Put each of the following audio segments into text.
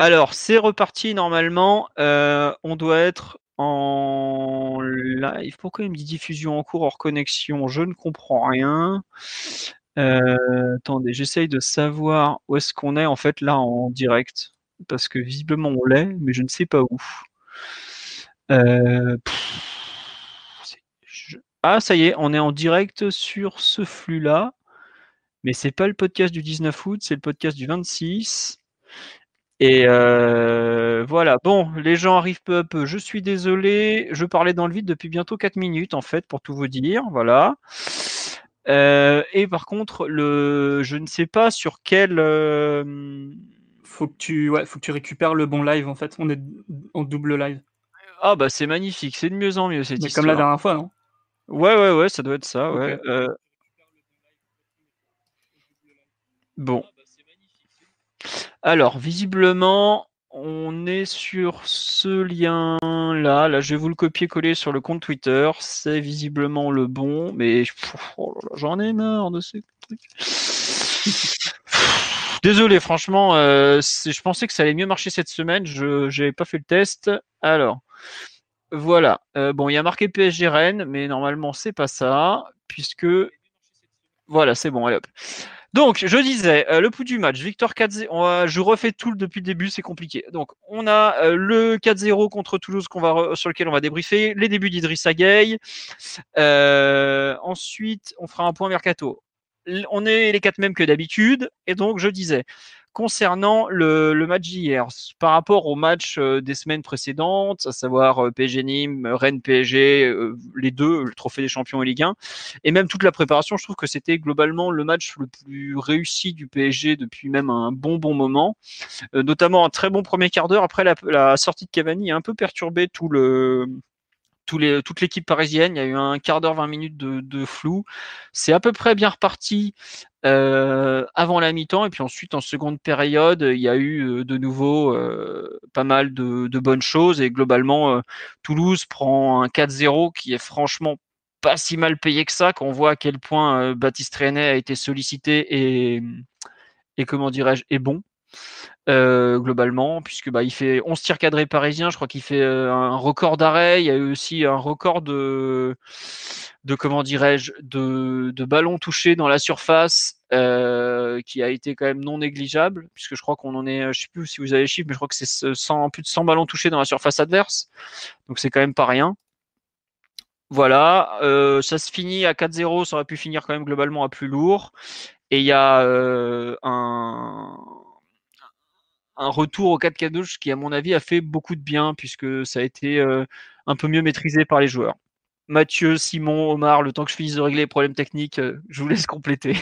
Alors, c'est reparti normalement. Euh, on doit être en live. Pourquoi il me dit diffusion en cours hors connexion? Je ne comprends rien. Euh, attendez, j'essaye de savoir où est-ce qu'on est en fait là en direct. Parce que visiblement on l'est, mais je ne sais pas où. Euh, ah, ça y est, on est en direct sur ce flux-là. Mais c'est pas le podcast du 19 août, c'est le podcast du 26. Et euh, voilà, bon, les gens arrivent peu à peu. Je suis désolé, je parlais dans le vide depuis bientôt 4 minutes, en fait, pour tout vous dire. Voilà. Euh, et par contre, le, je ne sais pas sur quel. Euh, faut que tu, ouais, faut que tu récupères le bon live en fait. On est en double live. Ah bah c'est magnifique, c'est de mieux en mieux cette Comme la dernière fois, non? Ouais, ouais, ouais, ça doit être ça. Ouais. Bon. Alors, visiblement, on est sur ce lien-là. Là, je vais vous le copier-coller sur le compte Twitter. C'est visiblement le bon, mais oh j'en ai marre de ces trucs. Désolé, franchement, euh, je pensais que ça allait mieux marcher cette semaine. Je n'avais pas fait le test. Alors, voilà. Euh, bon, il y a marqué PSG Rennes, mais normalement, c'est pas ça, puisque voilà, c'est bon. Allez hop. Donc, je disais, euh, le pouls du match, Victor 4-0. Je refais tout depuis le début, c'est compliqué. Donc, on a euh, le 4-0 contre Toulouse qu'on va sur lequel on va débriefer, les débuts d'Idrissa Gueye. Euh, ensuite, on fera un point mercato. On est les quatre mêmes que d'habitude, et donc je disais, Concernant le, match d'hier, par rapport au match euh, des semaines précédentes, à savoir euh, PSG Nîmes, Rennes PSG, euh, les deux, le trophée des champions et Ligue 1, et même toute la préparation, je trouve que c'était globalement le match le plus réussi du PSG depuis même un bon bon moment, notamment un très bon premier quart d'heure. Après la, la sortie de Cavani un peu perturbé tout le toute l'équipe parisienne. Il y a eu un quart d'heure, 20 minutes de, flou. C'est à peu près bien reparti euh, avant la mi-temps. Et puis ensuite, en seconde période, il y a eu euh, de nouveau euh, pas mal de, bonnes choses. Et globalement, Toulouse prend un 4-0 qui est franchement pas si mal payé que ça, qu'on voit à quel point Baptiste René a été sollicité et comment dirais-je, est bon. Euh, globalement, puisque bah, il fait 11 tirs cadrés parisiens, je crois qu'il fait euh, un record d'arrêt, il y a eu aussi un record de, de comment dirais-je, de, de ballons touchés dans la surface, euh, qui a été quand même non négligeable, puisque je crois qu'on en est, je sais plus si vous avez les chiffres, mais je crois que c'est 100, plus de 100 ballons touchés dans la surface adverse, donc c'est quand même pas rien. Voilà, ça se finit à 4-0, ça aurait pu finir quand même globalement à plus lourd. Et il y a un, un retour au 4K12 qui, à mon avis, a fait beaucoup de bien puisque ça a été euh, un peu mieux maîtrisé par les joueurs. Mathieu, Simon, Omar, le temps que je finisse de régler les problèmes techniques, euh, je vous laisse compléter.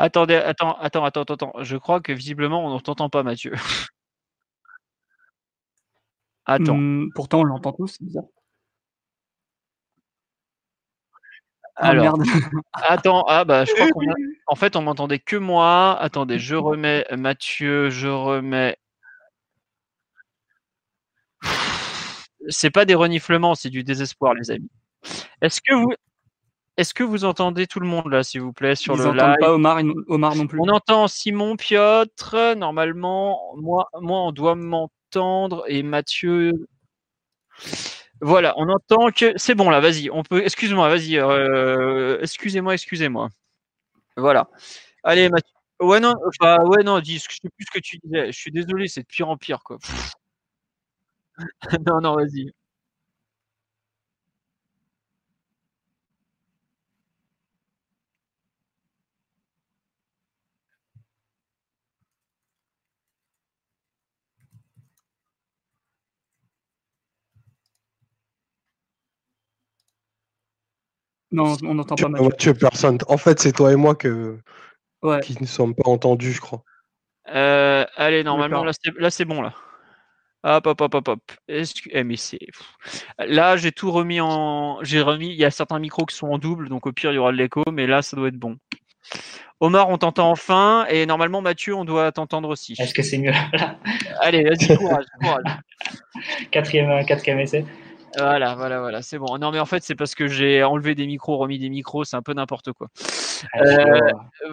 Attendez, attends, attends, attends, attends. Je crois que visiblement on ne t'entend pas, Mathieu. Attends. Mmh, pourtant, on l'entend tous, c'est bizarre. Ah, Alors, attends, ah bah je crois qu'on a- en fait on m'entendait que moi. Attendez, je remets Mathieu, je remets. C'est pas des reniflements, c'est du désespoir, les amis. Est-ce que vous, est-ce que vous entendez tout le monde là, s'il vous plaît, sur Ils le live pas Omar, Omar non plus. On entend Simon Piotr, normalement, moi, moi on doit m'entendre et Mathieu. Voilà, on entend que c'est bon là, vas-y, on peut. Excuse-moi, vas-y, euh, excusez-moi, excusez-moi. Voilà. Allez, Mathieu. Ouais, non, enfin, ouais, non, dis, je sais plus ce que tu disais. Je suis désolé, c'est de pire en pire, quoi. Non, non, vas-y. Non, on n'entend pas. Mathieu, personne. En fait, c'est toi et moi que... Ouais. qui ne sommes pas entendus, je crois. Euh, allez, normalement, là, c'est, là, c'est bon, là. Hop, hop, hop, hop, hop. Eh, mais. Là, j'ai tout remis en. J'ai remis. Il y a certains micros qui sont en double, donc au pire, il y aura de l'écho, mais là, ça doit être bon. Omar, on t'entend enfin, et normalement, Mathieu, on doit t'entendre aussi. Est-ce que c'est mieux là? Allez, vas-y, courage, courage. Quatrième, quatrième essai. Voilà, voilà, voilà, c'est bon. Non, mais en fait, c'est parce que j'ai enlevé des micros, remis des micros, c'est un peu n'importe quoi. Ah, Euh,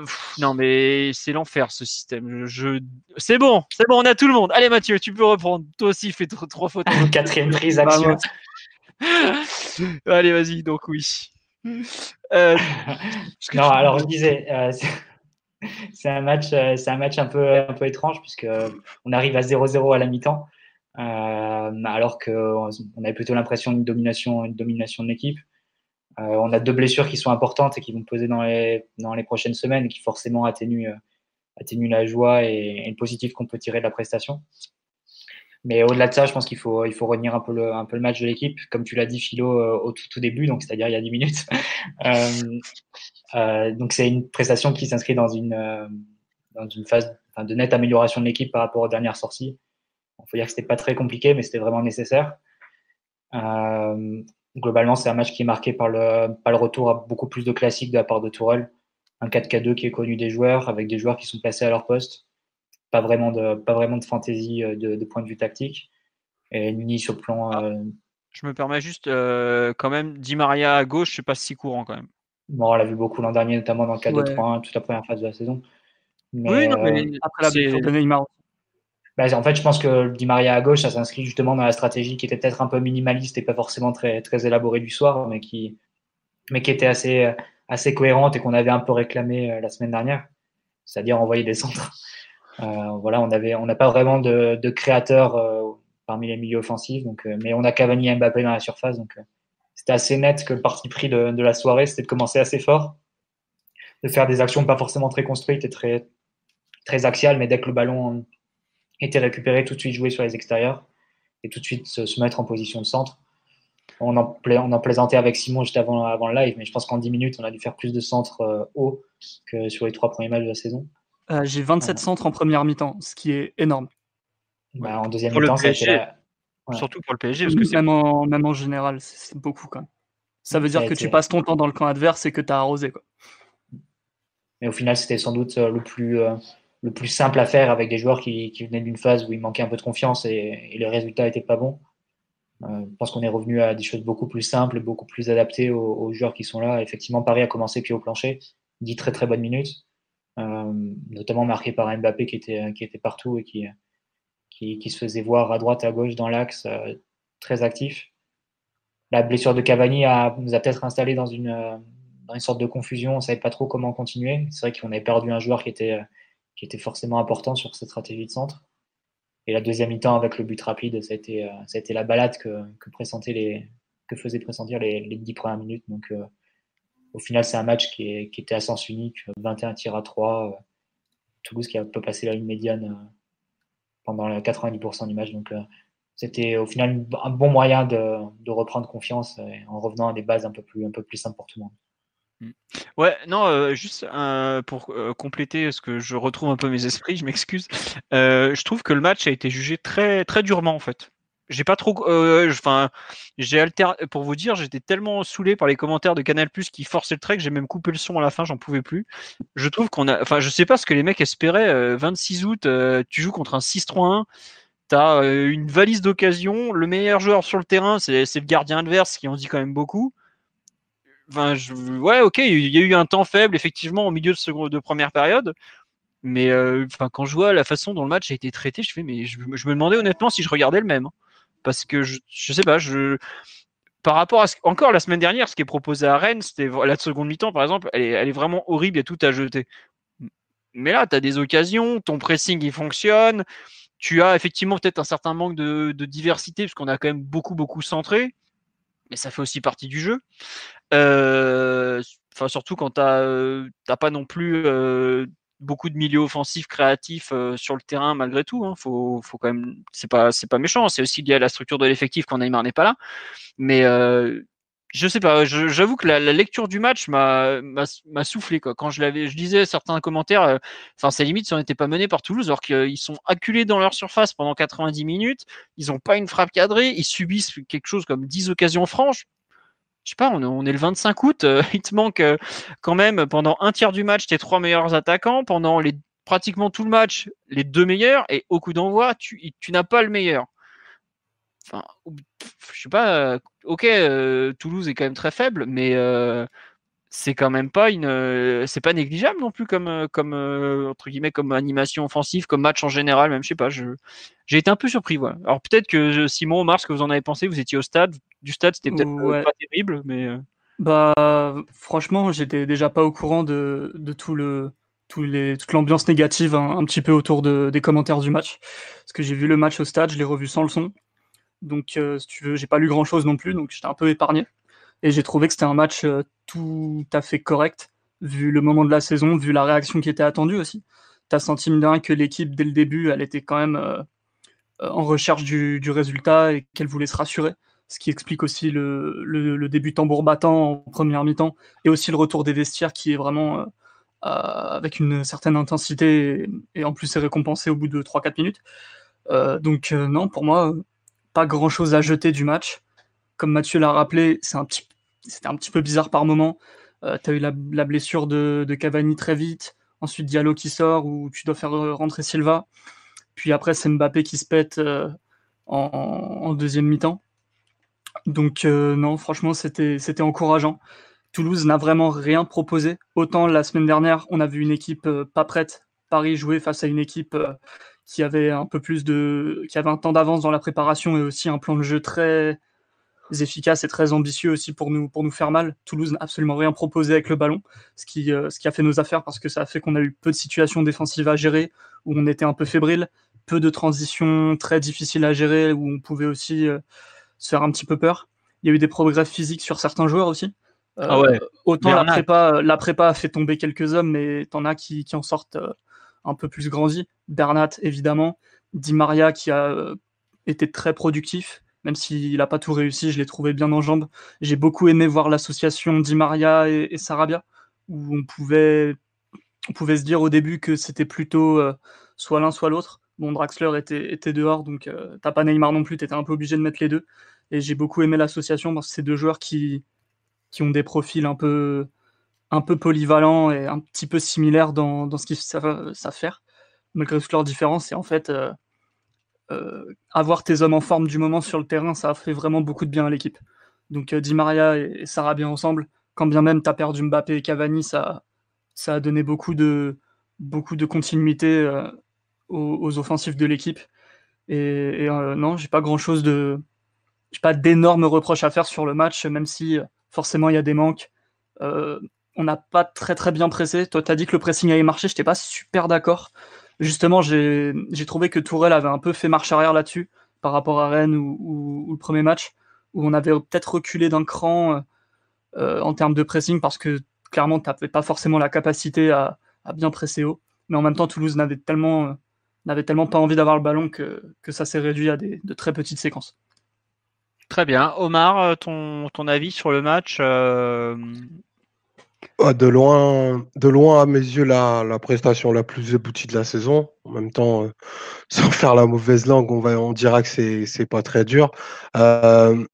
pff, non, mais c'est l'enfer ce système. Je, C'est bon, c'est bon, on a tout le monde. Allez, Mathieu, tu peux reprendre. Toi aussi, fais tro- trois fautes. Quatrième prise, action. Allez, vas-y, donc oui. Euh, Non, alors je disais, euh, c'est- un match, c'est un match un peu, un peu étrange puisque on arrive à 0-0 à la mi-temps, alors qu'on on avait plutôt l'impression d'une domination, une domination de l'équipe. Euh, on a deux blessures qui sont importantes et qui vont peser dans les, dans les prochaines semaines et qui forcément atténuent, euh, atténuent la joie et, et le positif qu'on peut tirer de la prestation. Mais au-delà de ça, je pense qu'il faut, il faut retenir un peu le, un peu le match de l'équipe, comme tu l'as dit, Philo, euh, au tout, début, donc c'est-à-dire il y a 10 minutes. Euh, euh, donc c'est une prestation qui s'inscrit dans une, euh, dans une phase de nette amélioration de l'équipe par rapport aux dernières sorties. Il faut dire que c'était pas très compliqué, mais c'était vraiment nécessaire. Euh, globalement, c'est un match qui est marqué par le, par le retour à beaucoup plus de classiques de la part de Tourelle. Un 4K2 qui est connu des joueurs, avec des joueurs qui sont placés à leur poste. Pas vraiment de, pas vraiment de fantaisie euh, de, de point de vue tactique. Et ni sur le plan. euh, Je me permets juste, euh, quand même, Di Maria à gauche, c'est pas si courant quand même. bon, on l'a vu beaucoup l'an dernier, notamment dans le 4-2-3-1, Ouais. toute la première phase de la saison. Mais, oui, non, euh, mais Après la c'est- blessure de Neymar. Bah, en fait, je pense que Di Maria à gauche, ça s'inscrit justement dans la stratégie qui était peut-être un peu minimaliste et pas forcément très, très élaborée du soir, mais qui, mais qui était assez, assez cohérente et qu'on avait un peu réclamé euh, la semaine dernière, c'est-à-dire envoyer des centres. Euh, voilà, on avait, on n'a pas vraiment de, de créateurs euh, parmi les milieux offensifs, donc, euh, mais on a Cavani et Mbappé dans la surface, donc euh, c'était assez net que le parti pris de, de la soirée, c'était de commencer assez fort, de faire des actions pas forcément très construites et très, très axiales, mais dès que le ballon était récupéré, tout de suite jouer sur les extérieurs et tout de suite se, se mettre en position de centre. On en, pla- on en plaisantait avec Simon juste avant, avant le live, mais je pense qu'en 10 minutes, on a dû faire plus de centres euh, hauts que sur les trois premiers matchs de la saison. Euh, J'ai 27 Ouais. centres en première mi-temps, ce qui est énorme. Bah, en deuxième mi-temps, ça a été PSG. la- Ouais. Surtout pour le PSG, parce que Même en, même en général, c'est beaucoup quand même. Ça veut dire que été- tu passes ton temps dans le camp adverse et que tu as arrosé. Quoi. Mais au final, c'était sans doute euh, le plus, euh, le plus simple à faire avec des joueurs qui, venaient d'une phase où il manquait un peu de confiance et, et les résultats n'étaient pas bons. Euh, je pense qu'on est revenu à des choses beaucoup plus simples, beaucoup plus adaptées aux, joueurs qui sont là. Effectivement, Paris a commencé pied au plancher, 10 très très bonnes minutes, euh, notamment marqué par Mbappé qui était, qui était partout et qui, qui, se faisait voir à droite, à gauche dans l'axe, euh, très actif. La blessure de Cavani a, nous a peut-être installé dans une, dans une sorte de confusion. On ne savait pas trop comment continuer. C'est vrai qu'on avait perdu un joueur qui était, qui était forcément important sur cette stratégie de centre. Et la deuxième mi-temps avec le but rapide, ça a été, euh, ça a été la balade que, que, les, que faisaient pressentir les, les 10 premières minutes. Donc, euh, au final, c'est un match qui, qui, était à sens unique 21 tirs à 3. Euh, Toulouse qui a peu passé la ligne médiane euh, pendant les 90% du match. Donc, c'était au final un bon moyen de, de reprendre confiance en revenant à des bases un peu plus, un peu plus simples pour tout le monde. Ouais, non, juste pour compléter ce que je retrouve un peu mes esprits, je m'excuse. Je trouve que le match a été jugé très très durement en fait. j'ai pas trop. Enfin, j'ai alter. Pour vous dire, j'étais tellement saoulé par les commentaires de Canal Plus qui forçaient le trait que j'ai même coupé le son à la fin, j'en pouvais plus. Je trouve qu'on a. Enfin, je sais pas ce que les mecs espéraient. euh, 26 août, tu joues contre un 6-3-1. T'as une valise d'occasion. Le meilleur joueur sur le terrain, c'est le gardien adverse, qui en dit quand même beaucoup. Ouais, ok, il y a eu un temps faible, effectivement, au milieu de, second... de première période. Mais euh, enfin, quand je vois la façon dont le match a été traité, je fais, mais je, me demandais honnêtement si je regardais le même. hein. Parce que je, je sais pas, par rapport à ce encore la semaine dernière, ce qui est proposé à Rennes, c'était la seconde mi-temps par exemple, elle est, elle est vraiment horrible, il y a tout à jeter. Mais là, tu as des occasions, ton pressing il fonctionne, tu as effectivement peut-être un certain manque de, de diversité, parce qu'on a quand même beaucoup, beaucoup centré, mais ça fait aussi partie du jeu. Euh, Enfin, surtout quand tu n'as pas non plus beaucoup de milieux offensifs créatifs sur le terrain malgré tout. Hein. Faut, faut quand même, c'est pas, c'est pas méchant. C'est aussi lié à la structure de l'effectif quand Neymar n'est pas là. Mais je sais pas. J'avoue que la, lecture du match m'a soufflé quoi. Quand je l'avais, je lisais certains commentaires. euh, Enfin, c'est limite si on n'était pas mené par Toulouse, alors qu'ils sont acculés dans leur surface pendant 90 minutes. Ils ont pas une frappe cadrée. Ils subissent quelque chose comme 10 occasions franches. Je sais pas, on est, on est le 25 août, euh, il te manque euh, quand même pendant un tiers du match tes trois meilleurs attaquants, pendant les pratiquement tout le match les deux meilleurs, et au coup d'envoi tu, tu n'as pas le meilleur. Enfin, je sais pas. ok, Toulouse est quand même très faible, mais c'est quand même pas une, c'est pas négligeable non plus comme, comme entre guillemets comme animation offensive, comme match en général. Même je sais pas, je, j'ai été un peu surpris. Voilà. Alors peut-être que Simon, Omar, ce que vous en avez pensé, vous étiez au stade, du stade, c'était peut-être Ouais. pas terrible, mais Bah, franchement, j'étais déjà pas au courant de, de tout le, tout les, toute l'ambiance négative un, un petit peu autour de, des commentaires du match. Parce que j'ai vu le match au stade, je l'ai revu sans le son. Donc, euh, si tu veux, j'ai pas lu grand chose non plus, donc j'étais un peu épargné. Et j'ai trouvé que c'était un match euh, tout à fait correct, vu le moment de la saison, vu la réaction qui était attendue aussi. T'as senti, mine de rien, que l'équipe, dès le début, elle était quand même euh, en recherche du, résultat et qu'elle voulait se rassurer ce qui explique aussi le, début tambour battant en première mi-temps, et aussi le retour des vestiaires qui est vraiment avec une certaine intensité, et, et en plus c'est récompensé au bout de 3-4 minutes. Donc non, pour moi, pas grand-chose à jeter du match. Comme Mathieu l'a rappelé, c'est un petit, c'était un petit peu bizarre par moment. Euh, tu as eu la, blessure de, Cavani très vite, ensuite Diallo qui sort, où tu dois faire euh, rentrer Silva, puis après c'est Mbappé qui se pète euh, en, deuxième mi-temps. Donc euh, non, franchement, c'était c'était encourageant. Toulouse n'a vraiment rien proposé. Autant la semaine dernière, on a vu une équipe pas prête. Paris jouer face à une équipe qui avait un peu plus de, qui avait un temps d'avance dans la préparation et aussi un plan de jeu très efficace et très ambitieux aussi pour nous pour nous faire mal. Toulouse n'a absolument rien proposé avec le ballon, ce qui euh, ce qui a fait nos affaires parce que ça a fait qu'on a eu peu de situations défensives à gérer où on était un peu fébrile, peu de transitions très difficiles à gérer où on pouvait aussi euh, se faire un petit peu peur. Il y a eu des progrès physiques sur certains joueurs aussi. Euh, Ah ouais. Autant la prépa, la prépa a fait tomber quelques hommes, mais t'en as qui, qui en sortent euh, un peu plus grandis. Bernat, évidemment. Di Maria, qui a euh, été très productif, même s'il n'a pas tout réussi, je l'ai trouvé bien en jambes. J'ai beaucoup aimé voir l'association Di Maria et, et Sarabia, où on pouvait, on pouvait se dire au début que c'était plutôt euh, soit l'un, soit l'autre. Bon, Draxler était, était dehors, donc euh, t'as pas Neymar non plus, t'étais un peu obligé de mettre les deux. Et j'ai beaucoup aimé l'association parce que c'est deux joueurs qui, qui ont des profils un peu, un peu polyvalents et un petit peu similaires dans, ce qu'ils savent, faire. Malgré toutes leurs différences, et en fait, euh, euh, avoir tes hommes en forme du moment sur le terrain, ça a fait vraiment beaucoup de bien à l'équipe. Donc euh, Di Maria et, et Sarabia ensemble, quand bien même tu as perdu Mbappé et Cavani, ça, a donné beaucoup de, beaucoup continuité euh, aux, aux offensifs de l'équipe. Et, non, j'ai pas grand chose de. J'ai pas d'énormes reproches à faire sur le match, même si forcément il y a des manques. On n'a pas très très bien pressé. Toi, tu as dit que le pressing avait marché, je n'étais pas super d'accord. Justement, j'ai trouvé que Tourelle avait un peu fait marche arrière là-dessus par rapport à Rennes ou, le premier match, où on avait peut-être reculé d'un cran euh, en termes de pressing parce que clairement, tu n'avais pas forcément la capacité à, bien presser haut. Mais en même temps, Toulouse n'avait tellement, euh, tellement pas envie d'avoir le ballon que, ça s'est réduit à de très petites séquences. Très bien. Omar, euh, ton, avis sur le match euh, de loin, de loin à mes yeux la, la prestation la plus aboutie de la saison. En même temps, euh, sans faire la mauvaise langue, on va, dira que c'est pas très dur. Euh,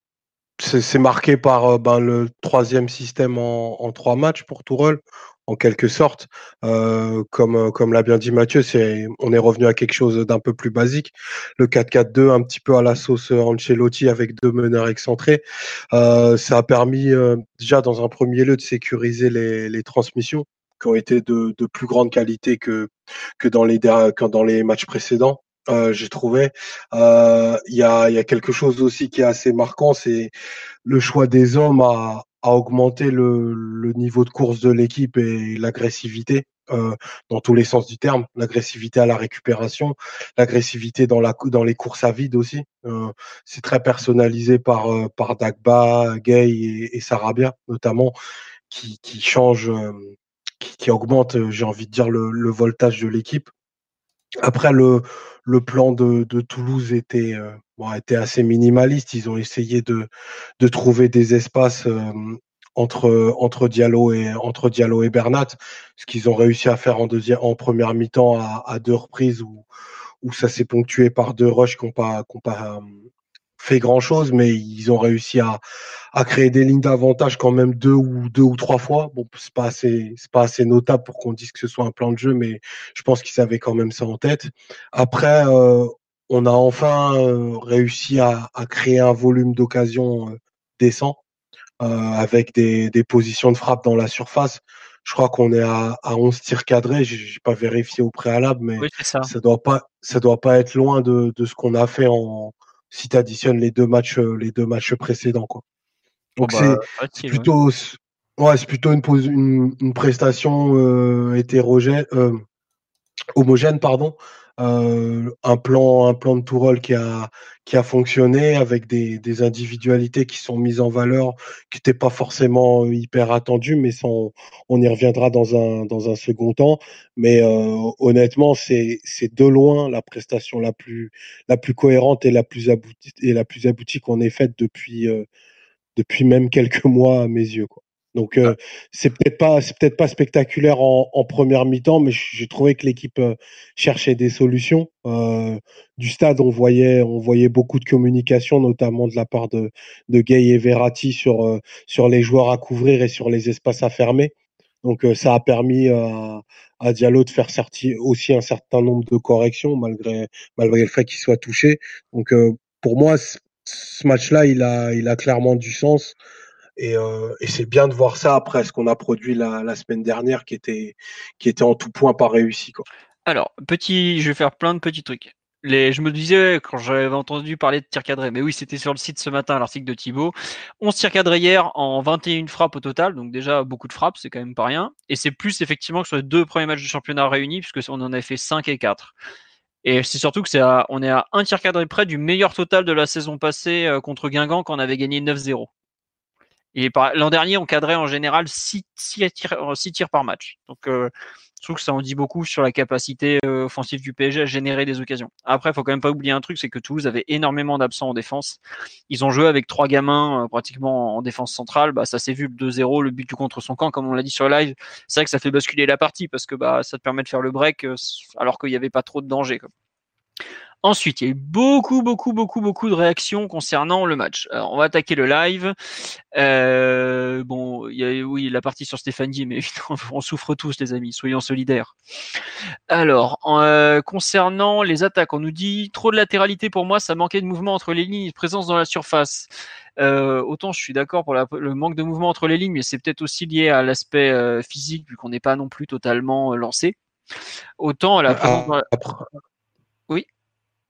c'est marqué par ben, le troisième système en, en trois matchs pour Tourelle en quelque sorte. Euh, comme euh, comme l'a bien dit Mathieu, c'est on est revenu à quelque chose d'un peu plus basique. Le 4-4-2, un petit peu à la sauce Ancelotti avec deux meneurs excentrés. Euh, ça a permis déjà dans un premier lieu de sécuriser les, les transmissions qui ont été de, de, plus grande qualité que que dans les que dans les matchs précédents. Euh, j'ai trouvé. Il y, a, y a quelque chose aussi qui est assez marquant, c'est le choix des hommes à, à augmenter le, niveau de course de l'équipe et l'agressivité euh, dans tous les sens du terme, l'agressivité à la récupération, l'agressivité dans la dans les courses à vide aussi. Euh, c'est très personnalisé par euh, par Dagba, Gay et, Sarabia notamment, qui qui change, euh, qui, qui augmente, j'ai envie de dire le, le voltage de l'équipe. Après le le plan de, de Toulouse était bon, était assez minimaliste. Ils ont essayé de, de trouver des espaces euh, entre, entre, Diallo et, entre Diallo et Bernat, ce qu'ils ont réussi à faire en, deuxième, en première mi-temps à, deux reprises où, où ça s'est ponctué par deux rushs qui n'ont pas, qu pas fait grand chose, mais ils ont réussi à, à créer des lignes d'avantage quand même deux ou deux ou trois fois. Bon, c'est pas assez, pas assez notable pour qu'on dise que ce soit un plan de jeu, mais je pense qu'ils avaient quand même ça en tête. Après, euh, on a enfin euh, réussi à, à, créer un volume d'occasion euh, décent euh, avec des, des, positions de frappe dans la surface. Je crois qu'on est à, à 11 tirs cadrés. J'ai pas vérifié au préalable, mais oui, ça. ça doit pas, ça doit pas être loin de, de ce qu'on a fait en si tu additionnes les deux matchs, les deux matchs précédents, quoi. Donc bah, c'est plutôt, ouais, ouais c'est plutôt une, une, une prestation euh, hétérogène, euh, homogène, pardon, euh, un plan, un plan de Tourelle qui a qui a fonctionné avec des, des individualités qui sont mises en valeur, qui n'étaient pas forcément hyper attendues, mais sans, on y reviendra dans un dans un second temps. Mais euh, honnêtement, c'est c'est de loin la prestation la plus la plus cohérente et la plus aboutie et la plus aboutie qu'on ait faite depuis euh, depuis même quelques mois à mes yeux. Quoi. Donc euh, c'est peut-être pas c'est peut-être pas spectaculaire en, en première mi-temps, mais j'ai trouvé que l'équipe euh, cherchait des solutions. Euh, du stade, on voyait on voyait beaucoup de communication, notamment de la part de, de Gay et Verratti sur euh, sur les joueurs à couvrir et sur les espaces à fermer. Donc euh, ça a permis à, à Diallo de faire sortir aussi un certain nombre de corrections malgré malgré le fait qu'il soit touché. Donc pour moi, ce match-là, il a il a clairement du sens. Et, euh, et c'est bien de voir ça après ce qu'on a produit la, la, semaine dernière qui était, qui était en tout point pas réussi. Quoi. Alors, petit, je vais faire plein de petits trucs. Je me disais quand j'avais entendu parler de tir cadré, mais oui, c'était sur le site ce matin, l'article de Thibaut. 11 tirs cadrés hier en 21 frappes au total, donc déjà beaucoup de frappes, c'est quand même pas rien. Et c'est plus effectivement que sur les deux premiers matchs du championnat réunis, puisque on en a fait 5 et 4. Et c'est surtout que c'est on est à un tir cadré près du meilleur total de la saison passée euh, contre Guingamp quand on avait gagné 9-0. Et l'an dernier, on cadrait en général 6 tirs, par match. Donc, euh, je trouve que ça en dit beaucoup sur la capacité euh, offensive du PSG à générer des occasions. Après, il faut quand même pas oublier un truc, c'est que Toulouse avait énormément d'absents en défense. Ils ont joué avec trois gamins euh, pratiquement en défense centrale. Bah, ça s'est vu le 2-0, le but du contre son camp, comme on l'a dit sur live. C'est vrai que ça fait basculer la partie parce que bah, ça te permet de faire le break euh, alors qu'il n'y avait pas trop de danger. Ensuite, il y a eu beaucoup, beaucoup, beaucoup, beaucoup de réactions concernant le match. Alors, on va attaquer le live. Euh, bon, il y a oui la partie sur Stéphanie, mais on souffre tous, les amis. Soyons solidaires. Alors, euh, concernant les attaques, on nous dit trop de latéralité pour moi, ça manquait de mouvement entre les lignes, de présence dans la surface. Euh, autant je suis d'accord pour la, le manque de mouvement entre les lignes, mais c'est peut-être aussi lié à l'aspect physique, vu qu'on n'est pas non plus totalement lancé. Autant à la, ah, oui.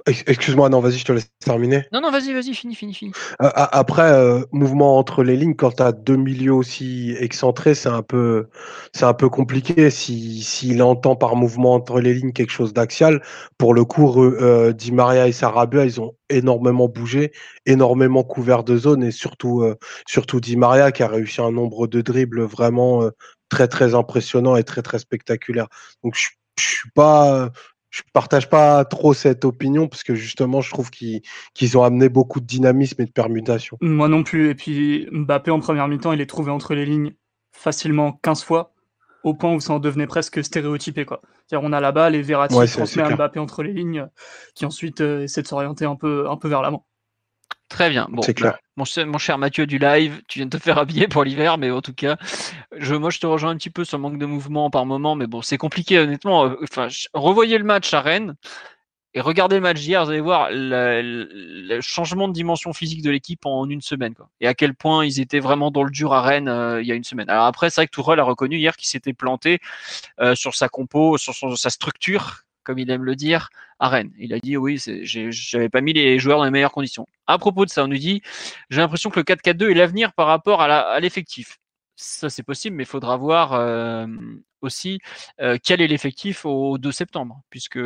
Excuse-moi, non, vas-y, je te laisse terminer. Non, non, vas-y, vas-y, fini, fini, fini. Euh, après, euh, mouvement entre les lignes, quand tu as deux milieux aussi excentrés, c'est un peu, c'est un peu compliqué. S'il si, entend par mouvement entre les lignes quelque chose d'axial, pour le coup, euh, Di Maria et Sarabia, ils ont énormément bougé, énormément couvert de zone et surtout, euh, surtout Di Maria qui a réussi un nombre de dribbles vraiment euh, très, très impressionnant et très, très spectaculaire. Donc, je, je suis pas, je partage pas trop cette opinion parce que justement, je trouve qu'ils ont amené beaucoup de dynamisme et de permutation. Moi non plus. Et puis Mbappé en première mi-temps, il est trouvé entre les lignes facilement 15 fois, au point où ça en devenait presque stéréotypé. Quoi. C'est-à-dire on a la balle et Verratti transmet à Mbappé entre les lignes, qui ensuite essaie de s'orienter un peu, un peu vers l'avant. Très bien. Bon, clair. Mon, mon, cher Mathieu du live, tu viens de te faire habiller pour l'hiver, mais en tout cas, je, moi je te rejoins un petit peu sur le manque de mouvement par moment, mais bon, c'est compliqué honnêtement. Euh, enfin, revoyez le match à Rennes et regardez le match d'hier, vous allez voir le, changement de dimension physique de l'équipe en une semaine, quoi. Et à quel point ils étaient vraiment dans le dur à Rennes euh, il y a une semaine. Alors après, c'est vrai que Tourelle a reconnu hier qu'il s'était planté euh, sur sa compo, sur sa structure comme il aime le dire, à Rennes. Il a dit oui, j'avais pas mis les joueurs dans les meilleures conditions. À propos de ça, on nous dit j'ai l'impression que le 4-4-2 est l'avenir par rapport à l'effectif. Ça, c'est possible, mais il faudra voir euh, aussi euh, quel est l'effectif au 2 septembre. Puisque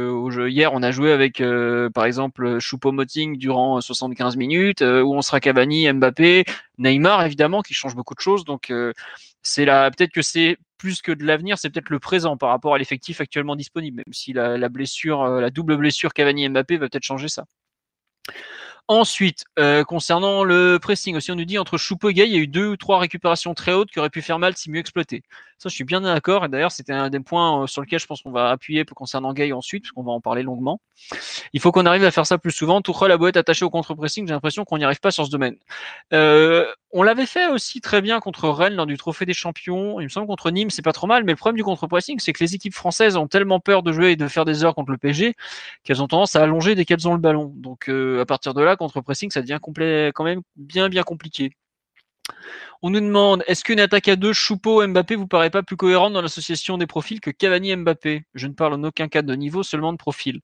hier, on a joué avec, euh, par exemple, Choupo-Moting durant 75 minutes, où on sera Cavani, Mbappé, Neymar, évidemment, qui change beaucoup de choses. Donc, c'est peut-être que c'est plus que de l'avenir, c'est peut-être le présent par rapport à l'effectif actuellement disponible, même si la, blessure, euh, double blessure Cavani-Mbappé va peut-être changer ça. Ensuite, euh, concernant le pressing aussi, on nous dit entre Choupo et Gay, il y a eu deux ou trois récupérations très hautes qui auraient pu faire mal si mieux exploitées. Ça, je suis bien d'accord. Et d'ailleurs, c'était un des points euh, sur lequel je pense qu'on va appuyer concernant Gay ensuite, parce qu'on va en parler longuement. Il faut qu'on arrive à faire ça plus souvent. Tourelle a beau être attaché au contre-pressing, j'ai l'impression qu'on n'y arrive pas sur ce domaine. Euh, on l'avait fait aussi très bien contre Rennes lors du Trophée des Champions. Il me semble contre Nîmes, c'est pas trop mal. Mais le problème du contre-pressing, c'est que les équipes françaises ont tellement peur de jouer et de faire des heures contre le PG qu'elles ont tendance à allonger dès qu'elles ont le ballon. Donc, à partir de là, contre-pressing, ça devient quand même bien bien compliqué. On nous demande est-ce qu'une attaque à deux Choupo Mbappé vous paraît pas plus cohérente dans l'association des profils que Cavani Mbappé? Je ne parle en aucun cas de niveau, seulement de profil.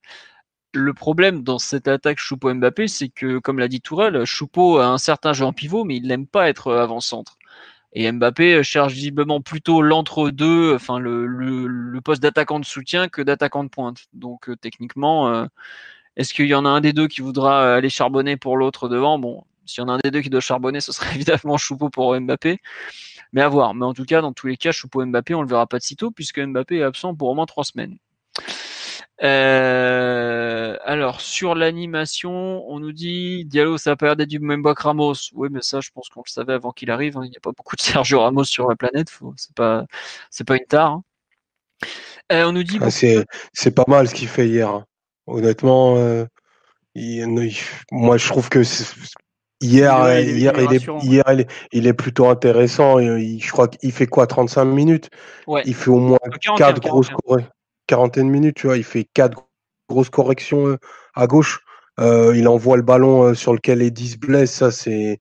Le problème dans cette attaque Choupo Mbappé, c'est que, comme l'a dit Tourelle, Choupo a un certain jeu en pivot, mais il n'aime pas être avant-centre. Et Mbappé cherche visiblement plutôt l'entre-deux, enfin le, poste d'attaquant de soutien que d'attaquant de pointe. Donc euh, techniquement, euh, est-ce qu'il y en a un des deux qui voudra aller charbonner pour l'autre devant? Bon, s'il y en a un des deux qui doit charbonner, ce serait évidemment Choupo pour Mbappé. Mais à voir. Mais en tout cas, dans tous les cas, Choupo Mbappé, on le verra pas de sitôt puisque Mbappé est absent pour au moins trois semaines. Euh, alors sur l'animation, on nous dit Diallo, ça a pas l'air du même que Ramos. Oui, mais ça, je pense qu'on le savait avant qu'il arrive. Hein. Il n'y a pas beaucoup de Sergio Ramos sur la planète. C'est pas, c'est pas une tare. Hein. Euh, on nous dit. Ah, c'est, pas mal ce qu'il fait hier. Honnêtement, euh, moi je trouve que hier, il, hier, il, est, hier il, est, plutôt intéressant. je crois qu'il fait quoi 35 minutes? Il fait au moins 4 grosses corrections. Minutes, tu vois, il fait 4 grosses corrections euh, à gauche. Euh, il envoie le ballon sur lequel Edis se blesse. Ça, c'est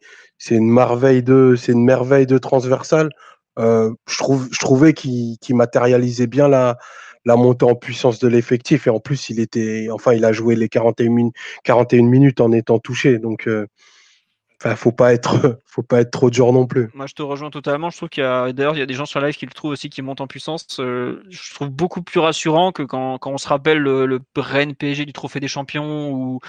une merveille de, c'est une merveille de transversale. je trouve, je trouvais qu'il matérialisait bien la, la montée en puissance de l'effectif. Et en plus, il était, enfin, il a joué les 41, 41 minutes en étant touché. Donc, euh, Enfin, faut pas être, faut pas être trop dur non plus. Moi, je te rejoins totalement. Je trouve qu'il y a, d'ailleurs, il y a des gens sur live qui le trouvent aussi qui montent en puissance. Euh, je trouve beaucoup plus rassurant que quand, quand on se rappelle le, le Rennes PSG du Trophée des Champions ou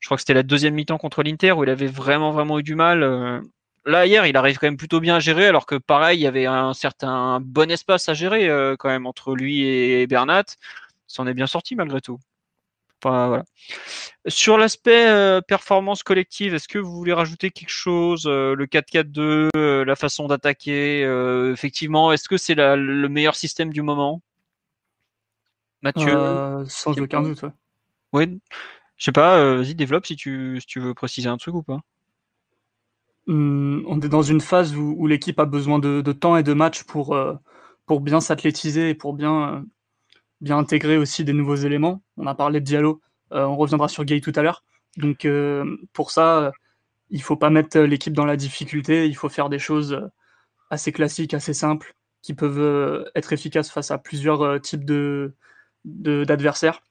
je crois que c'était la deuxième mi-temps contre l'Inter où il avait vraiment, vraiment eu du mal. Euh, là hier, il arrive quand même plutôt bien à gérer, alors que pareil, il y avait un certain bon espace à gérer euh, quand même entre lui et Bernat. Ça en est bien sorti malgré tout. Enfin, voilà. Sur l'aspect euh, performance collective, est-ce que vous voulez rajouter quelque chose euh, Le 4-4-2, la façon d'attaquer, effectivement, est-ce que c'est le meilleur système du moment? Mathieu Sans aucun doute. Oui. Je sais pas, vas-y, développe si tu, si tu veux préciser un truc ou pas. Hum, on est dans une phase où, l'équipe a besoin de, temps et de matchs pour, euh, pour bien s'athlétiser et pour bien, euh, bien intégrer aussi des nouveaux éléments. On a parlé de Diallo, euh, on reviendra sur Gay tout à l'heure. Donc pour ça, il faut pas mettre l'équipe dans la difficulté, il faut faire des choses assez classiques, assez simples, qui peuvent être efficaces face à plusieurs types de d'adversaires.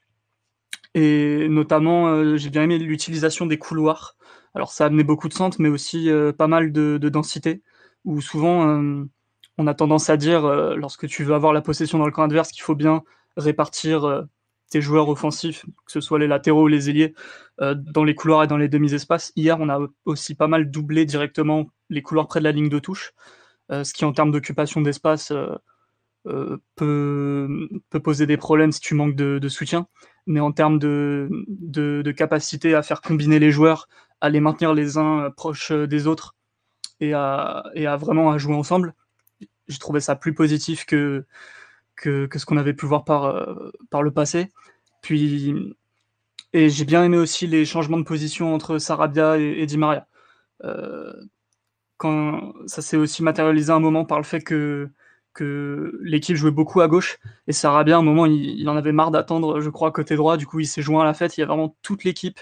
et notamment, j'ai bien aimé l'utilisation des couloirs alors ça a amené beaucoup de centres, mais aussi euh, pas mal de, densité, où souvent euh, on a tendance à dire, euh, lorsque tu veux avoir la possession dans le camp adverse, qu'il faut bien répartir tes joueurs offensifs, que ce soit les latéraux ou les ailiers, dans les couloirs et dans les demi-espaces. Hier, on a aussi pas mal doublé directement les couloirs près de la ligne de touche, ce qui en termes d'occupation d'espace peut, poser des problèmes si tu manques de, soutien. Mais en termes de, capacité à faire combiner les joueurs, à les maintenir les uns proches des autres et à, et vraiment à jouer ensemble. j'ai trouvé ça plus positif que, que, ce qu'on avait pu voir par, par le passé. Puis, et j'ai bien aimé aussi les changements de position entre Sarabia et, Di Maria. quand ça s'est aussi matérialisé un moment par le fait que que l'équipe jouait beaucoup à gauche et Sarabia à un moment il, en avait marre d'attendre je crois côté droit du coup il s'est joint à la fête il y a vraiment toute l'équipe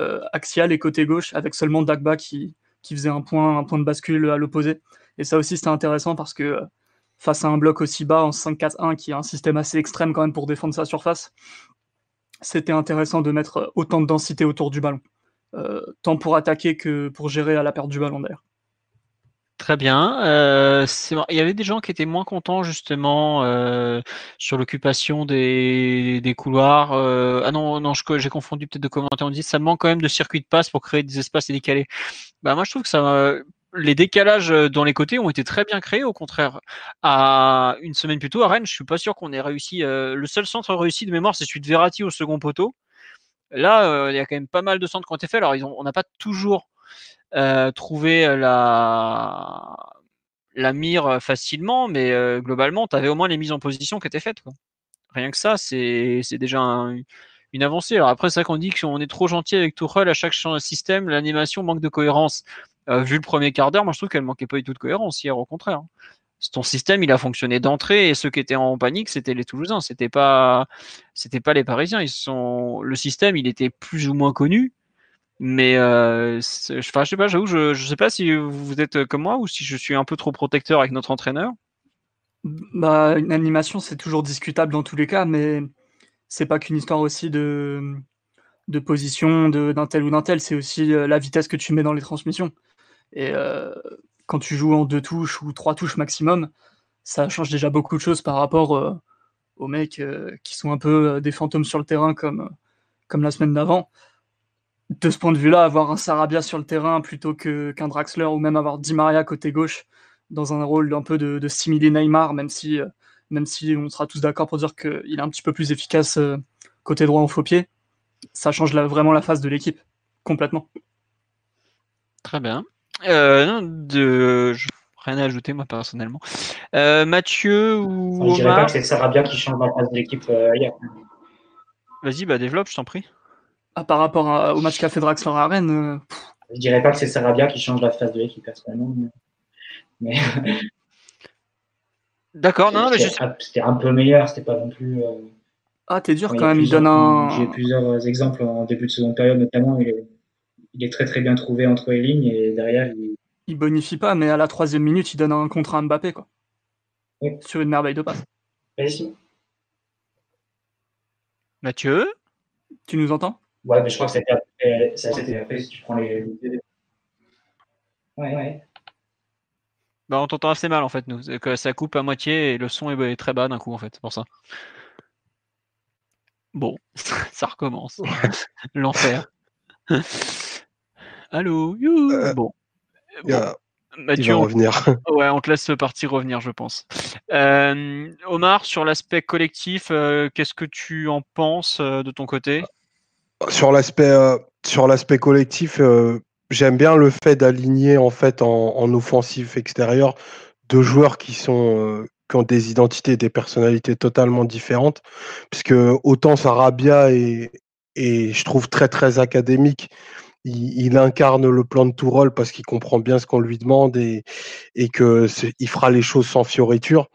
euh, axiale et côté gauche avec seulement Dagba qui, faisait un point un point de bascule à l'opposé. Et ça aussi c'était intéressant parce que euh, face à un bloc aussi bas en 5-4-1 qui est un système assez extrême quand même pour défendre sa surface c'était intéressant de mettre autant de densité autour du ballon. Euh, tant pour attaquer que pour gérer à la perte du ballon d'ailleurs Très bien. Euh, il y avait des gens qui étaient moins contents justement euh, sur l'occupation des, couloirs. Euh, ah non, non, j'ai confondu peut-être de commentaires. On dit ça manque quand même de circuits de passe pour créer des espaces décalés. Bah moi je trouve que les décalages dans les côtés ont été très bien créés. Au contraire, à une semaine plus tôt à Rennes, je suis pas sûr qu'on ait réussi. le seul centre réussi de mémoire, c'est celui de Verratti au second poteau. Là, il y a quand même pas mal de centres qui ont été faits. Alors on n'a pas toujours euh, trouver la, la mire facilement, mais euh, globalement, tu avais au moins les mises en position qui étaient faites. Rien que ça, c'est déjà une avancée. Alors après, c'est vrai qu'on dit qu'on est trop gentil avec Tuchel à chaque système, l'animation manque de cohérence. Euh, vu le premier quart d'heure, moi je trouve qu'elle manquait pas du tout de cohérence hier, au contraire. Ton système, il a fonctionné d'entrée et ceux qui étaient en panique, c'était les Toulousains, c'était pas, c'était pas les Parisiens. Ils sont, le système, il était plus ou moins connu, mais euh, je sais pas, j'avoue, je, sais pas si vous êtes comme moi ou si je suis un peu trop protecteur avec notre entraîneur. Bah, une animation, c'est toujours discutable dans tous les cas, mais c'est pas qu'une histoire aussi de, de position d'un tel ou d'un tel, c'est aussi euh, la vitesse que tu mets dans les transmissions. Et euh, quand tu joues en deux touches ou trois touches maximum, ça change déjà beaucoup de choses par rapport aux mecs qui sont un peu des fantômes sur le terrain comme, comme la semaine d'avant de ce point de vue-là, avoir un Sarabia sur le terrain plutôt qu'un Draxler ou même avoir Di Maria côté gauche dans un rôle un peu de, de Neymar, même si, euh, même si on sera tous d'accord pour dire qu'il est un petit peu plus efficace euh, côté droit en faux pied, ça change vraiment la face de l'équipe, complètement. Très bien. Euh, de... Rien à ajouter, moi, personnellement. Mathieu ou. Je dirais pas que c'est Sarabia qui change la face de l'équipe hier. Vas-y, bah, développe, je t'en prie. Ah, par rapport au match qu'a fait Draxler à Rennes. Euh, je dirais pas que c'est Sarabia qui change la face de l'équipe personnellement. Mais... D'accord, non, mais C'était un peu meilleur, c'était pas non plus. Euh, ah, t'es dur quand même, il donne un. J'ai plusieurs exemples en début de seconde période, notamment. Il est, il est très très bien trouvé entre les lignes et derrière. Il... il bonifie pas, mais à la troisième minute, il donne un contre à Mbappé, quoi. Sur une merveille de passe. Merci. Mathieu? Tu nous entends? Ouais, mais je crois que c'était après, ça, c'était après si tu prends les. Ouais, ouais. Bah, on t'entend assez mal en fait, nous. Que ça coupe à moitié et le son est très bas d'un coup en fait, pour ça. Bon, ça recommence. L'enfer. Allô, you euh, bon. Mathieu, on... revenir. Ouais, on te laisse partir revenir, je pense. Euh, Omar, sur l'aspect collectif, euh, qu'est-ce que tu en penses de ton côté? Sur l'aspect euh, sur l'aspect collectif, euh, j'aime bien le fait d'aligner en fait en, en, offensif extérieur deux joueurs qui sont euh, qui ont des identités, des personnalités totalement différentes, puisque autant Sarabia est, je trouve très très académique. Il, il, incarne le plan de Tourol parce qu'il comprend bien ce qu'on lui demande et, et que il fera les choses sans fioriture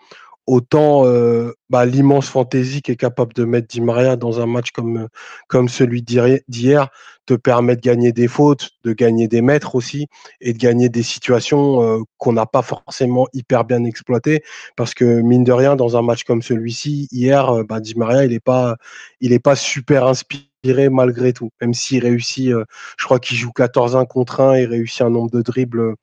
autant euh, bah, l'immense fantaisie qu'est capable de mettre Di Maria dans un match comme, comme celui d'hier te permet de gagner des fautes, de gagner des mètres aussi et de gagner des situations euh, qu'on n'a pas forcément hyper bien exploitées. Parce que mine de rien dans un match comme celui-ci hier euh, bah, Di Maria il est pas pas super inspiré malgré tout. Même s'il réussit, euh, je crois qu'il joue 14-1 contre 1 et réussit un nombre de dribbles euh,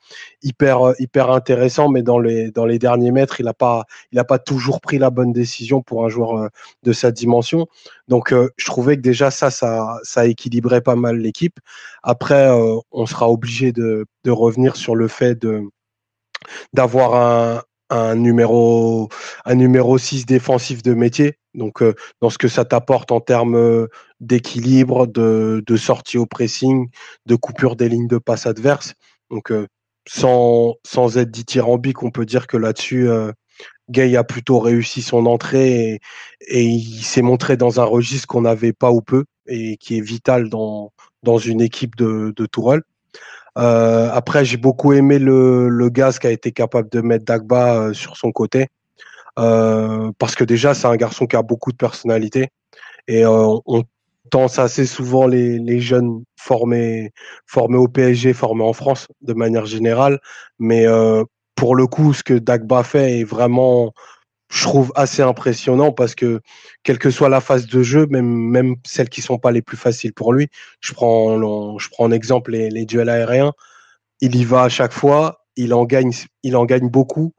hyper, euh, hyper intéressant, mais dans les, dans les derniers mètres, il n'a pas, il pas toujours pris la bonne décision pour un joueur de sa dimension. Donc, je trouvais que déjà ça, ça, ça équilibrait pas mal l'équipe. Après, on sera obligé de, de revenir sur le fait de d'avoir un, un numéro un numéro 6 défensif de métier. Donc euh, dans ce que ça t'apporte en termes euh, d'équilibre, de, de, sortie au pressing, de coupure des lignes de passe adverses. Donc euh, sans, sans être dithyrambique, on peut dire que là-dessus, Gay a plutôt réussi son entrée et, il s'est montré dans un registre qu'on n'avait pas ou peu et qui est vital dans, dans une équipe de, de Tourelle. Euh, après, j'ai beaucoup aimé le, le gaz qui a été capable de mettre Dagba euh, sur son côté. Euh, parce que déjà, c'est un garçon qui a beaucoup de personnalité. Et euh, on pense assez souvent les, les, jeunes formés, formés au PSG, formés en France de manière générale. Mais pour le coup, ce que Dagba fait est vraiment, je trouve, assez impressionnant parce que, quelle que soit la phase de jeu, même, même celles qui sont pas les plus faciles pour lui, je prends, je prends en exemple les, les duels aériens, il y va à chaque fois, il en gagne, il en gagne beaucoup.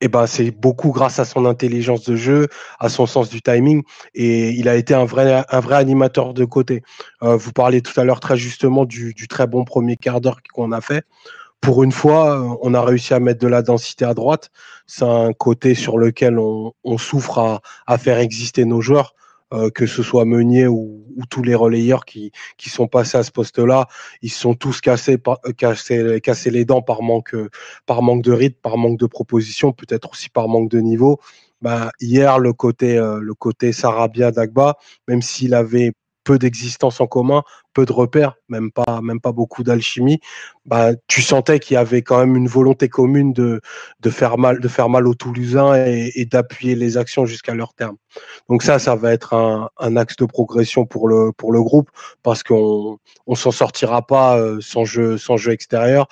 Et ben c'est beaucoup grâce à son intelligence de jeu, à son sens du timing, et il a été un vrai un vrai animateur de côté. Euh, vous parlez tout à l'heure très justement du très bon premier quart d'heure qu'on a fait pour une fois, on a réussi à mettre de la densité à droite. C'est un côté sur lequel on, on souffre à, à, faire exister nos joueurs, euh, que ce soit Meunier ou, ou, tous les relayeurs qui, qui sont passés à ce poste-là. Ils sont tous cassés, par, cassés, cassés les dents par manque, par manque de rythme, par manque de proposition, peut-être aussi par manque de niveau. Bah, hier, le côté, euh, le côté Sarabia Dagba, même s'il avait peu d'existence en commun, peu de repères, même pas, même pas beaucoup d'alchimie, bah, tu sentais qu'il y avait quand même une volonté commune de, de faire mal, de faire mal aux Toulousains et, d'appuyer les actions jusqu'à leur terme. Donc ça, ça va être un, un, axe de progression pour le, pour le groupe parce qu'on on s'en sortira pas euh, sans jeu, sans jeu extérieur.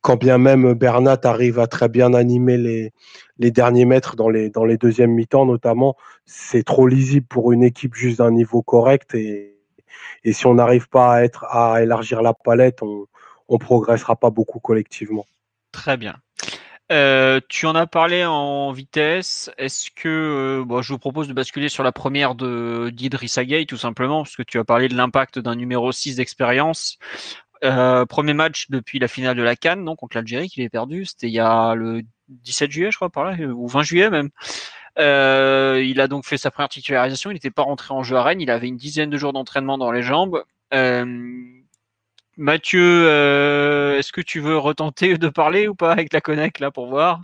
Quand bien même Bernat arrive à très bien animer les, les derniers mètres dans les, dans les deuxièmes mi-temps notamment, c'est trop lisible pour une équipe juste d'un niveau correct et, et si on n'arrive pas à être à élargir la palette, on on progressera pas beaucoup collectivement. Très bien. Euh, tu en as parlé en vitesse. Est-ce que euh, je vous propose de basculer sur la première de d'Idrissa Gueye tout simplement, parce que tu as parlé de l'impact d'un numéro 6 d'expérience. Euh, premier match depuis la finale de la Cannes, donc contre l'Algérie qu'il est perdu. C'était il y a le 17 juillet, je crois, par là, ou 20 juillet même. Euh, il a donc fait sa première titularisation. Il n'était pas rentré en jeu à Rennes. Il avait une dizaine de jours d'entraînement dans les jambes. Euh, Mathieu, euh, est-ce que tu veux retenter de parler ou pas avec la connect là pour voir?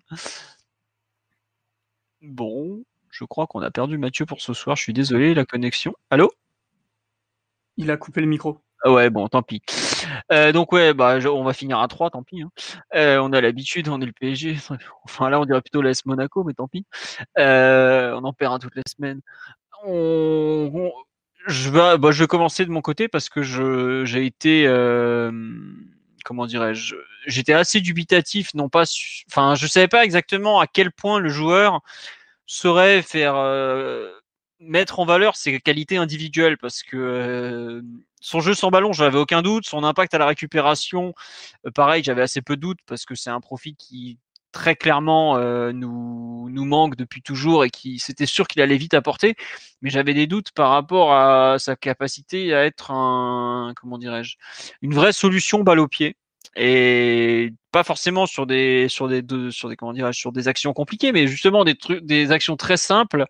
Bon, je crois qu'on a perdu Mathieu pour ce soir. Je suis désolé, la connexion. Allô? Il a coupé le micro. Ah ouais, bon, tant pis. Euh, donc ouais, bah on va finir à 3, tant pis. Hein. Euh, on a l'habitude, on est le PSG. Enfin là, on dirait plutôt l'AS Monaco, mais tant pis. Euh, on en perd un toutes les semaines. On, je vais, bah, je vais commencer de mon côté parce que je j'ai été, euh, comment dirais-je, j'étais assez dubitatif, non pas, enfin, je savais pas exactement à quel point le joueur saurait faire euh, mettre en valeur ses qualités individuelles parce que euh, son jeu sans ballon, j'avais aucun doute. Son impact à la récupération, euh, pareil, j'avais assez peu de doute parce que c'est un profil qui très clairement euh, nous, nous manque depuis toujours et qui c'était sûr qu'il allait vite apporter. Mais j'avais des doutes par rapport à sa capacité à être un, comment dirais-je, une vraie solution balle au pied et pas forcément sur des sur des sur des comment dirais sur des actions compliquées mais justement des trucs des actions très simples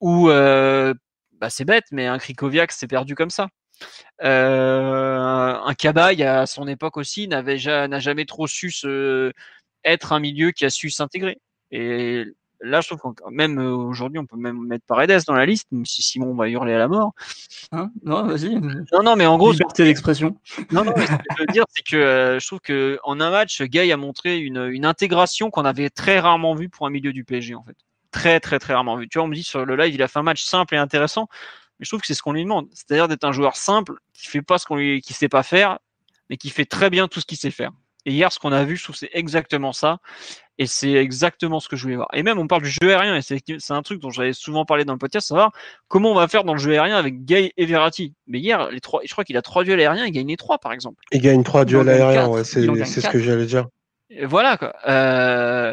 où euh, bah c'est bête mais un Krikoviak s'est perdu comme ça euh, un Cabaye à son époque aussi n'avait n'a jamais trop su se, être un milieu qui a su s'intégrer. Et là, je trouve que même aujourd'hui, on peut même mettre Paredes dans la liste, même si Simon va hurler à la mort. Hein? Non, vas-y. Non, non, mais en gros, liberté d'expression. Non, non, mais ce que je veux dire, c'est que euh, je trouve que en un match, Gay a montré une, une intégration qu'on avait très rarement vue pour un milieu du PSG, en fait. Très, très, très rarement vu. Tu vois, on me dit sur le live, il a fait un match simple et intéressant. Mais je trouve que c'est ce qu'on lui demande. C'est-à-dire d'être un joueur simple, qui fait pas ce qu'on lui, qui sait pas faire, mais qui fait très bien tout ce qu'il sait faire. Et hier, ce qu'on a vu, je trouve c'est exactement ça. Et c'est exactement ce que je voulais voir. Et même, on parle du jeu aérien, et c'est un truc dont j'avais souvent parlé dans le podcast, savoir comment on va faire dans le jeu aérien avec Gay et Verratti. Mais hier, les trois, je crois qu'il a trois duels aériens, il gagne les trois, par exemple. Il gagne trois duels aériens, ouais, c'est ce que j'allais dire. Et voilà, quoi. Euh,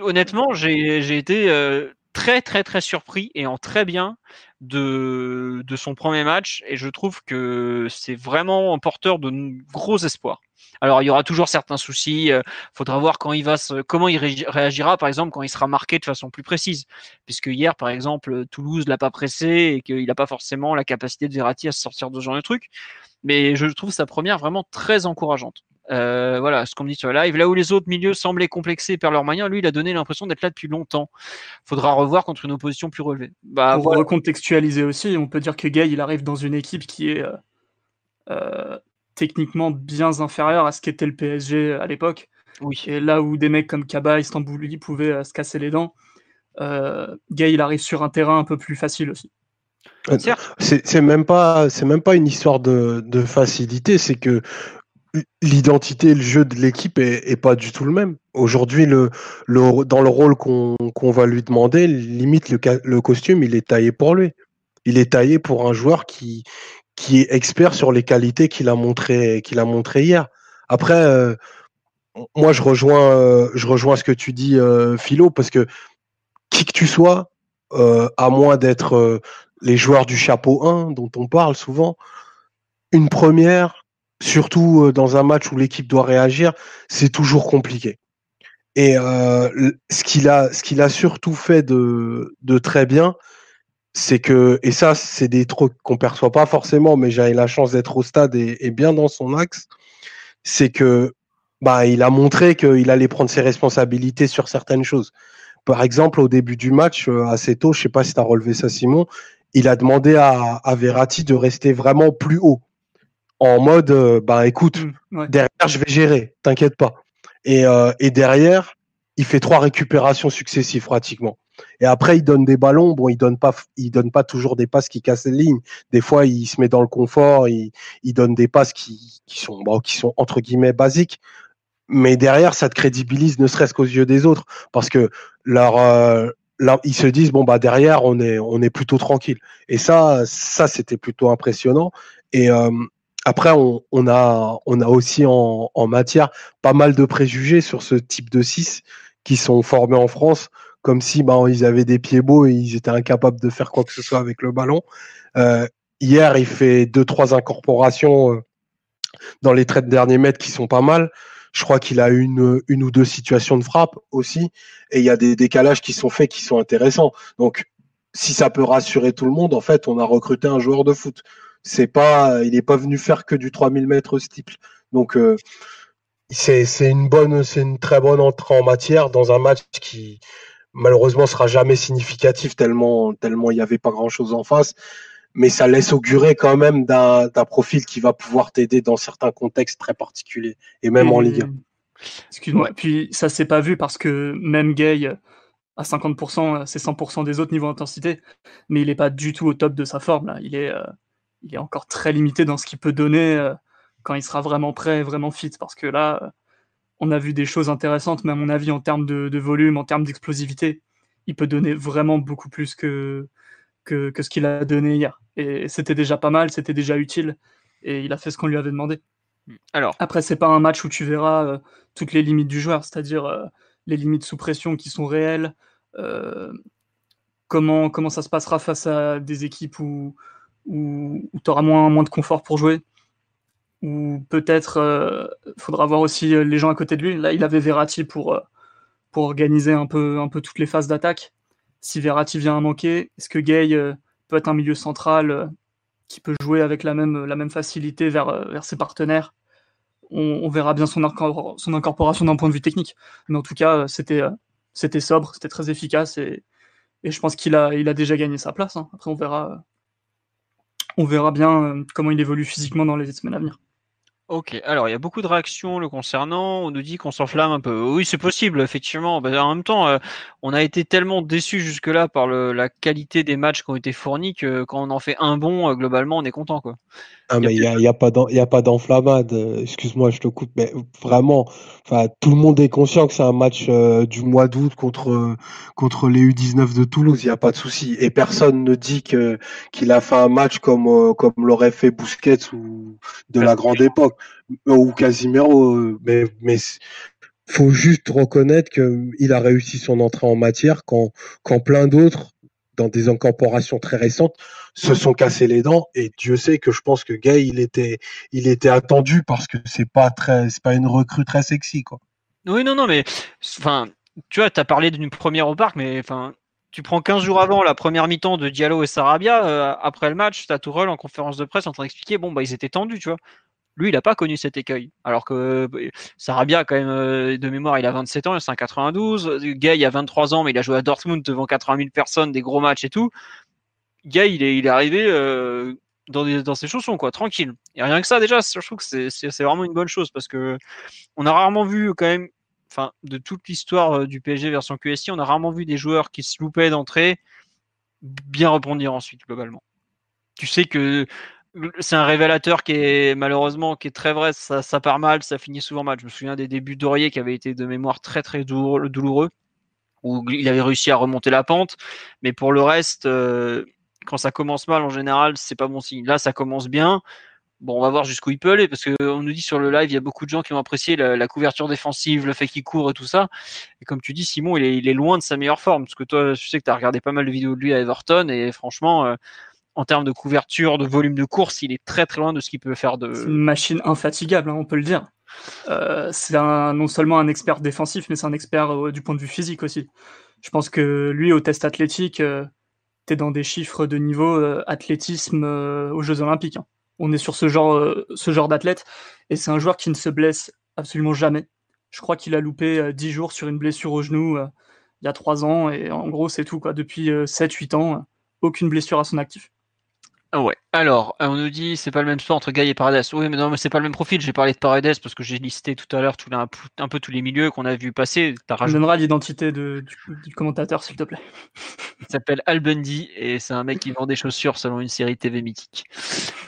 honnêtement, j'ai été euh, très, très, très surpris et en très bien de, son premier match. Et je trouve que c'est vraiment porteur de gros espoirs. Alors il y aura toujours certains soucis. Euh, faudra voir quand il va comment il réagira, par exemple, quand il sera marqué de façon plus précise. Puisque hier, par exemple, Toulouse l'a pas pressé et qu'il n'a pas forcément la capacité de Verratti à se sortir de ce genre de truc. mais je trouve sa première vraiment très encourageante. Euh, voilà ce qu'on me dit sur le live. Là où les autres milieux semblaient complexés par leurs moyens, lui, il a donné l'impression d'être là depuis longtemps. Faudra revoir contre une opposition plus relevée. Bah, Pour recontextualiser aussi, on peut dire que Gay, il arrive dans une équipe qui est euh, techniquement bien inférieure à ce qu'était le PSG à l'époque. Oui. Et là où des mecs comme Kaba, Istanbuli pouvaient euh, se casser les dents, euh, Gay il arrive sur un terrain un peu plus facile aussi. C'est même pas c'est même pas une histoire de, de facilité, c'est que l'identité, le jeu de l'équipe est, pas du tout le même. Aujourd'hui, dans le rôle qu'on va lui demander, limite le, costume, il est taillé pour lui. Il est taillé pour un joueur qui, est expert sur les qualités qu'il a montré qu'il a montré hier. Après, euh, moi je rejoins euh, ce que tu dis, euh, Philo, parce que qui que tu sois, à moins d'être les joueurs du chapeau 1 dont on parle souvent, une première, surtout dans un match où l'équipe doit réagir, c'est toujours compliqué. Et ce qu'il a, ce a surtout fait de, de très bien, c'est que, et ça, c'est des trucs qu'on perçoit pas forcément, mais j'ai la chance d'être au stade et, bien dans son axe, c'est que, bah, il a montré qu'il allait prendre ses responsabilités sur certaines choses. Par exemple, au début du match, euh, assez tôt, je sais pas si tu as relevé ça, Simon, il a demandé à, à Verratti de rester vraiment plus haut. En mode, euh, bah, écoute, mmh, derrière, je vais gérer, t'inquiète pas. Et, euh, et derrière, il fait trois récupérations successives pratiquement. Et après, il donne des ballons. Bon, il donne pas, il donne pas toujours des passes qui cassent les lignes. Des fois, il se met dans le confort. Il, il donne des passes qui, qui sont, bon, qui sont entre guillemets basiques. Mais derrière, ça te crédibilise, ne serait-ce qu'aux yeux des autres, parce que leur, euh, ils se disent bon bah derrière, on est, on est plutôt tranquille. Et ça, ça c'était plutôt impressionnant. Et euh, après, on, a, aussi en, matière pas mal de préjugés sur ce type de 6 qui sont formés en France comme si bah, ils avaient des pieds beaux et ils étaient incapables de faire quoi que ce soit avec le ballon. Euh, hier, il fait deux trois incorporations euh, dans les traits de dernier mètre qui sont pas mal. Je crois qu'il a une, une ou deux situations de frappe aussi, et il y a des décalages qui sont faits qui sont intéressants. Donc, si ça peut rassurer tout le monde, en fait, on a recruté un joueur de foot. C'est pas, il n'est pas venu faire que du 3000 mètres steeple. Donc, euh, c'est une bonne, c'est une très bonne entrée en matière dans un match qui, malheureusement sera jamais significatif tellement tellement il n'y avait pas grand chose en face mais ça laisse augurer quand même d'un profil qui va pouvoir t'aider dans certains contextes très particuliers et même en Ligue 1. Excuse-moi, puis ça s'est pas vu parce que même Gay à 50%, c'est 100% des autres niveaux d'intensité, mais il n'est pas du tout au top de sa forme là. Il est, euh, il est encore très limité dans ce qu'il peut donner euh, quand il sera vraiment prêt, vraiment fit, parce que là, on a vu des choses intéressantes, mais à mon avis, en termes de, volume, en termes d'explosivité, il peut donner vraiment beaucoup plus que, que, ce qu'il a donné hier. Et c'était déjà pas mal, c'était déjà utile, et il a fait ce qu'on lui avait demandé. Alors. Après, c'est pas un match où tu verras euh, toutes les limites du joueur, c'est-à-dire euh, les limites sous pression qui sont réelles, euh, comment, comment ça se passera face à des équipes où, où, tu auras moins, moins de confort pour jouer ou peut-être euh, faudra voir aussi euh, les gens à côté de lui. Là, il avait Verratti pour, euh, pour organiser un peu, un peu toutes les phases d'attaque. Si Verratti vient à manquer, est-ce que Gay peut être un milieu central qui peut jouer avec la même, la même facilité vers, vers ses partenaires? On, verra bien son, son incorporation d'un point de vue technique. Mais en tout cas, c'était c'était sobre, c'était très efficace et, et je pense qu'il a, il a déjà gagné sa place. Hein. Après, on verra, on verra bien comment il évolue physiquement dans les semaines à venir. Ok, alors il y a beaucoup de réactions le concernant. On nous dit qu'on s'enflamme un peu. Oui, c'est possible, effectivement. Bah, en même temps, euh, on a été tellement déçus jusque-là par la qualité des matchs qui ont été fournis que quand on en fait un bon, euh, globalement, on est content. Quoi. Ah, mais il n'y a, y a, pas d'enflammade. Euh, excuse-moi, je te coupe, mais vraiment, enfin, tout le monde est conscient que c'est un match du mois d'août contre, contre les U19 de Toulouse. Il n'y a pas de souci. Et personne ne dit que qu'il a fait un match comme, comme l'aurait fait Busquets ou de la grande époque ou Casimiro, euh, mais mais faut juste reconnaître qu'il a réussi son entrée en matière quand quand plein d'autres dans des incorporations très récentes se sont cassés les dents et Dieu sait que je pense que Gay il était attendu parce que c'est pas très c'est pas une recrue très sexy quoi. Oui non non mais enfin tu vois tu as parlé d'une première au parc mais enfin tu prends 15 jours avant la première mi-temps de Diallo et Sarabia, euh, après le match, tu as Tourelle en conférence de presse en train d'expliquer, bon, bah, ils étaient tendus, tu vois. Lui, il n'a pas connu cet écueil. Alors que euh, Sarabia, quand même, euh, de mémoire, il a 27 ans, il est 92. Gay, il a 23 ans, mais il a joué à Dortmund devant 80 000 personnes, des gros matchs et tout. Gay, il est, il est arrivé dans, dans ses chaussons, quoi, tranquille. Et rien que ça, déjà, je trouve que c'est vraiment une bonne chose parce que on a rarement vu quand même enfin, de toute l'histoire euh, du PSG version QSI, on a rarement vu des joueurs qui se loupaient d'entrée bien rebondir ensuite, globalement. Tu sais que c'est un révélateur qui est malheureusement qui est très vrai, ça, part mal, ça finit souvent mal. Je me souviens des débuts d'Aurier qui avaient été de mémoire très très douloureux, où il avait réussi à remonter la pente, mais pour le reste, euh, quand ça commence mal en général, c'est pas bon signe. Là, ça commence bien. Bon, on va voir jusqu'où il peut aller parce qu'on nous dit sur le live, il y a beaucoup de gens qui ont apprécié la, couverture défensive, le fait qu'il court et tout ça. Et comme tu dis, Simon, il est, loin de sa meilleure forme parce que toi, je sais que tu as regardé pas mal de vidéos de lui à Everton et franchement, euh, en termes de couverture, de volume de course, il est très très loin de ce qu'il peut faire de. Une machine infatigable, hein, on peut le dire. Euh, c'est non seulement un expert défensif, mais c'est un expert euh, du point de vue physique aussi. Je pense que lui, au test athlétique, tu es dans des chiffres de niveau athlétisme aux Jeux Olympiques. Hein on est sur ce genre, euh, ce genre d'athlète. Et c'est un joueur qui ne se blesse absolument jamais. Je crois qu'il a loupé 10 euh, jours sur une blessure au genou euh, il y a 3 ans. Et en gros, c'est tout. Depuis 7-8 ans, aucune blessure à son actif. Ah ouais. Alors, on nous dit c'est pas le même sport entre Guy et Paredes. Oui, mais non, mais c'est pas le même profil. J'ai parlé de Paredes parce que j'ai listé tout à l'heure un, un, peu tous les milieux qu'on a vu passer. Tu donnera l'identité du, du, commentateur, s'il te plaît. Il s'appelle Al Bundy et c'est un mec qui vend des chaussures selon une série TV mythique.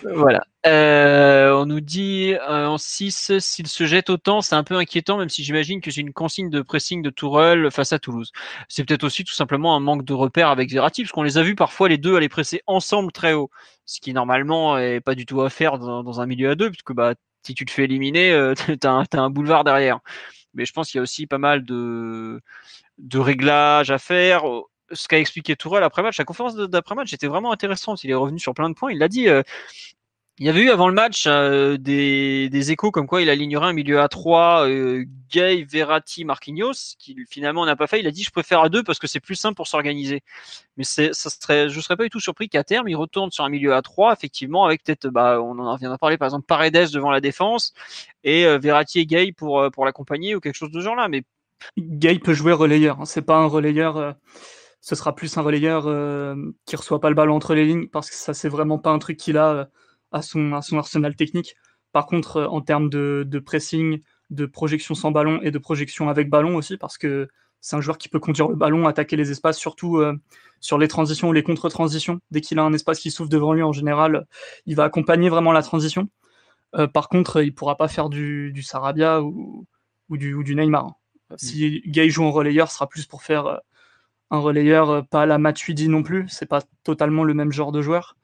Voilà. Euh, on nous dit euh, en 6, s'il se jette autant, c'est un peu inquiétant, même si j'imagine que c'est une consigne de pressing de Tourelle face à Toulouse. C'est peut-être aussi tout simplement un manque de repères avec Verratti, parce qu'on les a vus parfois les deux aller presser ensemble très haut, ce qui normalement est pas du tout à faire dans, un milieu à deux, puisque bah, si tu te fais éliminer, euh, tu as, un boulevard derrière. Mais je pense qu'il y a aussi pas mal de, de réglages à faire ce qu'a expliqué Tourelle après match, la conférence d'après match était vraiment intéressante. Il est revenu sur plein de points. Il l'a dit, il y avait eu avant le match euh, des, des, échos comme quoi il alignerait un milieu à 3, euh, Gay, Verratti, Marquinhos, qui finalement n'a pas fait. Il a dit je préfère à deux parce que c'est plus simple pour s'organiser. Mais ça serait, je serais pas du tout surpris qu'à terme il retourne sur un milieu à 3, effectivement, avec peut-être, bah, on en vient de parler par exemple Paredes devant la défense et euh, Verratti et Gay pour, euh, pour l'accompagner ou quelque chose de genre là. Mais Gay peut jouer relayeur, hein. c'est pas un relayeur ce sera plus un relayeur euh, qui reçoit pas le ballon entre les lignes parce que ça c'est vraiment pas un truc qu'il a à son, arsenal technique. Par contre, euh, en termes de, pressing, de projection sans ballon et de projection avec ballon aussi, parce que c'est un joueur qui peut conduire le ballon, attaquer les espaces, surtout euh, sur les transitions ou les contre-transitions. Dès qu'il a un espace qui s'ouvre devant lui, en général, il va accompagner vraiment la transition. Euh, par contre, il pourra pas faire du, Sarabia ou, du, Neymar. Mm. Si Gay joue en relayeur, ce sera plus pour faire un relayeur, pas à la Matuidi non plus. C'est pas totalement le même genre de joueur.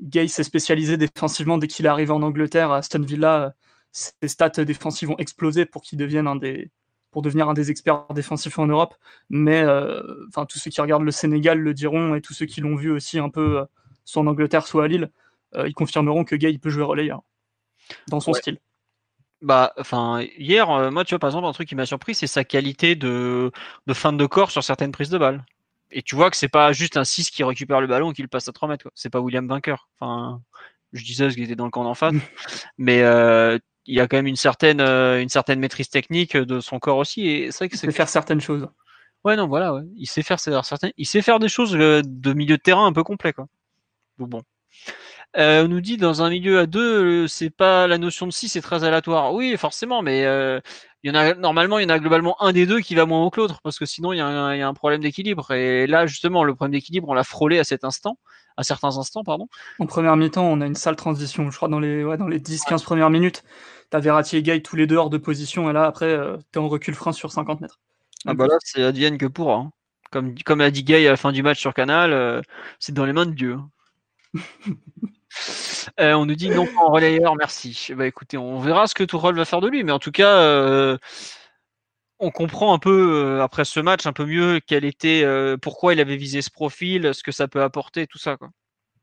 Gay s'est spécialisé défensivement dès qu'il est arrivé en Angleterre à Aston Villa. Ses stats défensives ont explosé pour qu'il devienne un des pour devenir un des experts défensifs en Europe. Mais euh, enfin, tous ceux qui regardent le Sénégal le diront et tous ceux qui l'ont vu aussi un peu euh, soit en Angleterre, soit à Lille, euh, ils confirmeront que Gay peut jouer relayeur dans son style. Bah, enfin, hier, moi, tu vois, par exemple, un truc qui m'a surpris, c'est sa qualité de, de fin de corps sur certaines prises de balles et tu vois que c'est pas juste un 6 qui récupère le ballon et qui le passe à 3 mètres. C'est pas William vainqueur. Enfin, je disais ce qui était dans le camp d'en face, mais euh, il y a quand même une certaine, euh, une certaine maîtrise technique de son corps aussi. Et c'est vrai que c'est faire certaines choses. Ouais, non, voilà, ouais. il sait faire certaines, il sait faire des choses euh, de milieu de terrain un peu complet, quoi. bon. Euh, on nous dit dans un milieu à deux, c'est pas la notion de 6 c'est très aléatoire. Oui, forcément, mais euh, il y en a normalement, il y en a globalement un des deux qui va moins haut que l'autre parce que sinon il y, a un, problème d'équilibre. Et là, justement, le problème d'équilibre, on l'a frôlé à cet instant, à certains instants, pardon. En première mi-temps, on a une sale transition. Je crois dans les, ouais, dans les 10-15 premières minutes, t'as Verratti et Gay tous les deux hors de position. Et là, après, euh, t'es en recul frein sur 50 mètres. Ah bah là, c'est advienne que pour. Hein. Comme, comme a dit Gay à la fin du match sur Canal, euh, c'est dans les mains de Dieu. Euh, on nous dit non en relayeur, merci. Bah écoutez, on verra ce que Tourelle va faire de lui, mais en tout cas, euh, on comprend un peu euh, après ce match un peu mieux quel était, pourquoi il avait visé ce profil, ce que ça peut apporter, tout ça. Quoi.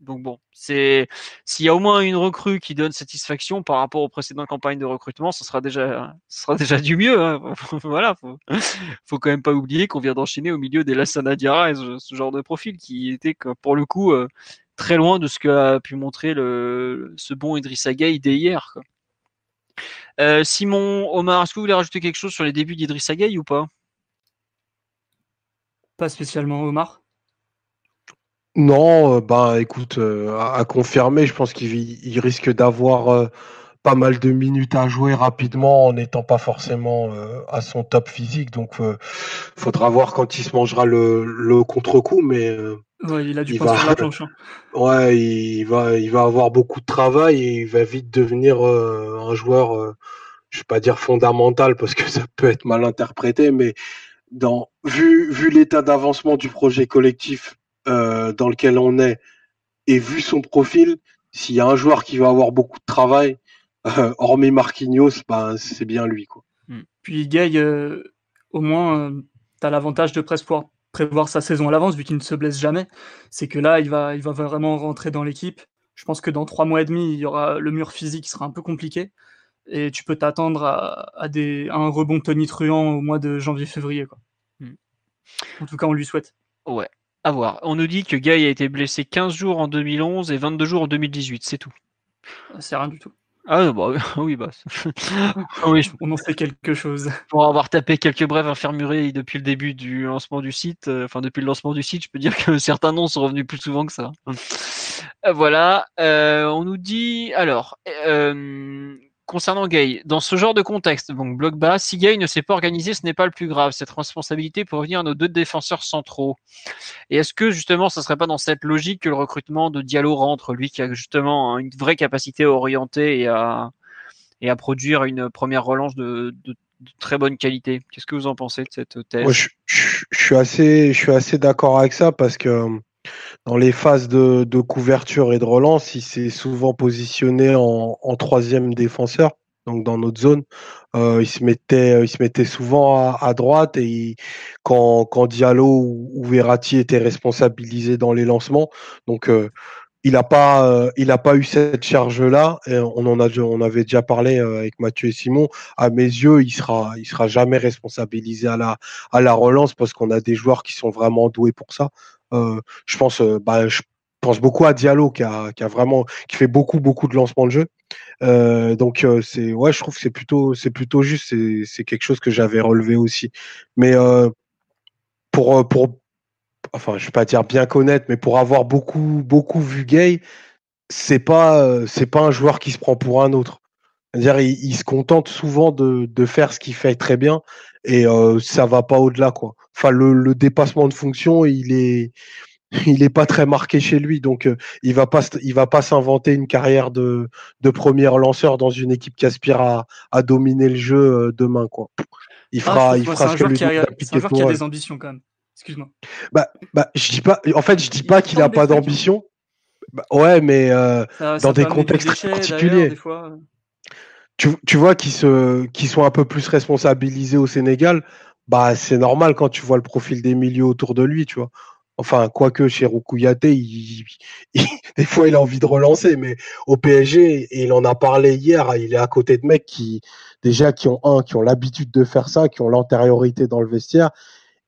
Donc bon, c'est s'il y a au moins une recrue qui donne satisfaction par rapport aux précédentes campagnes de recrutement, ce sera déjà, sera déjà du mieux. Hein. voilà, faut, quand même pas oublier qu'on vient d'enchaîner au milieu des Lassana Diarra et ce, genre de profil qui était pour le coup très loin de ce qu'a pu montrer le, ce bon Idrissa Gueye dès hier. Euh, Simon, Omar, est-ce que vous voulez rajouter quelque chose sur les débuts d'Idrissa Gueye ou pas? Pas spécialement, Omar? Non, euh, bah écoute, euh, à, confirmer, je pense qu'il risque d'avoir euh, pas mal de minutes à jouer rapidement en n'étant pas forcément à son top physique. Donc, faudra voir quand il se mangera le, contre-coup, mais Ouais, il a du poing sur la planche. Hein. ouais, il va, il va avoir beaucoup de travail et il va vite devenir un joueur, je vais pas dire fondamental parce que ça peut être mal interprété, mais dans vu vu l'état d'avancement du projet collectif euh, dans lequel on est et vu son profil, s'il y a un joueur qui va avoir beaucoup de travail, euh, hormis Marquinhos, ben, c'est bien lui. Quoi. Hmm. Puis Gay, euh, au moins, tu as l'avantage de presque pouvoir prévoir sa saison à l'avance, vu qu'il ne se blesse jamais. C'est que là, il va, il va vraiment rentrer dans l'équipe. Je pense que dans trois mois et demi, il y aura le mur physique qui sera un peu compliqué. Et tu peux t'attendre à, des, un rebond Tony Truant au mois de janvier-février. Hmm. En tout cas, on lui souhaite. Ouais. À voir. On nous dit que Guy a été blessé 15 jours en 2011 et 22 jours en 2018, c'est tout. C'est rien du tout. Ah bah oui, bah. oui, on en sait quelque chose. Pour avoir tapé quelques brèves infirmeries depuis le début du lancement du site, euh, enfin depuis le lancement du site, je peux dire que certains noms sont revenus plus souvent que ça. Euh, voilà. Euh, on nous dit alors concernant Gay, dans ce genre de contexte, donc bloc bas, si Gay ne s'est pas organisé, ce n'est pas le plus grave. Cette responsabilité pour revenir à nos deux défenseurs centraux. Et est-ce que justement, ce serait pas dans cette logique que le recrutement de Diallo rentre, lui qui a justement une vraie capacité à orienter et à, et à produire une première relance de, très bonne qualité? Qu'est-ce que vous en pensez de cette thèse? Je, suis assez, je suis assez d'accord avec ça parce que dans les phases de, couverture et de relance, il s'est souvent positionné en, troisième défenseur, donc dans notre zone. Euh, il, se mettait, il se mettait souvent à, droite et quand, Diallo ou, Verratti étaient responsabilisés dans les lancements, donc euh, il n'a pas, euh, pas eu cette charge-là. On en a, on avait déjà parlé avec Mathieu et Simon. À mes yeux, il sera, il sera jamais responsabilisé à la, à la relance parce qu'on a des joueurs qui sont vraiment doués pour ça. Euh, je pense, euh, bah, je pense beaucoup à Diallo qui a, qui a, vraiment, qui fait beaucoup, beaucoup de lancements de jeu. Euh, donc c'est, ouais, je trouve que c'est plutôt, c'est plutôt juste. C'est quelque chose que j'avais relevé aussi. Mais pour, pour, enfin, je vais pas dire bien connaître, mais pour avoir beaucoup, beaucoup vu Gay, c'est pas, c'est pas un joueur qui se prend pour un autre. C'est-à-dire, il, se contente souvent de, de faire ce qu'il fait très bien et euh, ça va pas au-delà, quoi enfin le, dépassement de fonction, il est il est pas très marqué chez lui, donc euh, il va pas il va pas s'inventer une carrière de, de premier lanceur dans une équipe qui aspire à, à dominer le jeu euh, demain quoi. Il ah, fera, il fera ce que lui. C'est un joueur qui a des ambitions quand même. Excuse-moi. Bah, bah, je dis pas. En fait, je dis pas qu'il a pas d'ambition. Bah, ouais, mais euh, dans des contextes particuliers. Tu, vois qu'ils se, qui sont un peu plus responsabilisés au Sénégal bah c'est normal quand tu vois le profil des milieux autour de lui, tu vois. Enfin, quoique chez Roukouyaté, il, des fois il a envie de relancer, mais au PSG, il en a parlé hier, il est à côté de mecs qui déjà qui ont un, qui ont l'habitude de faire ça, qui ont l'antériorité dans le vestiaire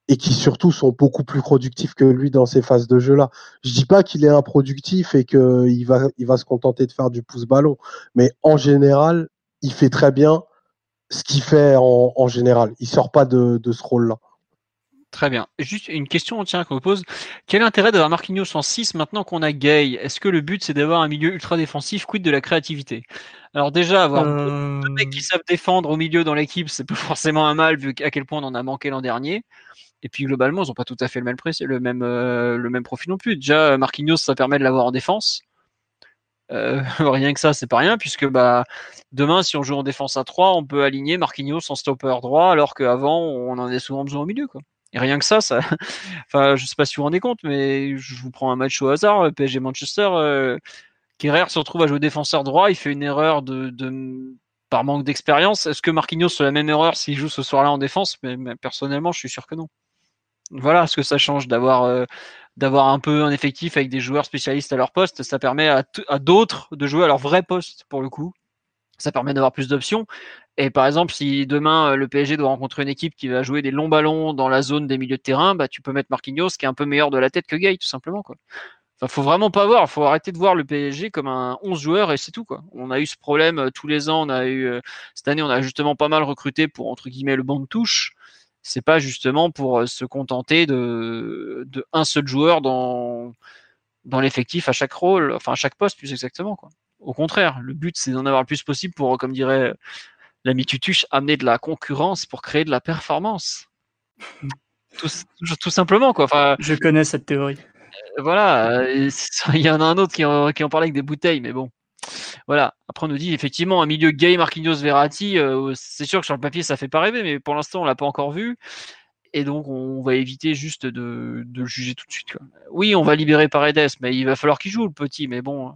et qui surtout sont beaucoup plus productifs que lui dans ces phases de jeu là. Je dis pas qu'il est improductif et qu'il va il va se contenter de faire du pouce ballon, mais en général, il fait très bien ce qu'il fait en, général. Il sort pas de, ce rôle-là. Très bien. Juste une question tiens, qu'on me pose. Quel intérêt d'avoir Marquinhos en 6 maintenant qu'on a Gay? Est-ce que le but c'est d'avoir un milieu ultra défensif Quid de la créativité? Alors déjà, avoir euh... deux mecs qui savent défendre au milieu dans l'équipe, c'est pas forcément un mal vu à quel point on en a manqué l'an dernier. Et puis globalement, ils n'ont pas tout à fait le même, le même, euh, le même profil non plus. Déjà, Marquinhos, ça permet de l'avoir en défense. Euh, rien que ça, c'est pas rien, puisque bah, demain, si on joue en défense à 3, on peut aligner Marquinhos en stopper droit, alors qu'avant, on en a souvent besoin au milieu. Quoi. Et rien que ça, ça... enfin, je sais pas si vous vous rendez compte, mais je vous prends un match au hasard, euh, PSG Manchester, euh, se retrouve à jouer défenseur droit, il fait une erreur de, de... par manque d'expérience. Est-ce que Marquinhos fait la même erreur s'il joue ce soir-là en défense? Mais, personnellement, je suis sûr que non. Voilà ce que ça change d'avoir euh, d'avoir un peu un effectif avec des joueurs spécialistes à leur poste. Ça permet à, d'autres de jouer à leur vrai poste pour le coup. Ça permet d'avoir plus d'options. Et par exemple, si demain le PSG doit rencontrer une équipe qui va jouer des longs ballons dans la zone des milieux de terrain, bah, tu peux mettre Marquinhos qui est un peu meilleur de la tête que Gay, tout simplement. Quoi. Enfin, faut vraiment pas voir. Faut arrêter de voir le PSG comme un 11 joueurs et c'est tout quoi. On a eu ce problème euh, tous les ans. On a eu euh, cette année, on a justement pas mal recruté pour entre guillemets le banc de touche. C'est pas justement pour euh, se contenter de, de un seul joueur dans dans l'effectif à chaque rôle, enfin à chaque poste plus exactement quoi. Au contraire, le but c'est d'en avoir le plus possible pour, comme dirait l'ami Tutuche, amener de la concurrence pour créer de la performance. Tout, tout simplement quoi. Enfin, Je connais cette théorie. voilà, euh, il y en a un autre qui en, qui en parlait avec des bouteilles, mais bon. Voilà. Après, on nous dit effectivement un milieu gay Marquinhos Verratti. euh, c'est sûr que sur le papier, ça fait pas rêver, mais pour l'instant, on l'a pas encore vu. Et donc, on va éviter juste de, de le juger tout de suite. quoi. Oui, on va libérer Paredes, mais il va falloir qu'il joue le petit. Mais bon,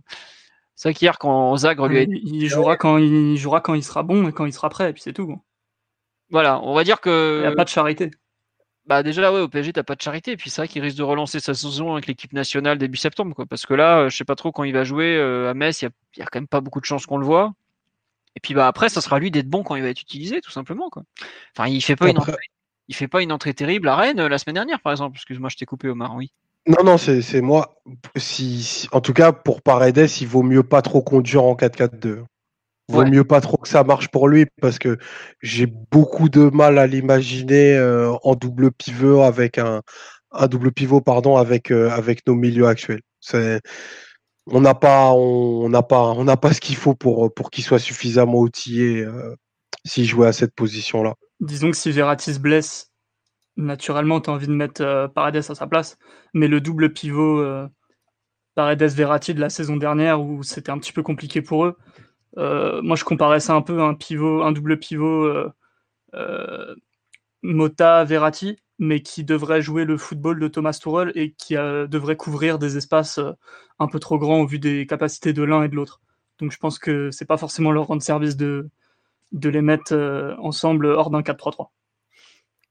c'est vrai qu'hier, quand Zagre lui a dit, Il, il jouera quand il jouera quand il sera bon et quand il sera prêt, et puis c'est tout. Il voilà, on va dire n'y a que pas de charité. Bah déjà ouais, au PSG, t'as pas de charité. Et puis c'est vrai qu'il risque de relancer sa saison avec l'équipe nationale début septembre, quoi. Parce que là, euh, je sais pas trop quand il va jouer euh, à Metz. Il y a, il y a quand même pas beaucoup de chances qu'on le voit. Et puis bah après, ça sera lui d'être bon quand il va être utilisé, tout simplement, quoi. Enfin, il fait pas une Après- entrée, il fait pas une entrée terrible à Rennes euh, la semaine dernière, par exemple. Excuse-moi, je t'ai coupé, Omar. Oui. Non, non, c'est c'est moi. Si, si- en tout cas, pour Paredes, il vaut mieux pas trop conduire en 4-4-2. Vaut Ouais. mieux pas trop que ça marche pour lui parce que j'ai beaucoup de mal à l'imaginer euh, en double pivot avec un, un double pivot pardon avec euh, avec nos milieux actuels. C'est on n'a pas on n'a pas on n'a pas ce qu'il faut pour pour qu'il soit suffisamment outillé euh, s'il jouait à cette position là. Disons que si Verratti se blesse, naturellement, tu as envie de mettre euh, Paredes à sa place. Mais le double pivot euh, Paredes-Verratti de la saison dernière, où c'était un petit peu compliqué pour eux, moi je comparais ça un peu à un, pivot, un double pivot euh, euh, Mota-Verratti, mais qui devrait jouer le football de Thomas Tuchel et qui euh, devrait couvrir des espaces euh, un peu trop grands au vu des capacités de l'un et de l'autre. Donc je pense que c'est pas forcément leur rendre service de, les mettre euh, ensemble hors d'un 4-3-3.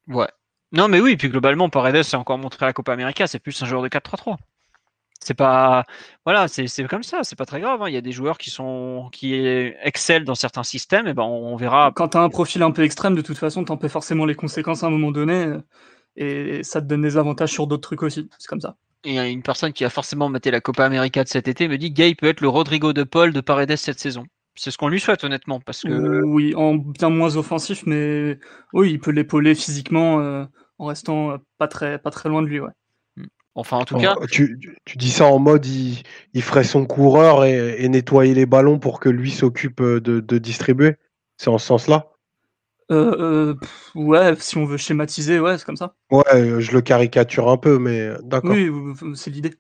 Ouais. Non, mais oui, puis globalement, Paredes, c'est encore montré à la Copa América, c'est plus un joueur de 4-3-3. C'est pas. Voilà, c'est c'est comme ça, c'est pas très grave. hein. Il y a des joueurs qui sont qui excellent dans certains systèmes, et ben on, on verra. Quand tu as un profil un peu extrême, de toute façon, tu en paies forcément les conséquences à un moment donné euh, et ça te donne des avantages sur d'autres trucs aussi. C'est comme ça. Il y a une personne qui a forcément maté la Copa América de cet été me dit Gay peut être le Rodrigo de Paul de Paredes cette saison. C'est ce qu'on lui souhaite honnêtement, parce que Oui, en bien moins offensif, mais oui, il peut l'épauler physiquement euh, en restant euh, pas très, pas très loin de lui. Ouais. Enfin en tout En- cas, tu, dis ça en mode il, il ferait son coureur et, et nettoyer les ballons pour que lui s'occupe euh, de, de distribuer. C'est en ce sens-là. Euh, euh, pff, ouais, si on veut schématiser, ouais, c'est comme ça. Ouais, je le caricature un peu, mais d'accord. Oui, c'est l'idée.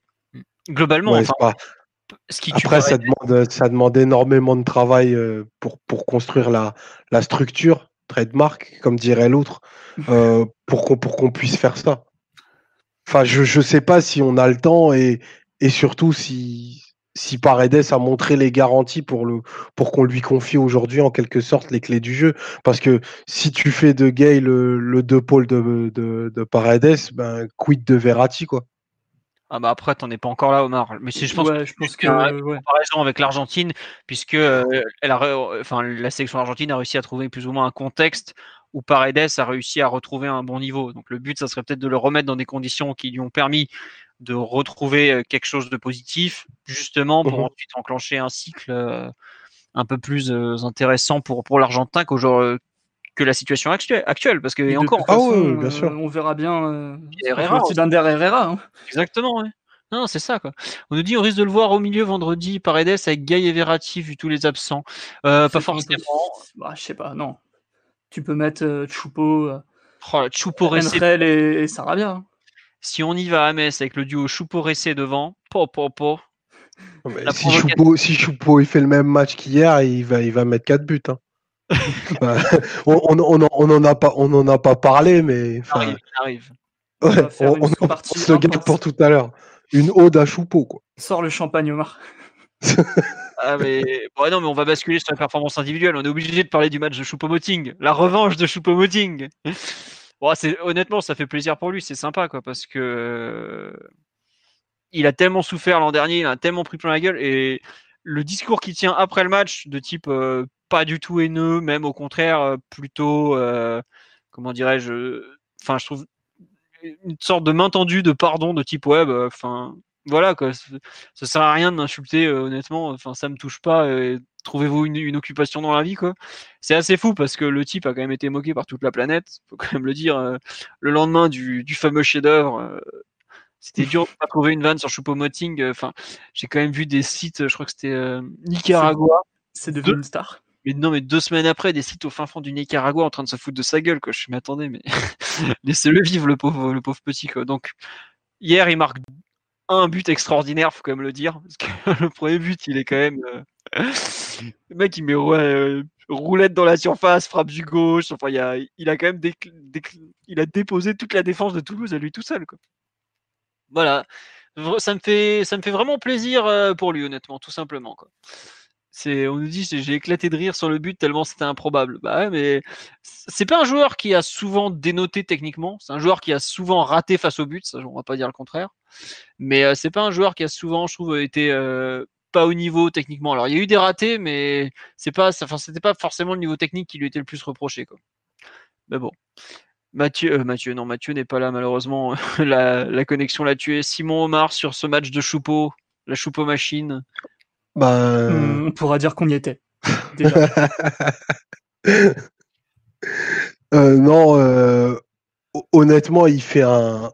globalement, Ouais, enfin, c'est pas- ce qui tue Après, ça demande, ça demande énormément de travail pour, pour construire la, la structure, trademark, comme dirait l'autre, euh, pour qu'on pour qu'on puisse faire ça. Enfin, je ne sais pas si on a le temps et, et surtout si, si Paredes a montré les garanties pour, le, pour qu'on lui confie aujourd'hui en quelque sorte les clés du jeu. Parce que si tu fais de Gay le, le deux pôles de, de, de Paredes, ben, quid de Verratti, quoi. Ah bah après, t'en es pas encore là, Omar. Mais je pense ouais, que je pense que euh, ouais. comparaison avec l'Argentine, puisque euh, elle a, enfin, la sélection argentine a réussi à trouver plus ou moins un contexte où Paredes a réussi à retrouver un bon niveau. Donc le but, ça serait peut-être de le remettre dans des conditions qui lui ont permis de retrouver euh, quelque chose de positif, justement pour Mhm. ensuite enclencher un cycle euh, un peu plus euh, intéressant pour, pour l'Argentin que la situation actuelle, actuelle parce que Et encore, Ah façon, ouais, bien euh, sûr. on verra bien. Euh, Herrera aussi d'Ander Herrera. hein. Exactement, ouais. Non, c'est ça, quoi. On nous dit on risque de le voir au milieu vendredi, Paredes avec Gay et Verratti, vu tous les absents. Euh, pas forcément. Bah, je sais pas, non. Tu peux mettre euh, Choupo, euh, Oh, Choupo et, et Sarabia. hein. Si on y va à Metz avec le duo Choupo Ressé devant, po, po, po. La si. Choupo, si Choupo il fait le même match qu'hier, il va, il va mettre 4 buts. hein. Bah, on, on, on, en- on en a pas, on en a pas parlé, mais Arrive, arrive. On ouais, on, une on- on se le garde pour tout à l'heure. Une ode à Choupo, quoi. Sors le champagne, Omar. Ah, mais... bon, non, mais on va basculer sur la performance individuelle. On est obligé de parler du match de Choupo-Moting. La revanche de Choupo-Moting. bon, honnêtement, ça fait plaisir pour lui, c'est sympa, quoi, parce que il a tellement souffert l'an dernier, il a tellement pris plein la gueule, et le discours qu'il tient après le match, de type pas du tout haineux, même au contraire, plutôt, comment dirais-je, enfin, je trouve une sorte de main tendue de pardon de type web, enfin, voilà, quoi, ça sert à rien de m'insulter, honnêtement, enfin, ça me touche pas trouvez-vous une, occupation dans la vie quoi C'est assez fou parce que le type a quand même été moqué par toute la planète, faut quand même le dire. Euh, le lendemain du, fameux chef-d'œuvre, euh, c'était dur de trouver une vanne sur Choupo-Moting. Euh, enfin, j'ai quand même vu des sites, je crois que c'était Nicaragua. C'est devenu une star. Mais non, mais deux semaines après, des sites au fin fond du Nicaragua en train de se foutre de sa gueule, quoi. Je m'attendais, mais laissez-le vivre, le pauvre, le pauvre petit, quoi. Donc, hier, il marque un but extraordinaire, faut quand même le dire, le premier but, il est quand même le mec, il met ouais, roulette dans la surface, frappe du gauche. Enfin, il a, il a quand même il a déposé toute la défense de Toulouse à lui tout seul. Quoi. Voilà. Ça me, fait, ça me fait vraiment plaisir euh, pour lui, honnêtement, tout simplement. Quoi. C'est, on nous dit j'ai éclaté de rire sur le but tellement c'était improbable. Bah mais c'est pas un joueur qui a souvent dénoté techniquement. C'est un joueur qui a souvent raté face au but. Ça, on va pas dire le contraire. Mais euh, c'est pas un joueur qui a souvent, je trouve, été euh, pas au niveau techniquement. Alors il y a eu des ratés, mais c'est pas, enfin c'était pas forcément le niveau technique qui lui était le plus reproché. Quoi. Mais bon. Mathieu, euh, Mathieu, non, Mathieu n'est pas là malheureusement. la, connexion l'a tué. Simon Omar sur ce match de Choupeau, la Choupeau machine. Bah, hmm, on pourra dire qu'on y était. Euh, non, euh, honnêtement, il fait un,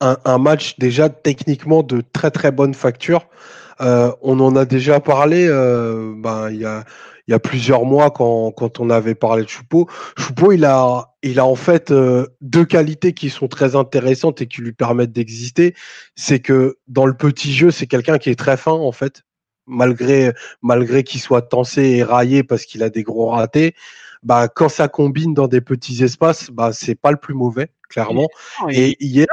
un, match déjà techniquement de très très bonne facture. Euh, on en a déjà parlé euh, ben, il, y a, il y a plusieurs mois quand, quand on avait parlé de Choupeau. Choupeau, il a, il a en fait euh, deux qualités qui sont très intéressantes et qui lui permettent d'exister. C'est que dans le petit jeu, c'est quelqu'un qui est très fin en fait, malgré, malgré qu'il soit tensé et raillé parce qu'il a des gros ratés. Bah, quand ça combine dans des petits espaces, bah, c'est pas le plus mauvais, clairement. Et hier,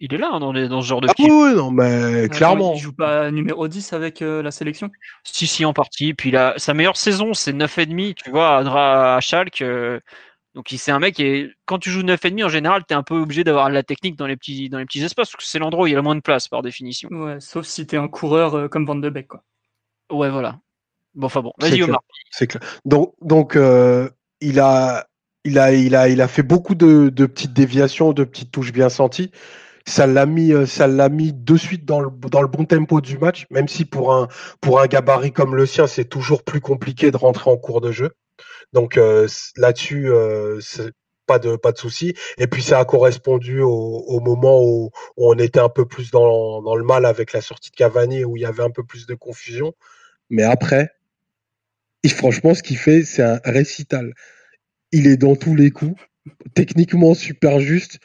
il est là hein, dans, dans, ce genre de ah oui, non, mais clairement. Il joue pas numéro 10 avec euh, la sélection? Si, si, en partie. Puis là, sa meilleure saison, c'est 9,5, tu vois, à, à Schalke. Euh, donc c'est un mec et quand tu joues 9,5 en général, tu es un peu obligé d'avoir la technique dans les petits dans les petits espaces parce que c'est l'endroit où il y a le moins de place par définition. Ouais, sauf si tu es un coureur euh, comme Van de Beek quoi. Ouais, voilà. Bon enfin bon, vas-y Omar. C'est clair. Donc donc il a il a il a il a fait beaucoup de, de petites déviations, de petites touches bien senties ça l'a mis, euh, ça l'a mis de suite dans le, dans le bon tempo du match, même si pour un, pour un gabarit comme le sien, c'est toujours plus compliqué de rentrer en cours de jeu. Donc euh, là-dessus, euh, pas de pas de souci. Et puis ça a correspondu au, moment où, on était un peu plus dans, dans, le mal avec la sortie de Cavani, où il y avait un peu plus de confusion. Mais après, et franchement, ce qu'il fait, c'est un récital. Il est dans tous les coups, techniquement super juste.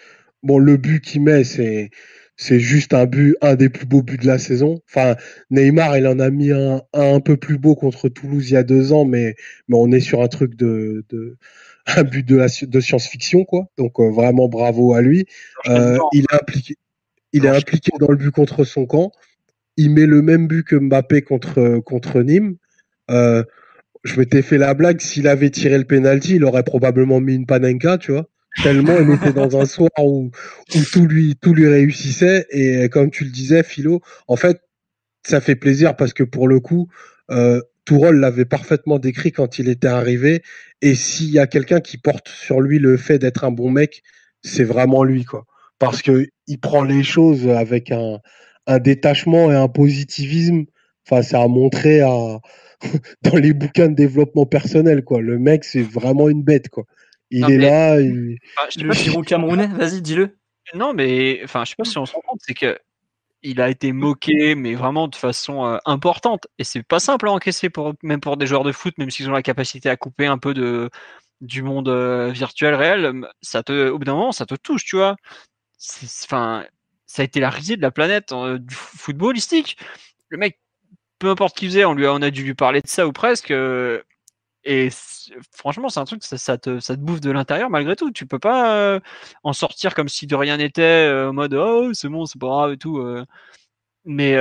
Bon, le but qu'il met, c'est c'est juste un but, un des plus beaux buts de la saison. Enfin, Neymar, il en a mis un, un, peu plus beau contre Toulouse il y a deux ans, mais, mais on est sur un truc de, de un but de, de science-fiction, quoi. Donc euh, vraiment bravo à lui. Euh, il est impliqué, il est impliqué dans le but contre son camp. Il met le même but que Mbappé contre contre Nîmes. Euh, je m'étais fait la blague, s'il avait tiré le penalty, il aurait probablement mis une panenka, tu vois tellement il était dans un soir où, où, tout lui tout lui réussissait. Et comme tu le disais Philo en fait ça fait plaisir parce que pour le coup euh, Tourol l'avait parfaitement décrit quand il était arrivé. Et s'il y a quelqu'un qui porte sur lui le fait d'être un bon mec c'est vraiment lui quoi. Parce que il prend les choses avec un, un détachement et un positivisme. Enfin ça a montré à dans les bouquins de développement personnel quoi. Le mec c'est vraiment une bête quoi il est là. Il... le Giro camerounais, vas-y, dis-le. Non, mais enfin, je sais pas si on se rend compte, c'est que il a été moqué, mais vraiment de façon euh, importante. Et c'est pas simple à encaisser, pour, même pour des joueurs de foot, même s'ils ont la capacité à couper un peu de, du monde euh, virtuel réel. Ça te, au bout d'un moment, ça te touche, tu vois. Enfin, ça a été la risée de la planète euh, du footballistique. Le mec, peu importe qui faisait, on lui a, on a dû lui parler de ça ou presque. Et franchement, c'est un truc, ça, te, ça te bouffe de l'intérieur malgré tout. Tu peux pas euh, en sortir comme si de rien n'était, euh, en mode oh c'est bon, c'est pas grave et tout. Euh. Mais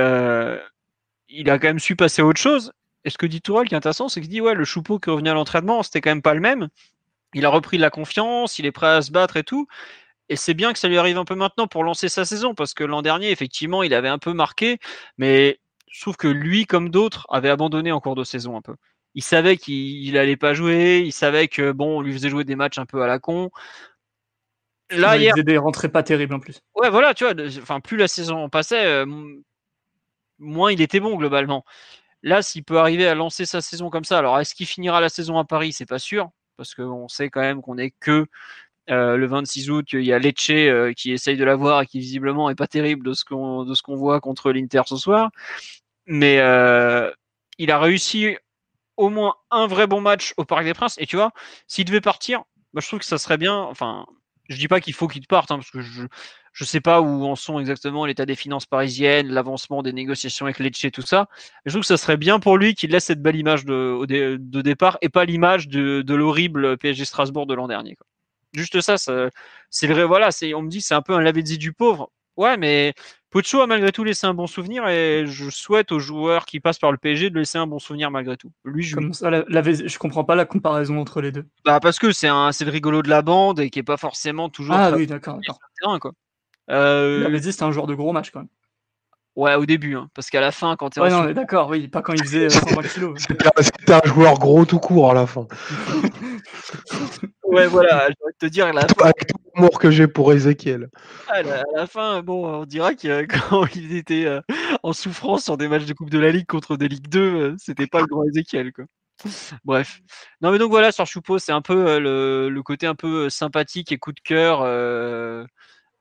il a quand même su passer à autre chose. Et ce que dit Tourelle qui est intéressant, c'est qu'il dit ouais, le choupeau qui revenait à l'entraînement, c'était quand même pas le même. Il a repris de la confiance, il est prêt à se battre et tout. et c'est bien que ça lui arrive un peu maintenant pour lancer sa saison, parce que l'an dernier, effectivement, il avait un peu marqué, mais je trouve que lui, comme d'autres, avait abandonné en cours de saison un peu. Il savait qu'il n'allait pas jouer, il savait que bon, on lui faisait jouer des matchs un peu à la con. Là, il faisait des rentrées pas terribles en plus. Ouais, voilà, tu vois, enfin, plus la saison passait, euh, moins il était bon globalement. Là, s'il peut arriver à lancer sa saison comme ça, alors est-ce qu'il finira la saison à Paris? C'est pas sûr, parce qu'on sait quand même qu'on est que euh, le 26 août, il y a Lecce euh, qui essaye de l'avoir et qui visiblement est pas terrible de ce qu'on de ce qu'on voit contre l'Inter ce soir. Mais euh, il a réussi au moins un vrai bon match au Parc des Princes. Et tu vois, s'il devait partir, bah, je trouve que ça serait bien. Enfin, je dis pas qu'il faut qu'il parte, hein, parce que je je sais pas où en sont exactement l'état des finances parisiennes, l'avancement des négociations avec Lecce, tout ça. je trouve que ça serait bien pour lui qu'il laisse cette belle image de, de, départ et pas l'image de, l'horrible PSG Strasbourg de l'an dernier. Juste ça, c'est le vrai. Voilà, on me dit c'est un peu un Lavezzi du pauvre. Ouais, mais Pocho a malgré tout laissé un bon souvenir et je souhaite aux joueurs qui passent par le PSG de laisser un bon souvenir malgré tout. Lui, je... Comme ça, la, je comprends pas la comparaison entre les deux. Bah parce que c'est un, c'est le rigolo de la bande et qui est pas forcément toujours. Ah oui, d'accord, d'accord. quoi. Euh... Lavezzi, c'était un joueur de gros match quand même. Ouais, au début, hein, parce qu'à la fin, quand tu Ouais, non, mais d'accord, oui, pas quand il faisait 120 kilos. C'était un joueur gros tout court à la fin. ouais, voilà, je vais te dire. La Avec tout l'amour que j'ai pour Ezekiel. À la, fin, bon, on dira que quand il était euh, en souffrance sur des matchs de Coupe de la Ligue contre des Ligue 2, euh, c'était pas le grand Ezekiel, quoi. Bref. Non, mais donc voilà, sur Choupeau, c'est un peu euh, le, le, côté un peu sympathique et coup de cœur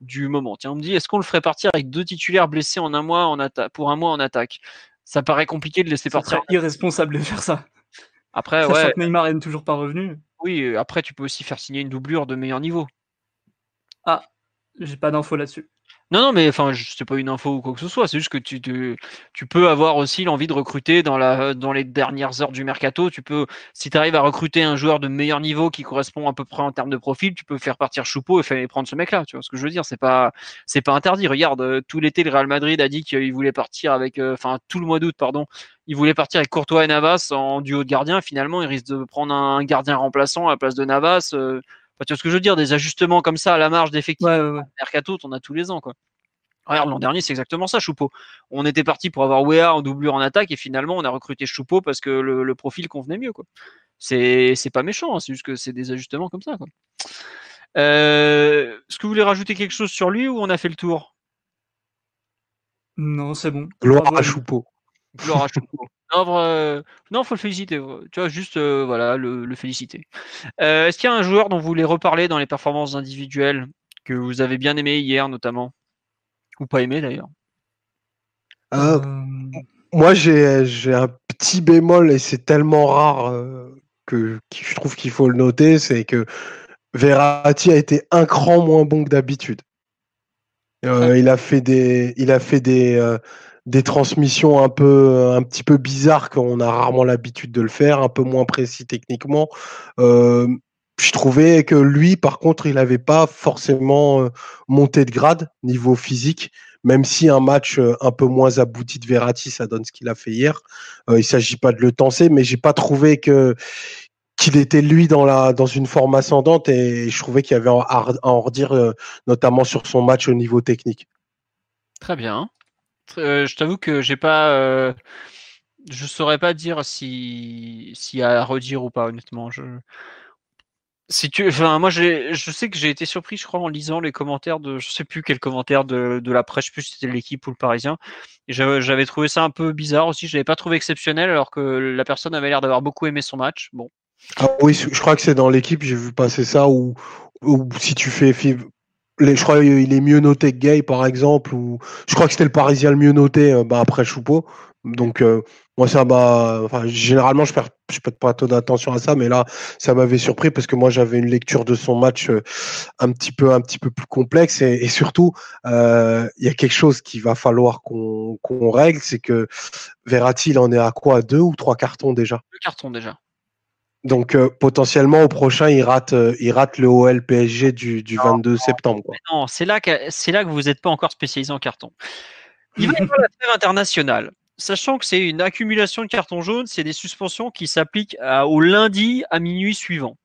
du moment. Tiens, on me dit, est-ce qu'on le ferait partir avec deux titulaires blessés en un mois en pour un mois en attaque? Ça paraît compliqué de laisser ça partir. irresponsable de faire ça. Après, ouais. Que Neymar n'est toujours pas revenu. Oui, euh, après, tu peux aussi faire signer une doublure de meilleur niveau. Ah, j'ai pas d'infos là-dessus. Non, non, mais enfin, c'est pas une info ou quoi que ce soit. C'est juste que tu, tu, peux avoir aussi l'envie de recruter dans, la, dans les dernières heures du mercato. Tu peux, si tu arrives à recruter un joueur de meilleur niveau qui correspond à peu près en termes de profil, tu peux faire partir Choupeau et faire prendre ce mec-là. Tu vois ce que je veux dire C'est pas, c'est pas interdit. Regarde, euh, tout l'été, le Real Madrid a dit qu'il voulait partir avec, euh, enfin, tout le mois d'août, pardon, il voulait partir avec Courtois et Navas en duo de gardien. Finalement, il risque de prendre un gardien remplaçant à la place de Navas. Euh, tu vois ce que je veux dire Des ajustements comme ça à la marge d'effectifs. Mercato, on a tous les ans, quoi. Regarde, l'an dernier, c'est exactement ça, Choupeau. On était parti pour avoir Wea en doublure en attaque et finalement, on a recruté Choupeau parce que le, profil convenait mieux. Quoi. C'est, pas méchant, hein, c'est juste que c'est des ajustements comme ça. Quoi. Euh, est-ce que vous voulez rajouter quelque chose sur lui ou on a fait le tour? Non, c'est bon. Gloire à Choupeau. Gloire à Choupeau. Non, euh, non, faut le féliciter. Tu vois, juste euh, voilà, le, féliciter. est-ce qu'il y a un joueur dont vous voulez reparler dans les performances individuelles que vous avez bien aimé hier notamment? Ou pas aimé d'ailleurs? Euh, Moi, j'ai un petit bémol et c'est tellement rare euh, que, je trouve qu'il faut le noter, c'est que Verratti a été un cran moins bon que d'habitude. Euh, il a fait des, il a fait des, des transmissions un peu, un petit peu bizarres qu'on a rarement l'habitude de le faire, un peu moins précis techniquement je trouvais que lui, par contre, il n'avait pas forcément euh, monté de grade niveau physique, même si un match euh, un peu moins abouti de Verratti, ça donne ce qu'il a fait hier. Euh, il ne s'agit pas de le tenser, mais j'ai pas trouvé que qu'il était lui dans la dans une forme ascendante et je trouvais qu'il y avait à, en redire, notamment sur son match au niveau technique. Très bien. Je t'avoue que j'ai pas, je saurais pas dire si s'il y a à redire ou pas honnêtement. Je si tu, enfin, moi, je sais que j'ai été surpris, je crois, en lisant les commentaires de, je sais plus quel commentaire de, de la presse, je sais plus si c'était l'équipe ou le Parisien. J'avais trouvé ça un peu bizarre aussi. Je l'avais pas trouvé exceptionnel, alors que la personne avait l'air d'avoir beaucoup aimé son match. Bon. Ah oui, je crois que c'est dans l'équipe, j'ai vu passer ça, ou si tu fais, je crois qu'il est mieux noté que Gay, par exemple, ou je crois que c'était le Parisien le mieux noté, euh, bah, après Choupeau. Donc, euh, moi, ça m'a. Enfin, généralement, je perds, je peux pas trop d'attention à ça, mais là, ça m'avait surpris parce que moi, j'avais une lecture de son match euh, un petit peu, un petit peu plus complexe et, surtout, euh, il y a quelque chose qu'il va falloir qu'on règle, c'est que Verratti, il en est à quoi, deux ou trois cartons déjà? Deux cartons déjà. Donc potentiellement au prochain, il rate, il rate le OL PSG du, du 22 septembre. Quoi. Non, c'est là que c'est là que vous n'êtes pas encore spécialisé en carton. Il va y avoir la trêve internationale sachant que c'est une accumulation de cartons jaunes, c'est des suspensions qui s'appliquent au lundi à minuit suivant.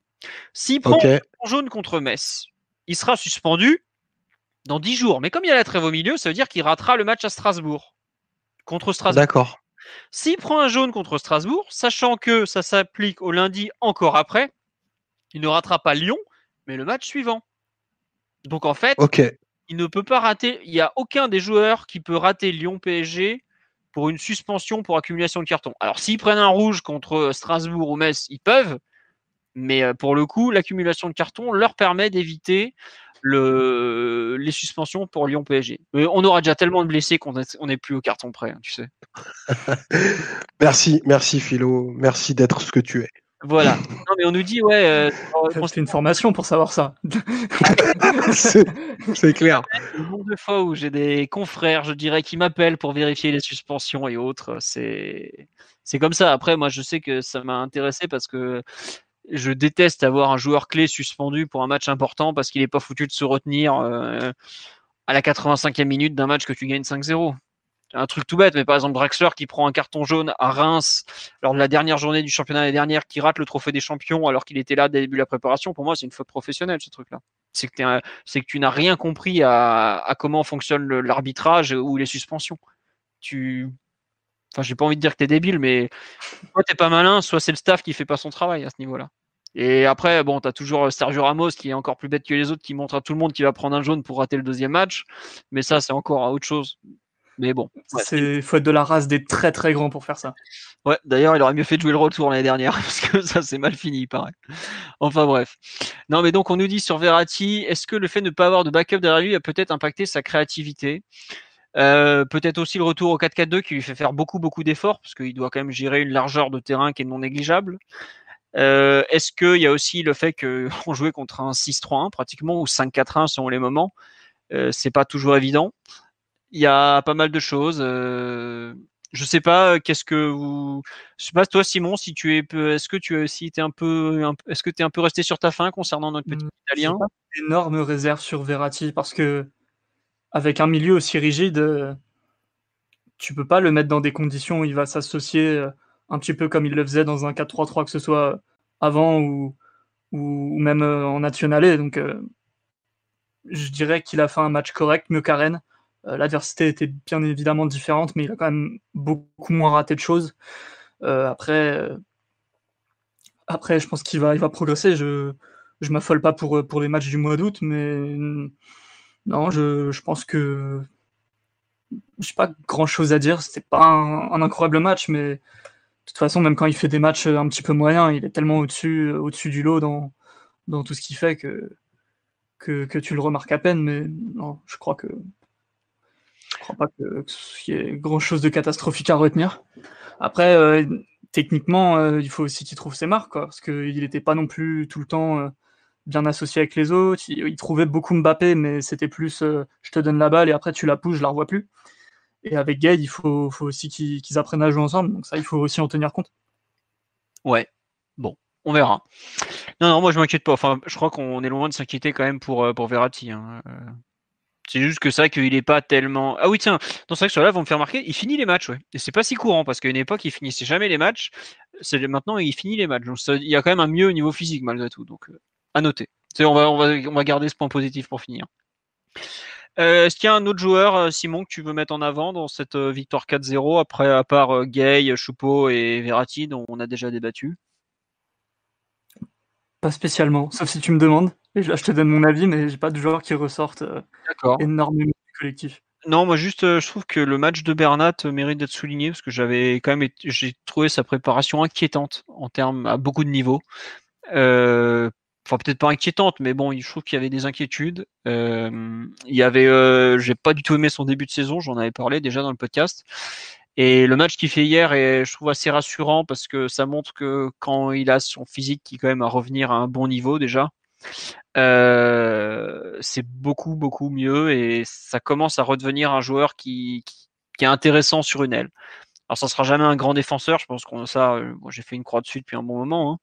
S'il prend un carton jaune contre Metz, il sera suspendu dans 10 jours. Mais comme il y a la trêve au milieu, ça veut dire qu'il ratera le match à Strasbourg. Contre Strasbourg. D'accord. S'il prend un jaune contre Strasbourg, sachant que ça s'applique au lundi encore après, il ne ratera pas Lyon, mais le match suivant. Donc en fait, il ne peut pas rater. Il n'y a aucun des joueurs qui peut rater Lyon PSG pour une suspension pour accumulation de cartons. Alors s'ils prennent un rouge contre Strasbourg ou Metz, ils peuvent. Mais euh, pour le coup, l'accumulation de cartons leur permet d'éviter le, les suspensions pour Lyon PSG. Mais on aura déjà tellement de blessés qu'on n'est plus au carton près, hein, tu sais. Merci, merci Philo. Merci d'être ce que tu es. Voilà. Non, mais on nous dit, ouais, euh, On fait une formation pour savoir ça. C'est c'est clair. le nombre de fois où j'ai des confrères, je dirais, qui m'appellent pour vérifier les suspensions et autres, c'est c'est comme ça. Après, moi, je sais que ça m'a intéressé parce que je déteste avoir un joueur clé suspendu pour un match important parce qu'il n'est pas foutu de se retenir euh, à la 85e minute d'un match que tu gagnes 5-0. Un truc tout bête, mais par exemple Draxler qui prend un carton jaune à Reims lors de la dernière journée du championnat l'année dernière, qui rate le trophée des champions alors qu'il était là dès le début de la préparation, pour moi c'est une faute professionnelle ce truc-là. C'est que, tu n'as rien compris à, comment fonctionne l'arbitrage ou les suspensions. Tu, enfin j'ai pas envie de dire que t'es débile, mais soit t'es pas malin, soit c'est le staff qui fait pas son travail à ce niveau-là. Et après, bon, t'as toujours Sergio Ramos qui est encore plus bête que les autres, qui montre à tout le monde qu'il va prendre un jaune pour rater le deuxième match. Mais ça, c'est encore autre chose. Mais bon. ouais. C'est faut être de la race des très très grands pour faire ça. Ouais, d'ailleurs, il aurait mieux fait de jouer le retour l'année dernière, parce que ça, c'est mal fini, il paraît. Enfin bref. Non, mais donc, on nous dit sur Verratti, est-ce que le fait de ne pas avoir de backup derrière lui a peut-être impacté sa créativité? Euh, Peut-être aussi le retour au 4-4-2 qui lui fait faire beaucoup, beaucoup d'efforts, parce qu'il doit quand même gérer une largeur de terrain qui est non négligeable. Euh, est-ce qu'il y a aussi le fait qu'on jouait contre un 6-3-1 pratiquement, ou 5-4-1 selon les moments Euh, C'est pas toujours évident. Il y a pas mal de choses. Euh, je sais pas, euh, qu'est-ce que vous. Je sais pas, toi, Simon, si tu es. Est-ce que tu as aussi été un peu. un- Est-ce que tu es un peu resté sur ta faim concernant notre petit Hmm, Italien? pas Énorme réserve sur Verratti parce que avec un milieu aussi rigide, euh, tu peux pas le mettre dans des conditions où il va s'associer un petit peu comme il le faisait dans un 4-3-3, que ce soit avant ou, même euh, en nationalé. Donc, euh, je dirais qu'il a fait un match correct, mieux qu'Aren. Euh, L'adversité était bien évidemment différente, mais il a quand même beaucoup moins raté de choses. Après, après, je pense qu'il va, il va progresser. Je, je m'affole pas pour, pour les matchs du mois d'août, mais non, je, je pense que j'ai pas grand chose à dire. C'était pas un, incroyable match, mais toute façon, même quand il fait des matchs un petit peu moyens, il est tellement au-dessus, au-dessus du lot dans, tout ce qu'il fait que, que, tu le remarques à peine. Mais non, je crois que je crois pas qu'il y ait grand chose de catastrophique à retenir. Après, euh, techniquement, euh, il faut aussi qu'il trouve ses marques, parce qu'il n'était pas non plus tout le temps euh, bien associé avec les autres. Il, il trouvait beaucoup Mbappé, mais c'était plus euh, je te donne la balle et après tu la pousses, je la revois plus. Et avec Gay, il faut, aussi qu'ils apprennent à jouer ensemble, donc ça, il faut aussi en tenir compte. Ouais. Bon, on verra. Non, non, moi je m'inquiète pas. Enfin, je crois qu'on est loin de s'inquiéter quand même pour, euh, pour Verratti. hein. Euh, C'est juste que ça, qu'il est pas tellement. Ah oui, tiens, dans ce que là, vont me faire remarquer, il finit les matchs, ouais. Et c'est pas si courant parce qu'à une époque, il finissait jamais les matchs. Maintenant, il finit les matchs. Donc, il y a quand même un mieux au niveau physique malgré tout. Donc, euh, à noter. On va, on, va, on va garder ce point positif pour finir. Euh, Est-ce qu'il y a un autre joueur, euh, Simon, que tu veux mettre en avant dans cette euh, victoire 4-0, après, à part Gay, Choupeau et Verratti, dont on a déjà débattu? Pas spécialement, sauf si tu me demandes. Et là, je te donne mon avis, mais j'ai pas de joueurs qui ressortent énormément du collectif. Non, moi juste, je trouve que le match de Bernat mérite d'être souligné parce que j'avais quand même, j'ai trouvé sa préparation inquiétante en termes à beaucoup de niveaux. Euh, Enfin, peut-être pas inquiétante, mais bon, je trouve qu'il y avait des inquiétudes. Euh, il y avait, euh, j'ai pas du tout aimé son début de saison, j'en avais parlé déjà dans le podcast. Et le match qu'il fait hier est, je trouve, assez rassurant parce que ça montre que quand il a son physique qui quand même à revenir à un bon niveau déjà, euh, c'est beaucoup beaucoup mieux et ça commence à redevenir un joueur qui, est intéressant sur une aile. Alors ça sera jamais un grand défenseur, je pense qu'on ça, moi j'ai fait une croix dessus depuis un bon moment. hein.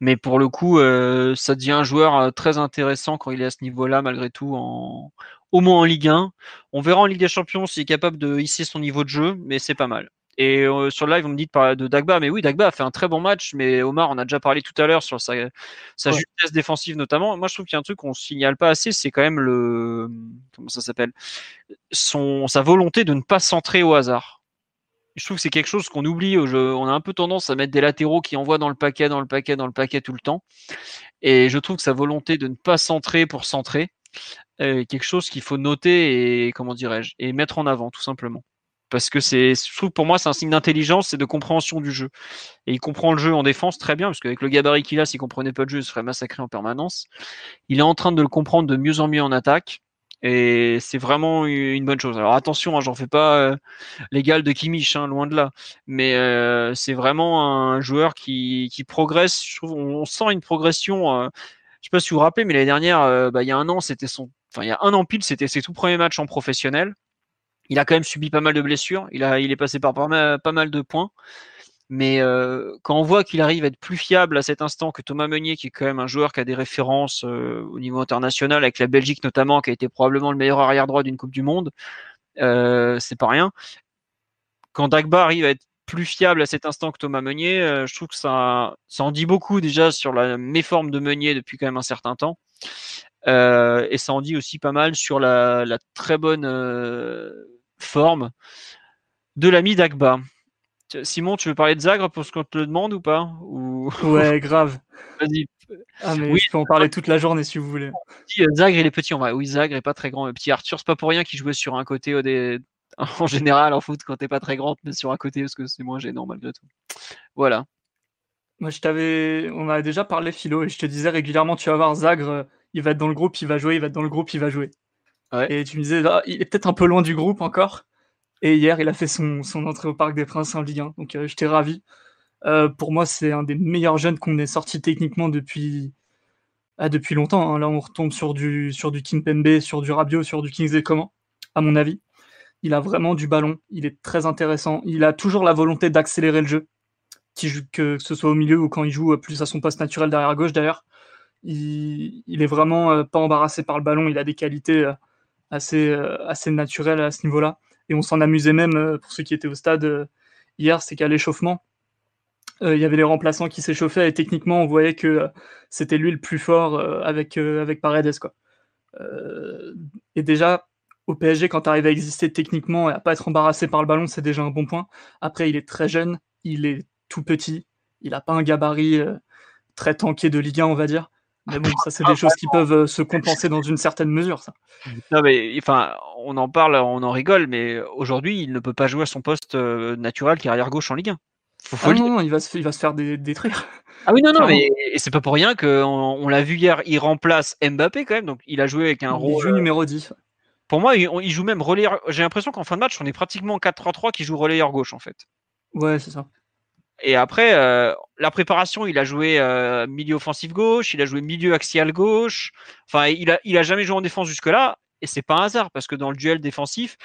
Mais pour le coup, euh, ça devient un joueur euh, très intéressant quand il est à ce niveau-là, malgré tout, en, au moins en Ligue 1. On verra en Ligue des Champions s'il est capable de hisser son niveau de jeu, mais c'est pas mal. Et euh, sur le live, on me dit de parler de Dagba, mais oui, Dagba a fait un très bon match, mais Omar, on a déjà parlé tout à l'heure sur sa, sa justesse défensive notamment. Moi, je trouve qu'il y a un truc qu'on signale pas assez, c'est quand même le comment ça s'appelle, son sa volonté de ne pas centrer au hasard. Je trouve que c'est quelque chose qu'on oublie jeu. On a un peu tendance à mettre des latéraux qui envoient dans le paquet, dans le paquet, dans le paquet tout le temps. Et je trouve que sa volonté de ne pas centrer pour centrer, est quelque chose qu'il faut noter et comment dirais-je, et mettre en avant tout simplement parce que c'est, je trouve pour moi, c'est un signe d'intelligence et de compréhension du jeu. Et il comprend le jeu en défense très bien, parce qu'avec le gabarit qu'il a, s'il comprenait pas le jeu, il serait massacré en permanence. Il est en train de le comprendre de mieux en mieux en attaque. Et c'est vraiment une bonne chose. Alors attention, hein, j'en fais pas euh, l'égal de Kimmich, hein, loin de là. Mais euh, c'est vraiment un joueur qui, qui progresse. Je trouve, on, sent une progression. Euh, je sais pas si vous vous rappelez, mais l'année dernière, euh, bah, il y a un an, c'était son, enfin il y a un an pile, c'était ses tout premiers matchs en professionnel. Il a quand même subi pas mal de blessures. Il, a, il est passé par pas mal, de points. Mais euh, quand on voit qu'il arrive à être plus fiable à cet instant que Thomas Meunier, qui est quand même un joueur qui a des références euh, au niveau international, avec la Belgique notamment, qui a été probablement le meilleur arrière droit d'une Coupe du Monde, euh, c'est pas rien. Quand Dagba arrive à être plus fiable à cet instant que Thomas Meunier, je trouve que ça, ça en dit beaucoup déjà sur la méforme de Meunier depuis quand même un certain temps. et ça en dit aussi pas mal sur la très bonne forme de l'ami d'Agba. Simon, tu veux parler de Zagre pour ce qu'on te le demande ou pas ou... Ouais, grave. Vas-y. Ah, mais oui, je peux en parler toute la journée si vous voulez. Euh, Zagre, il est petit, en vrai. Oui, Zagre est pas très grand. Le petit Arthur, c'est pas pour rien qu'il jouait sur un côté en général en foot quand t'es pas très grand, mais sur un côté parce que c'est moins gênant malgré tout. Voilà. Moi, je t'avais, on a déjà parlé philo et je te disais régulièrement, tu vas voir Zagre, il va être dans le groupe, il va jouer, il va être dans le groupe, il va jouer. Et tu me disais, ah, il est peut-être un peu loin du groupe encore. Et hier, il a fait son, entrée au Parc des Princes en Ligue 1. Donc, euh, j'étais ravi. Euh, pour moi, c'est un des meilleurs jeunes qu'on ait sorti techniquement depuis, ah, depuis longtemps. Hein. Là, on retombe sur du, sur du sur du Rabiot, sur du Kingsley Coman, à mon avis. Il a vraiment du ballon. Il est très intéressant. Il a toujours la volonté d'accélérer le jeu, que ce soit au milieu ou quand il joue plus à son poste naturel derrière gauche d'ailleurs. Il, il, est vraiment euh, pas embarrassé par le ballon. Il a des qualités assez, euh, assez naturel à ce niveau-là. Et on s'en amusait même, euh, pour ceux qui étaient au stade euh, hier, c'est qu'à l'échauffement, il y avait les remplaçants qui s'échauffaient et techniquement on voyait que c'était lui le plus fort avec, avec Paredes. Quoi. et déjà, au PSG, quand tu arrives à exister techniquement et à pas être embarrassé par le ballon, c'est déjà un bon point. Après, il est très jeune, il est tout petit, il n'a pas un gabarit très tanké de Ligue 1, on va dire. Mais bon, ça, c'est des choses qui peuvent euh, se compenser dans une certaine mesure, ça. Non, mais enfin, on en parle, on en rigole, mais aujourd'hui, il ne peut pas jouer à son poste euh, naturel qui est arrière gauche en Ligue 1. ah non, il va se, il va se faire détruire. Ah oui, non, non, mais c'est pas pour rien qu'on on, l'a vu hier, il remplace Mbappé quand même, donc il a joué avec un rôle. Euh, numéro 10. Pour moi, il, il joue même relayeur. J'ai l'impression qu'en fin de match, on est pratiquement 4-3-3 qui joue relayeur gauche en fait. Ouais, c'est ça. Et après, euh, la préparation, il a joué euh, milieu offensif gauche, il a joué milieu axial gauche. Enfin, il a, il a jamais joué en défense jusque-là. Et c'est pas un hasard parce que dans le duel défensif,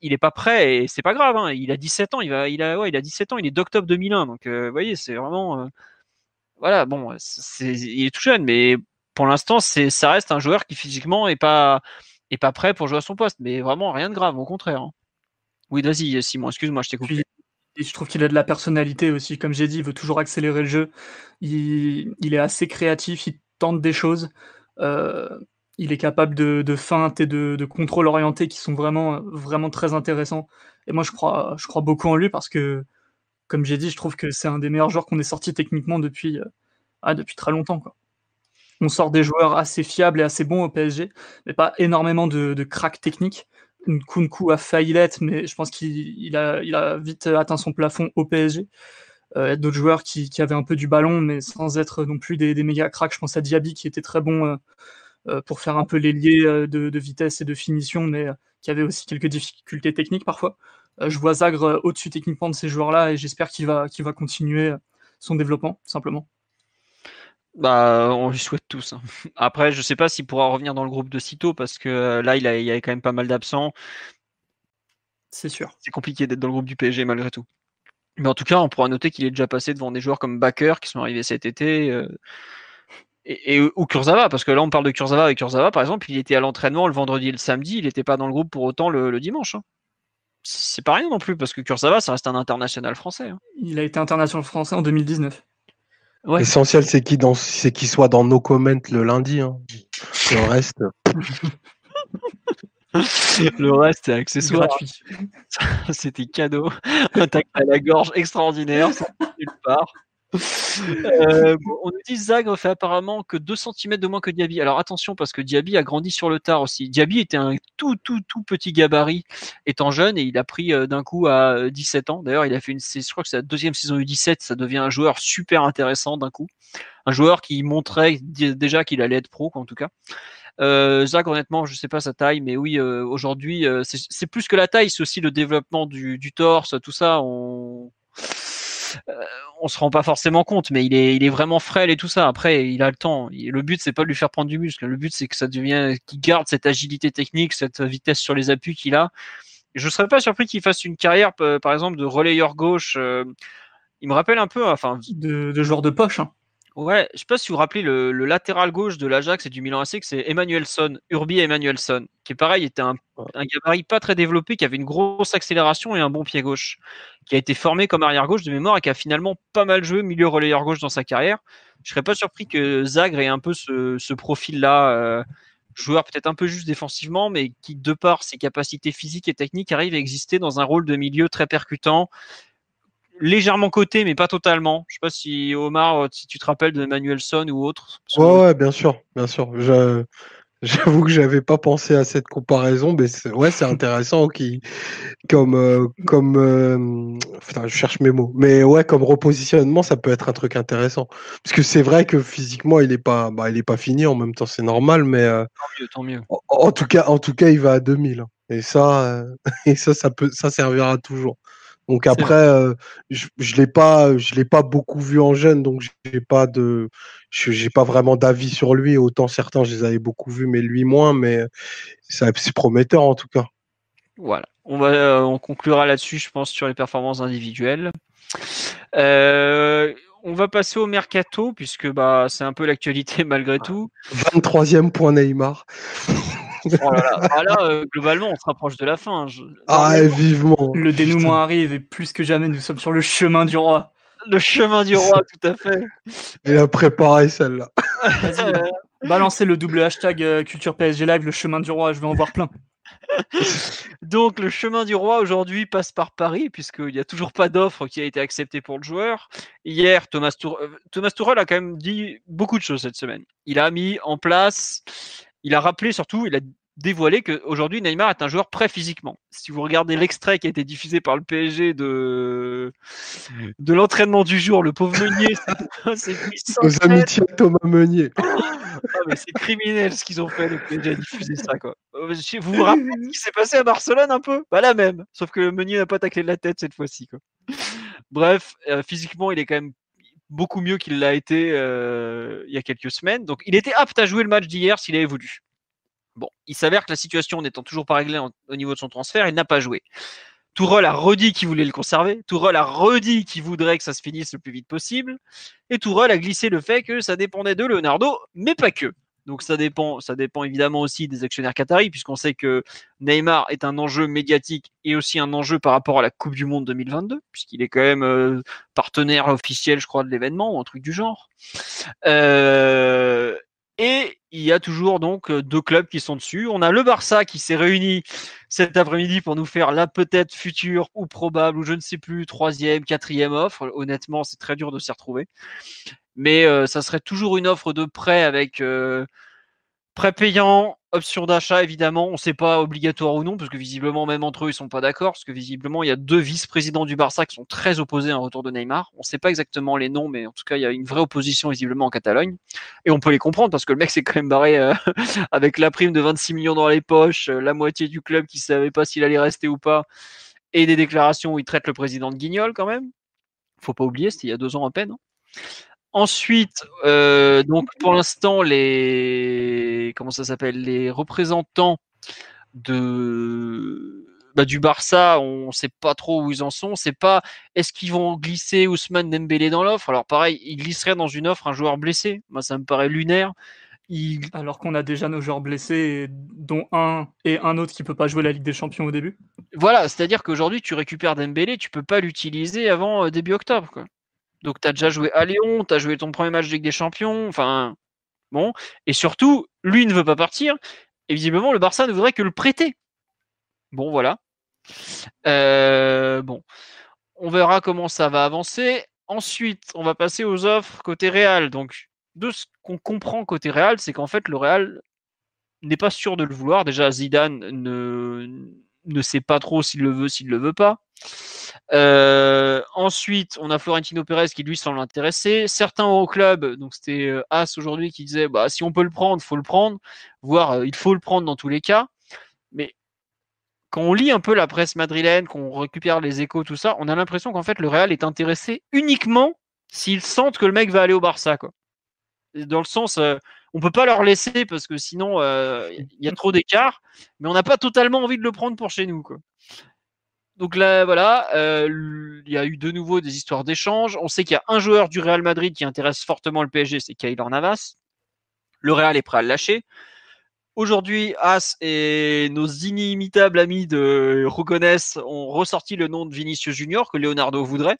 il est pas prêt et c'est pas grave. Hein. Il a 17 ans, il va, il a, ouais, il a 17 ans, il est d'octobre 2001. Donc, euh, vous voyez, c'est vraiment, voilà, bon, il est tout jeune, mais pour l'instant, ça reste un joueur qui physiquement est pas, est pas prêt pour jouer à son poste. Mais vraiment rien de grave, au contraire. Hein. Oui, vas-y, Simon, excuse-moi, je t'ai coupé. Et je trouve qu'il a de la personnalité aussi. Comme j'ai dit, il veut toujours accélérer le jeu. Il, est assez créatif, il tente des choses. Euh, il est capable de, de feintes et de, de contrôle orienté qui sont vraiment, vraiment très intéressants. Et moi, je crois, je crois beaucoup en lui parce que, comme j'ai dit, je trouve que c'est un des meilleurs joueurs qu'on ait sorti techniquement depuis, euh, ah, depuis très longtemps. On sort des joueurs assez fiables et assez bons au PSG, mais pas énormément de, de cracks techniques. Nkunku a failli l'être, mais je pense qu'il a, vite atteint son plafond au PSG. Euh, d'autres joueurs qui, avaient un peu du ballon, mais sans être non plus des, méga cracks. Je pense à Diaby qui était très bon euh, euh pour faire un peu les liés de, vitesse et de finition, mais qui avait aussi quelques difficultés techniques parfois. je vois Zagre au-dessus techniquement de ces joueurs-là et j'espère qu'il va continuer son développement, simplement. Bah, on lui souhaite tous. Hein. Après, je sais pas s'il pourra revenir dans le groupe de sitôt parce que euh, là, il, a, il y avait quand même pas mal d'absents. C'est sûr. C'est compliqué d'être dans le groupe du PSG malgré tout. Mais en tout cas, on pourra noter qu'il est déjà passé devant des joueurs comme Bakker qui sont arrivés cet été. Euh, et, et, ou Kurzawa, parce que là on parle de Kurzawa et Kurzawa par exemple, il était à l'entraînement le vendredi et le samedi, il n'était pas dans le groupe pour autant le, le dimanche. Hein. c'est pas rien non plus, parce que Kurzawa, ça reste un international français. hein. Il a été international français en 2019. Ouais. L'essentiel, c'est qu'il dans- qu'il soit dans nos comments le lundi. hein. Le reste, Le reste, c'est accessoire. Gratuit. C'était cadeau. Un tac à la gorge extraordinaire, sort nulle part. Euh, on nous dit Zagre fait apparemment que 2 cm de moins que Diaby. Alors attention parce que Diaby a grandi sur le tard aussi. Diaby était un tout tout tout petit gabarit étant jeune et il a pris euh, d'un coup à euh, 17 ans. D'ailleurs, il a fait une je crois que c'est la deuxième saison U17, ça devient un joueur super intéressant d'un coup. Un joueur qui montrait déjà qu'il allait être pro en tout cas. Euh, honnêtement, je sais pas sa taille, mais oui, euh, aujourd'hui, euh, c'est plus que la taille, c'est aussi le développement du, du torse, tout ça. On euh, on se rend pas forcément compte, mais il est, vraiment frêle et tout ça. Après, il a le temps. Le but, c'est pas de lui faire prendre du muscle. Le but, c'est que ça devient, qu'il garde cette agilité technique, cette vitesse sur les appuis qu'il a. Je serais pas surpris qu'il fasse une carrière, par exemple, de relayeur gauche. euh, il me rappelle un peu, enfin, De, de joueur de poche. hein. Ouais, je sais pas si vous vous rappelez le, le latéral gauche de l'Ajax et du Milan AC, c'est Emmanuelson, Urbi Emmanuelson, qui est pareil, était un, un gabarit pas très développé, qui avait une grosse accélération et un bon pied gauche, qui a été formé comme arrière gauche de mémoire et qui a finalement pas mal joué milieu relayeur gauche dans sa carrière. Je serais pas surpris que Zagre ait un peu ce, ce profil-là, euh, joueur peut-être un peu juste défensivement, mais qui de par ses capacités physiques et techniques arrive à exister dans un rôle de milieu très percutant, légèrement coté, mais pas totalement. Je sais pas si Omar, si tu te rappelles de Manuelson ou autre. Parce que- Ouais, ouais, bien sûr, bien sûr. Je- J'avoue que j'avais pas pensé à cette comparaison, mais c'est- ouais, c'est intéressant qui, comme, euh, comme, euh, putain, je cherche mes mots, mais ouais, comme repositionnement, ça peut être un truc intéressant. Parce que c'est vrai que physiquement, il est pas, bah, il est pas fini. En même temps, c'est normal, mais euh, Tant mieux, tant mieux. en, en tout cas, en tout cas, il va à 2000. hein. Et ça, euh, et ça, ça peut, ça servira toujours. Donc après, euh, je, je l'ai pas, je l'ai pas beaucoup vu en jeune, donc j'ai pas de, je- j'ai pas vraiment d'avis sur lui. Autant certains, je les avais beaucoup vus, mais lui moins. Mais c'est prometteur en tout cas. Voilà. On va, euh, on conclura là-dessus, je pense, sur les performances individuelles. Euh, on va passer au mercato puisque bah c'est un peu l'actualité malgré tout. 23e point Neymar. Oh là là. Ah là, euh, globalement, on se rapproche de la fin. Je- Ah, et vivement. Le dénouement arrive et plus que jamais, nous sommes sur le chemin du roi. Le chemin du roi, tout à fait. Il a préparé celle-là. Vas-y, balancez le double hashtag euh, Culture PSG Live, le chemin du roi, je vais en voir plein. Donc le chemin du roi aujourd'hui passe par Paris puisqu'il n'y a toujours pas d'offre qui a été acceptée pour le joueur. Hier, Thomas, Tour- euh, Thomas Tuchel a quand même dit beaucoup de choses cette semaine. Il a mis en place, il a rappelé surtout, il a dévoilé qu'aujourd'hui Neymar est un joueur prêt physiquement. Si vous regardez l'extrait qui a été diffusé par le PSG de, de l'entraînement du jour, le pauvre Meunier pris Nos 100 mètres. amitiés Thomas Meunier. C'est criminel ce qu'ils ont fait, le PSG a diffusé ça, quoi. Euh, Vous vous rappelez ce qui s'est passé à Barcelone un peu? Bah la même, sauf que Meunier n'a pas taclé de la tête cette fois-ci, quoi. Bref, euh, physiquement, il est quand même beaucoup mieux qu'il l'a été euh, il y a quelques semaines. Donc, il était apte à jouer le match d'hier s'il avait voulu. Bon, il s'avère que la situation n'étant toujours pas réglée au niveau de son transfert, il n'a pas joué. Tourelle a redit qu'il voulait le conserver. Tourelle a redit qu'il voudrait que ça se finisse le plus vite possible. Et Tourelle a glissé le fait que ça dépendait de Leonardo, mais pas que. Donc ça dépend, ça dépend évidemment aussi des actionnaires qataris, puisqu'on sait que Neymar est un enjeu médiatique et aussi un enjeu par rapport à la Coupe du Monde 2022, puisqu'il est quand même euh, partenaire officiel, je crois, de l'événement ou un truc du genre. Euh, et il y a toujours donc euh, deux clubs qui sont dessus. On a le Barça qui s'est réuni cet après-midi pour nous faire la peut-être future ou probable ou je ne sais plus troisième, quatrième offre. Honnêtement, c'est très dur de s'y retrouver. Mais euh, ça serait toujours une offre de prêt avec euh, prêt payant, option d'achat évidemment. On ne sait pas obligatoire ou non parce que visiblement même entre eux ils sont pas d'accord parce que visiblement il y a deux vice-présidents du Barça qui sont très opposés à un retour de Neymar. On ne sait pas exactement les noms, mais en tout cas il y a une vraie opposition visiblement en Catalogne et on peut les comprendre parce que le mec s'est quand même barré euh, avec la prime de 26 millions dans les poches, la moitié du club qui savait pas s'il allait rester ou pas et des déclarations où il traite le président de guignol quand même. Faut pas oublier, c'était il y a deux ans à peine. hein. Ensuite, euh, donc pour l'instant, les comment ça s'appelle, les représentants de bah, du Barça, on ne sait pas trop où ils en sont. On sait pas est-ce qu'ils vont glisser Ousmane Dembélé dans l'offre? Alors pareil, ils glisseraient dans une offre un joueur blessé. Moi, ça me paraît lunaire. Alors qu'on a déjà nos joueurs blessés, dont un et un autre qui peut pas jouer la Ligue des Champions au début. Voilà, c'est-à-dire qu'aujourd'hui, tu récupères Dembélé, tu peux pas l'utiliser avant euh, début octobre. Quoi. Donc, tu as déjà joué à Lyon, tu as joué ton premier match de Ligue des Champions, enfin, bon. Et surtout, lui ne veut pas partir, et visiblement, le Barça ne voudrait que le prêter. Bon, voilà. Euh, bon, on verra comment ça va avancer. Ensuite, on va passer aux offres côté Real. Donc, de ce qu'on comprend côté Real, c'est qu'en fait, le Real n'est pas sûr de le vouloir. Déjà, Zidane ne, ne sait pas trop s'il le veut, s'il ne le veut pas. Euh, ensuite, on a Florentino Pérez qui lui semble intéressé. Certains au club, donc c'était euh, As aujourd'hui qui disait bah, si on peut le prendre, faut le prendre, voire euh, il faut le prendre dans tous les cas. Mais quand on lit un peu la presse madrilène, qu'on récupère les échos, tout ça, on a l'impression qu'en fait le Real est intéressé uniquement s'ils sentent que le mec va aller au Barça. Quoi. Dans le sens, on peut pas leur laisser parce que sinon il y a trop d'écart, mais on n'a pas totalement envie de le prendre pour chez nous. Quoi. Donc là, voilà, il y a eu de nouveau des histoires d'échanges. On sait qu'il y a un joueur du Real Madrid qui intéresse fortement le PSG, c'est Kaylor Navas. Le Real est prêt à le lâcher. Aujourd'hui, As et nos inimitables amis de Rougonès ont ressorti le nom de Vinicius Junior que Leonardo voudrait.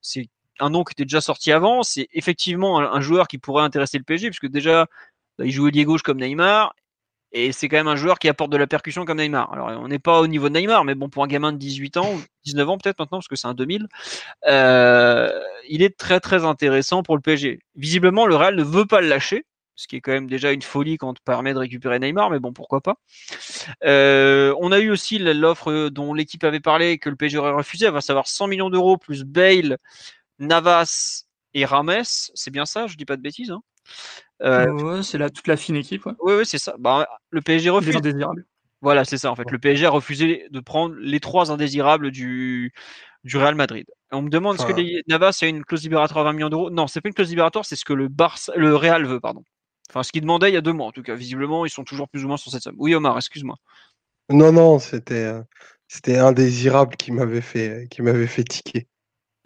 C'est un nom qui était déjà sorti avant. C'est effectivement un, joueur qui pourrait intéresser le PSG, puisque déjà, bah, il jouait lié gauche comme Neymar. Et c'est quand même un joueur qui apporte de la percussion comme Neymar. Alors, on n'est pas au niveau de Neymar, mais bon, pour un gamin de 18 ans, 19 ans peut-être maintenant, parce que c'est un 2000, euh, il est très très intéressant pour le PSG. Visiblement, le Real ne veut pas le lâcher, ce qui est quand même déjà une folie quand on te permet de récupérer Neymar, mais bon, pourquoi pas. Euh, on a eu aussi l'offre dont l'équipe avait parlé que le PSG aurait refusé, à savoir 100 millions d'euros plus Bale, Navas et Rames. C'est bien ça, je dis pas de bêtises. Hein. Euh, c'est là toute la fine équipe. Oui, ouais, c'est ça. Bah, le PSG refuse. indésirables. Voilà, c'est ça en fait. Le PSG a refusé de prendre les trois indésirables du, du Real Madrid. On me demande est-ce que les Navas a une clause libératoire à 20 millions d'euros? Non, c'est pas une clause libératoire, c'est ce que le Barça, le Real veut, pardon. Enfin, ce qu'il demandait il y a deux mois en tout cas. Visiblement, ils sont toujours plus ou moins sur cette somme. Oui, Omar, excuse-moi. Non, non, c'était euh, c'était indésirable qui m'avait fait qui m'avait fait tiquer.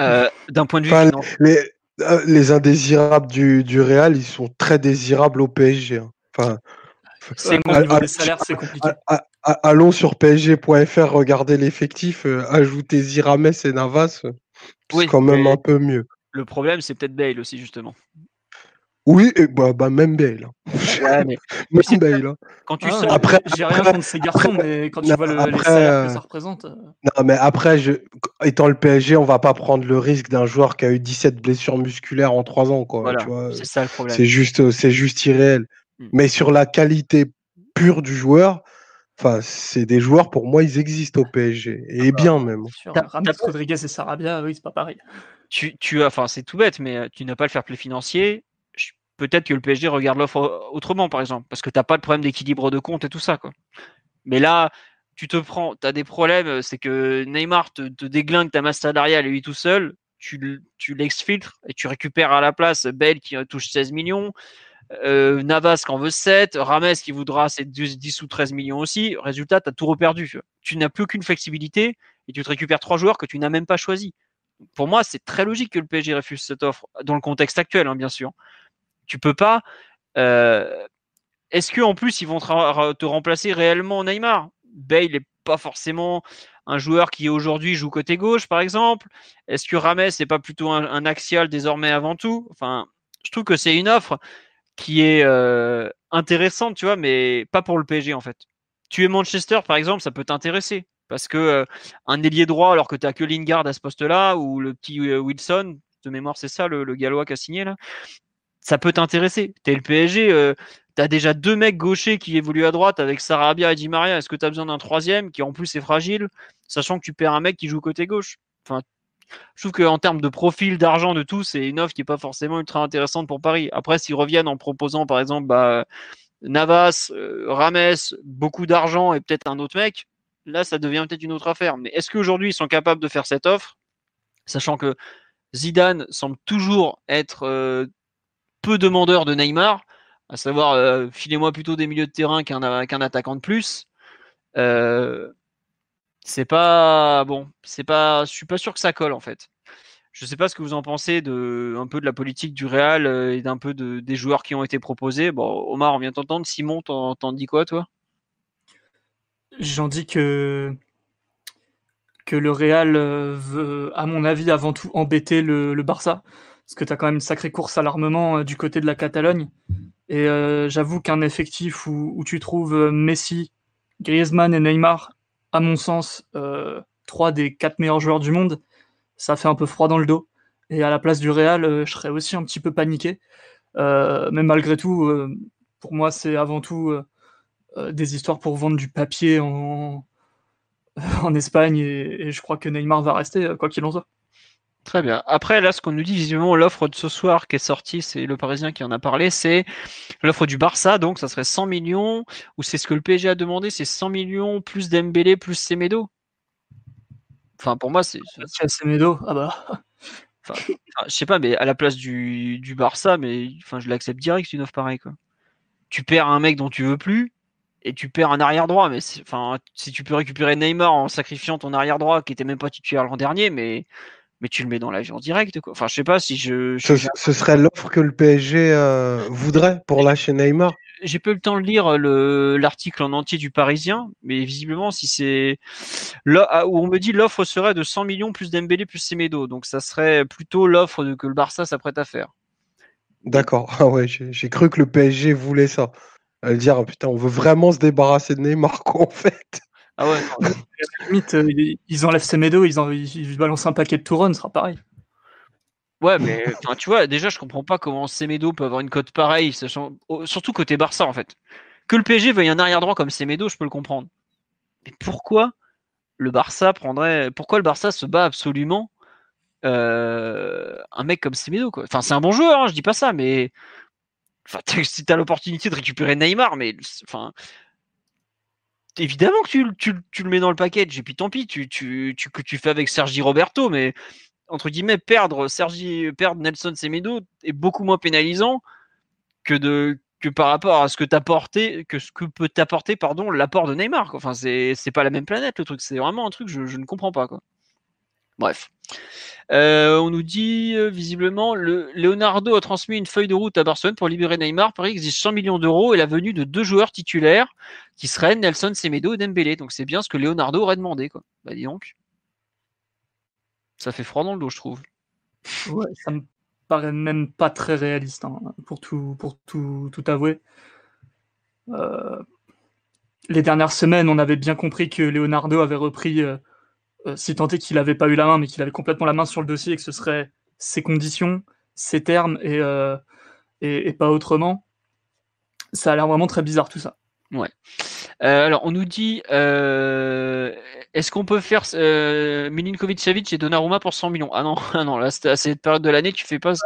Euh, d'un point de vue les, euh, les indésirables du, du Real, ils sont très désirables au PSG. Hein. Enfin, c'est c'est compliqué. allons sur PSG.fr, regarder l'effectif, euh, ajouter Zirames et Navas, c'est quand même un peu mieux. Le problème, c'est peut-être Bale aussi, justement. Oui, et bah, bah, même Bale. Hein. Ouais, mais... même Bale. Hein. Quand tu ah, après, j'ai rien contre ces garçons, mais quand tu vois le, les salaires que ça représente. Euh. Non, mais après, je... étant le PSG, on va pas prendre le risque d'un joueur qui a eu 17 blessures musculaires en 3 ans. Quoi, c'est ça le problème. C'est juste, c'est juste irréel. Hmm. Mais sur la qualité pure du joueur, Enfin, c'est des joueurs, pour moi, ils existent au PSG. Et ah bah, bien même. Rames Rodriguez et Sarabia, oui, c'est pas pareil. Tu, tu as, enfin, c'est tout bête, mais euh, tu n'as pas le fair play financier peut-être que le PSG regarde l'offre autrement, par exemple, parce que tu n'as pas de problème d'équilibre de compte et tout ça. Quoi. Mais là, tu te prends, tu as des problèmes, c'est que Neymar te, déglingue ta masse salariale et lui tout seul, tu, tu l'exfiltres et tu récupères à la place Bell qui touche 16 millions, euh, Navas qui en veut 7, Rames qui voudra ses 10 ou 13 millions aussi. Résultat, tu as tout reperdu. Tu n'as plus qu'une flexibilité et tu te récupères trois joueurs que tu n'as même pas choisis. Pour moi, c'est très logique que le PSG refuse cette offre, dans le contexte actuel, hein, bien sûr tu peux pas. Euh, est-ce que en plus ils vont te remplacer réellement Neymar? Bale n'est pas forcément un joueur qui aujourd'hui joue côté gauche, par exemple. Est-ce que Rames n'est pas plutôt un, axial désormais avant tout? Enfin, je trouve que c'est une offre qui est euh, intéressante, tu vois, mais pas pour le PSG en fait. Tu es Manchester, par exemple, ça peut t'intéresser parce que euh, un ailier droit, alors que tu as que Lingard à ce poste-là, ou le petit Wilson, de mémoire, c'est ça, le, le gallois qui a signé là? Ça peut t'intéresser. T'es le PSG, euh, tu as déjà deux mecs gauchers qui évoluent à droite avec Sarabia et Di Maria. Est-ce que tu as besoin d'un troisième qui en plus est fragile, sachant que tu perds un mec qui joue côté gauche? Enfin, je trouve qu'en termes de profil, d'argent, de tout, c'est une offre qui n'est pas forcément ultra intéressante pour Paris. Après, s'ils reviennent en proposant par exemple bah, Navas, euh, Rames, beaucoup d'argent et peut-être un autre mec, là, ça devient peut-être une autre affaire. Mais est-ce qu'aujourd'hui, ils sont capables de faire cette offre, sachant que Zidane semble toujours être euh, peu demandeur de Neymar, à savoir euh, filez-moi plutôt des milieux de terrain qu'un attaquant de plus. Euh, c'est pas bon, c'est pas, je suis pas sûr que ça colle en fait. Je sais pas ce que vous en pensez de un peu de la politique du Real et d'un peu de, des joueurs qui ont été proposés. Bon, Omar, on vient t'entendre. Simon, t'en dis quoi, toi? J'en dis que que le Real veut, à mon avis, avant tout embêter le Barça, parce que tu as quand même une sacrée course à l'armement du côté de la Catalogne. Et euh, j'avoue qu'un effectif où, tu trouves Messi, Griezmann et Neymar, à mon sens, euh, trois des quatre meilleurs joueurs du monde, ça fait un peu froid dans le dos. Et à la place du Real, euh, je serais aussi un petit peu paniqué. Euh, mais malgré tout, euh, pour moi, c'est avant tout euh, des histoires pour vendre du papier en, Espagne. Et, je crois que Neymar va rester, quoi qu'il en soit. Très bien. Après, là, ce qu'on nous dit, visiblement, l'offre de ce soir qui est sortie, c'est le Parisien qui en a parlé, c'est l'offre du Barça, donc ça serait 100 millions, ou c'est ce que le PSG a demandé, c'est 100 millions plus Dembélé plus Semedo. Enfin, pour moi, c'est. Semedo, ah bah. Enfin, je sais pas, mais à la place du, du Barça, mais enfin, je l'accepte direct, une offre pareille, quoi. Tu perds un mec dont tu veux plus, et tu perds un arrière droit, mais enfin, si tu peux récupérer Neymar en sacrifiant ton arrière droit qui était même pas titulaire l'an dernier, mais mais tu le mets dans l'avion direct. Quoi. Enfin, je sais pas si je. je... Ce, ce, serait l'offre que le PSG euh, voudrait pour lâcher Neymar. J'ai pas eu le temps de lire l'article en entier du Parisien, mais visiblement, si c'est là ah, où on me dit l'offre serait de 100 millions plus Dembélé plus Semedo, donc ça serait plutôt l'offre que le Barça s'apprête à faire. D'accord. Ah ouais, j'ai cru que le PSG voulait ça. À dire putain, on veut vraiment se débarrasser de Neymar, quoi, en fait. Ah ouais. Non, limite, euh, ils enlèvent Semedo, ils, en, ils balancent un paquet de Touron, ce sera pareil. Ouais, mais tu vois, déjà, je comprends pas comment Semedo peut avoir une cote pareille, sachant, surtout côté Barça en fait. Que le PSG veuille un arrière droit comme Semedo, je peux le comprendre. Mais pourquoi le Barça prendrait, pourquoi le Barça se bat absolument euh, un mec comme Semedo quoi? Enfin, c'est un bon joueur, hein, je dis pas ça, mais enfin, si t'as l'opportunité de récupérer Neymar, mais enfin, évidemment que tu, tu, le mets dans le package, et puis tant pis, tu, tu, tu, que tu fais avec Sergi Roberto, mais entre guillemets, perdre Sergi, perdre Nelson Semedo est beaucoup moins pénalisant que de que par rapport à ce que t'apporter, que ce que peut t'apporter, pardon, l'apport de Neymar. Enfin, c'est c'est pas la même planète le truc. C'est vraiment un truc je, je ne comprends pas quoi. Bref. Euh, on nous dit euh, visiblement le Leonardo a transmis une feuille de route à Barcelone pour libérer Neymar. Paris exige 100 millions d'euros et la venue de deux joueurs titulaires qui seraient Nelson Semedo et Dembélé. Donc c'est bien ce que Leonardo aurait demandé quoi. Bah dis donc. Ça fait froid dans le dos, je trouve. Ça me paraît même pas très réaliste, hein, pour, tout, pour tout, tout avouer. Euh, les dernières semaines, on avait bien compris que Leonardo avait repris, euh, euh, si tant est qu'il n'avait pas eu la main, mais qu'il avait complètement la main sur le dossier et que ce serait ses conditions, ses termes et, et, et pas autrement. Ça a l'air vraiment très bizarre tout ça. Ouais. Euh, alors, on nous dit euh, est-ce qu'on peut faire euh, Milinkovic Savic et Donnarumma pour 100 millions? Ah non, ah non, là, à cette période de l'année, tu fais pas. Ce...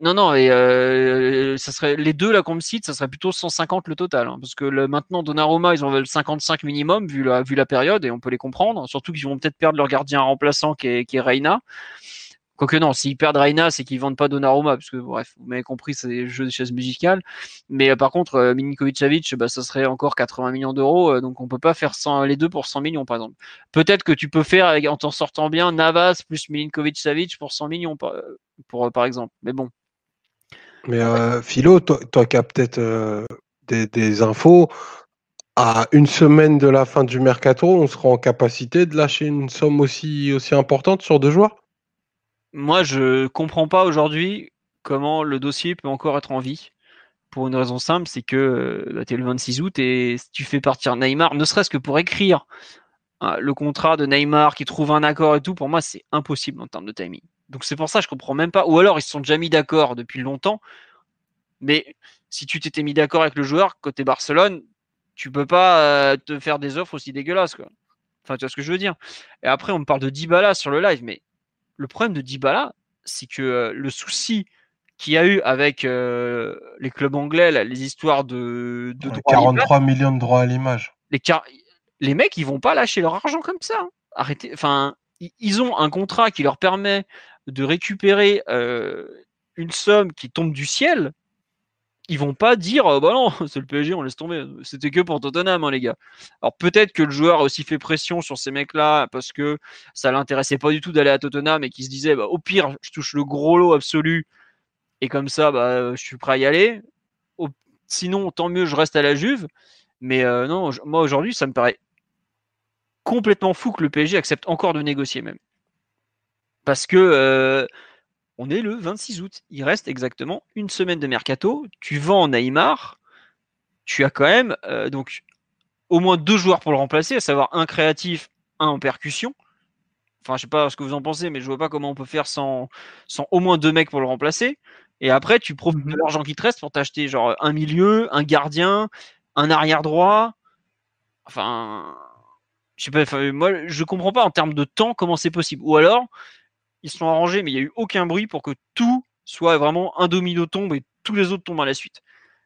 non, non, et euh, ça serait les deux là qu'on me cite, ça serait plutôt 150 le total, hein, parce que le, maintenant Donnarumma, ils ont le 55 minimum vu la vu la période et on peut les comprendre, surtout qu'ils vont peut-être perdre leur gardien remplaçant qui est, qui est Reina. Quoique non, s'ils perdent Reina, c'est qu'ils vendent pas Donnarumma, parce que bref, vous m'avez compris, c'est des jeux de chaises musicales. Mais euh, par contre, euh, Milinkovic-Savic, bah, ça serait encore 80 millions d'euros, euh, donc on peut pas faire 100, les deux pour 100 millions, par exemple. Peut-être que tu peux faire, en t'en sortant bien, Navas plus Milinkovic-Savic pour 100 millions, par, pour, par exemple. Mais bon. Mais euh, Philo, toi, toi qui as peut-être euh, des, des infos, à une semaine de la fin du mercato, on sera en capacité de lâcher une somme aussi, aussi importante sur deux joueurs? Moi, je comprends pas aujourd'hui comment le dossier peut encore être en vie. Pour une raison simple, c'est que bah, tu es le 26 août et si tu fais partir Neymar, ne serait-ce que pour écrire hein, le contrat de Neymar qui trouve un accord et tout, pour moi, c'est impossible en termes de timing. Donc c'est pour ça que je comprends même pas. Ou alors ils se sont déjà mis d'accord depuis longtemps. Mais si tu t'étais mis d'accord avec le joueur côté Barcelone, tu peux pas euh, te faire des offres aussi dégueulasses. Quoi. Enfin, tu vois ce que je veux dire. Et après, on me parle de Dybala sur le live, mais le problème de Dybala, c'est que euh, le souci qu'il y a eu avec euh, les clubs anglais, là, les histoires de, de Ouais, 43 millions de droits à l'image. les, car- les mecs, ils vont pas lâcher leur argent comme ça. hein. Arrêtez. Enfin, ils ont un contrat qui leur permet de récupérer euh, une somme qui tombe du ciel. ils vont pas dire euh, bah non, c'est le PSG, on laisse tomber. C'était que pour Tottenham, hein, les gars. Alors peut-être que le joueur a aussi fait pression sur ces mecs-là parce que ça l'intéressait pas du tout d'aller à Tottenham et qu'il se disait bah, au pire, je touche le gros lot absolu et comme ça, bah, je suis prêt à y aller. Sinon, tant mieux, je reste à la Juve. Mais euh, non, moi aujourd'hui, ça me paraît complètement fou que le PSG accepte encore de négocier même. Parce que euh, on est le 26 août. Il reste exactement une semaine de mercato. Tu vends Neymar. Tu as quand même euh, donc au moins deux joueurs pour le remplacer, à savoir un créatif, un en percussion. Enfin, je sais pas ce que vous en pensez, mais je vois pas comment on peut faire sans, sans au moins deux mecs pour le remplacer. Et après, tu profites de mhm. l'argent qui te reste pour t'acheter genre un milieu, un gardien, un arrière droit. Enfin, je sais pas. moi, je comprends pas en termes de temps comment c'est possible. Ou alors, ils se sont arrangés, mais il n'y a eu aucun bruit pour que tout soit vraiment un domino tombe et tous les autres tombent à la suite.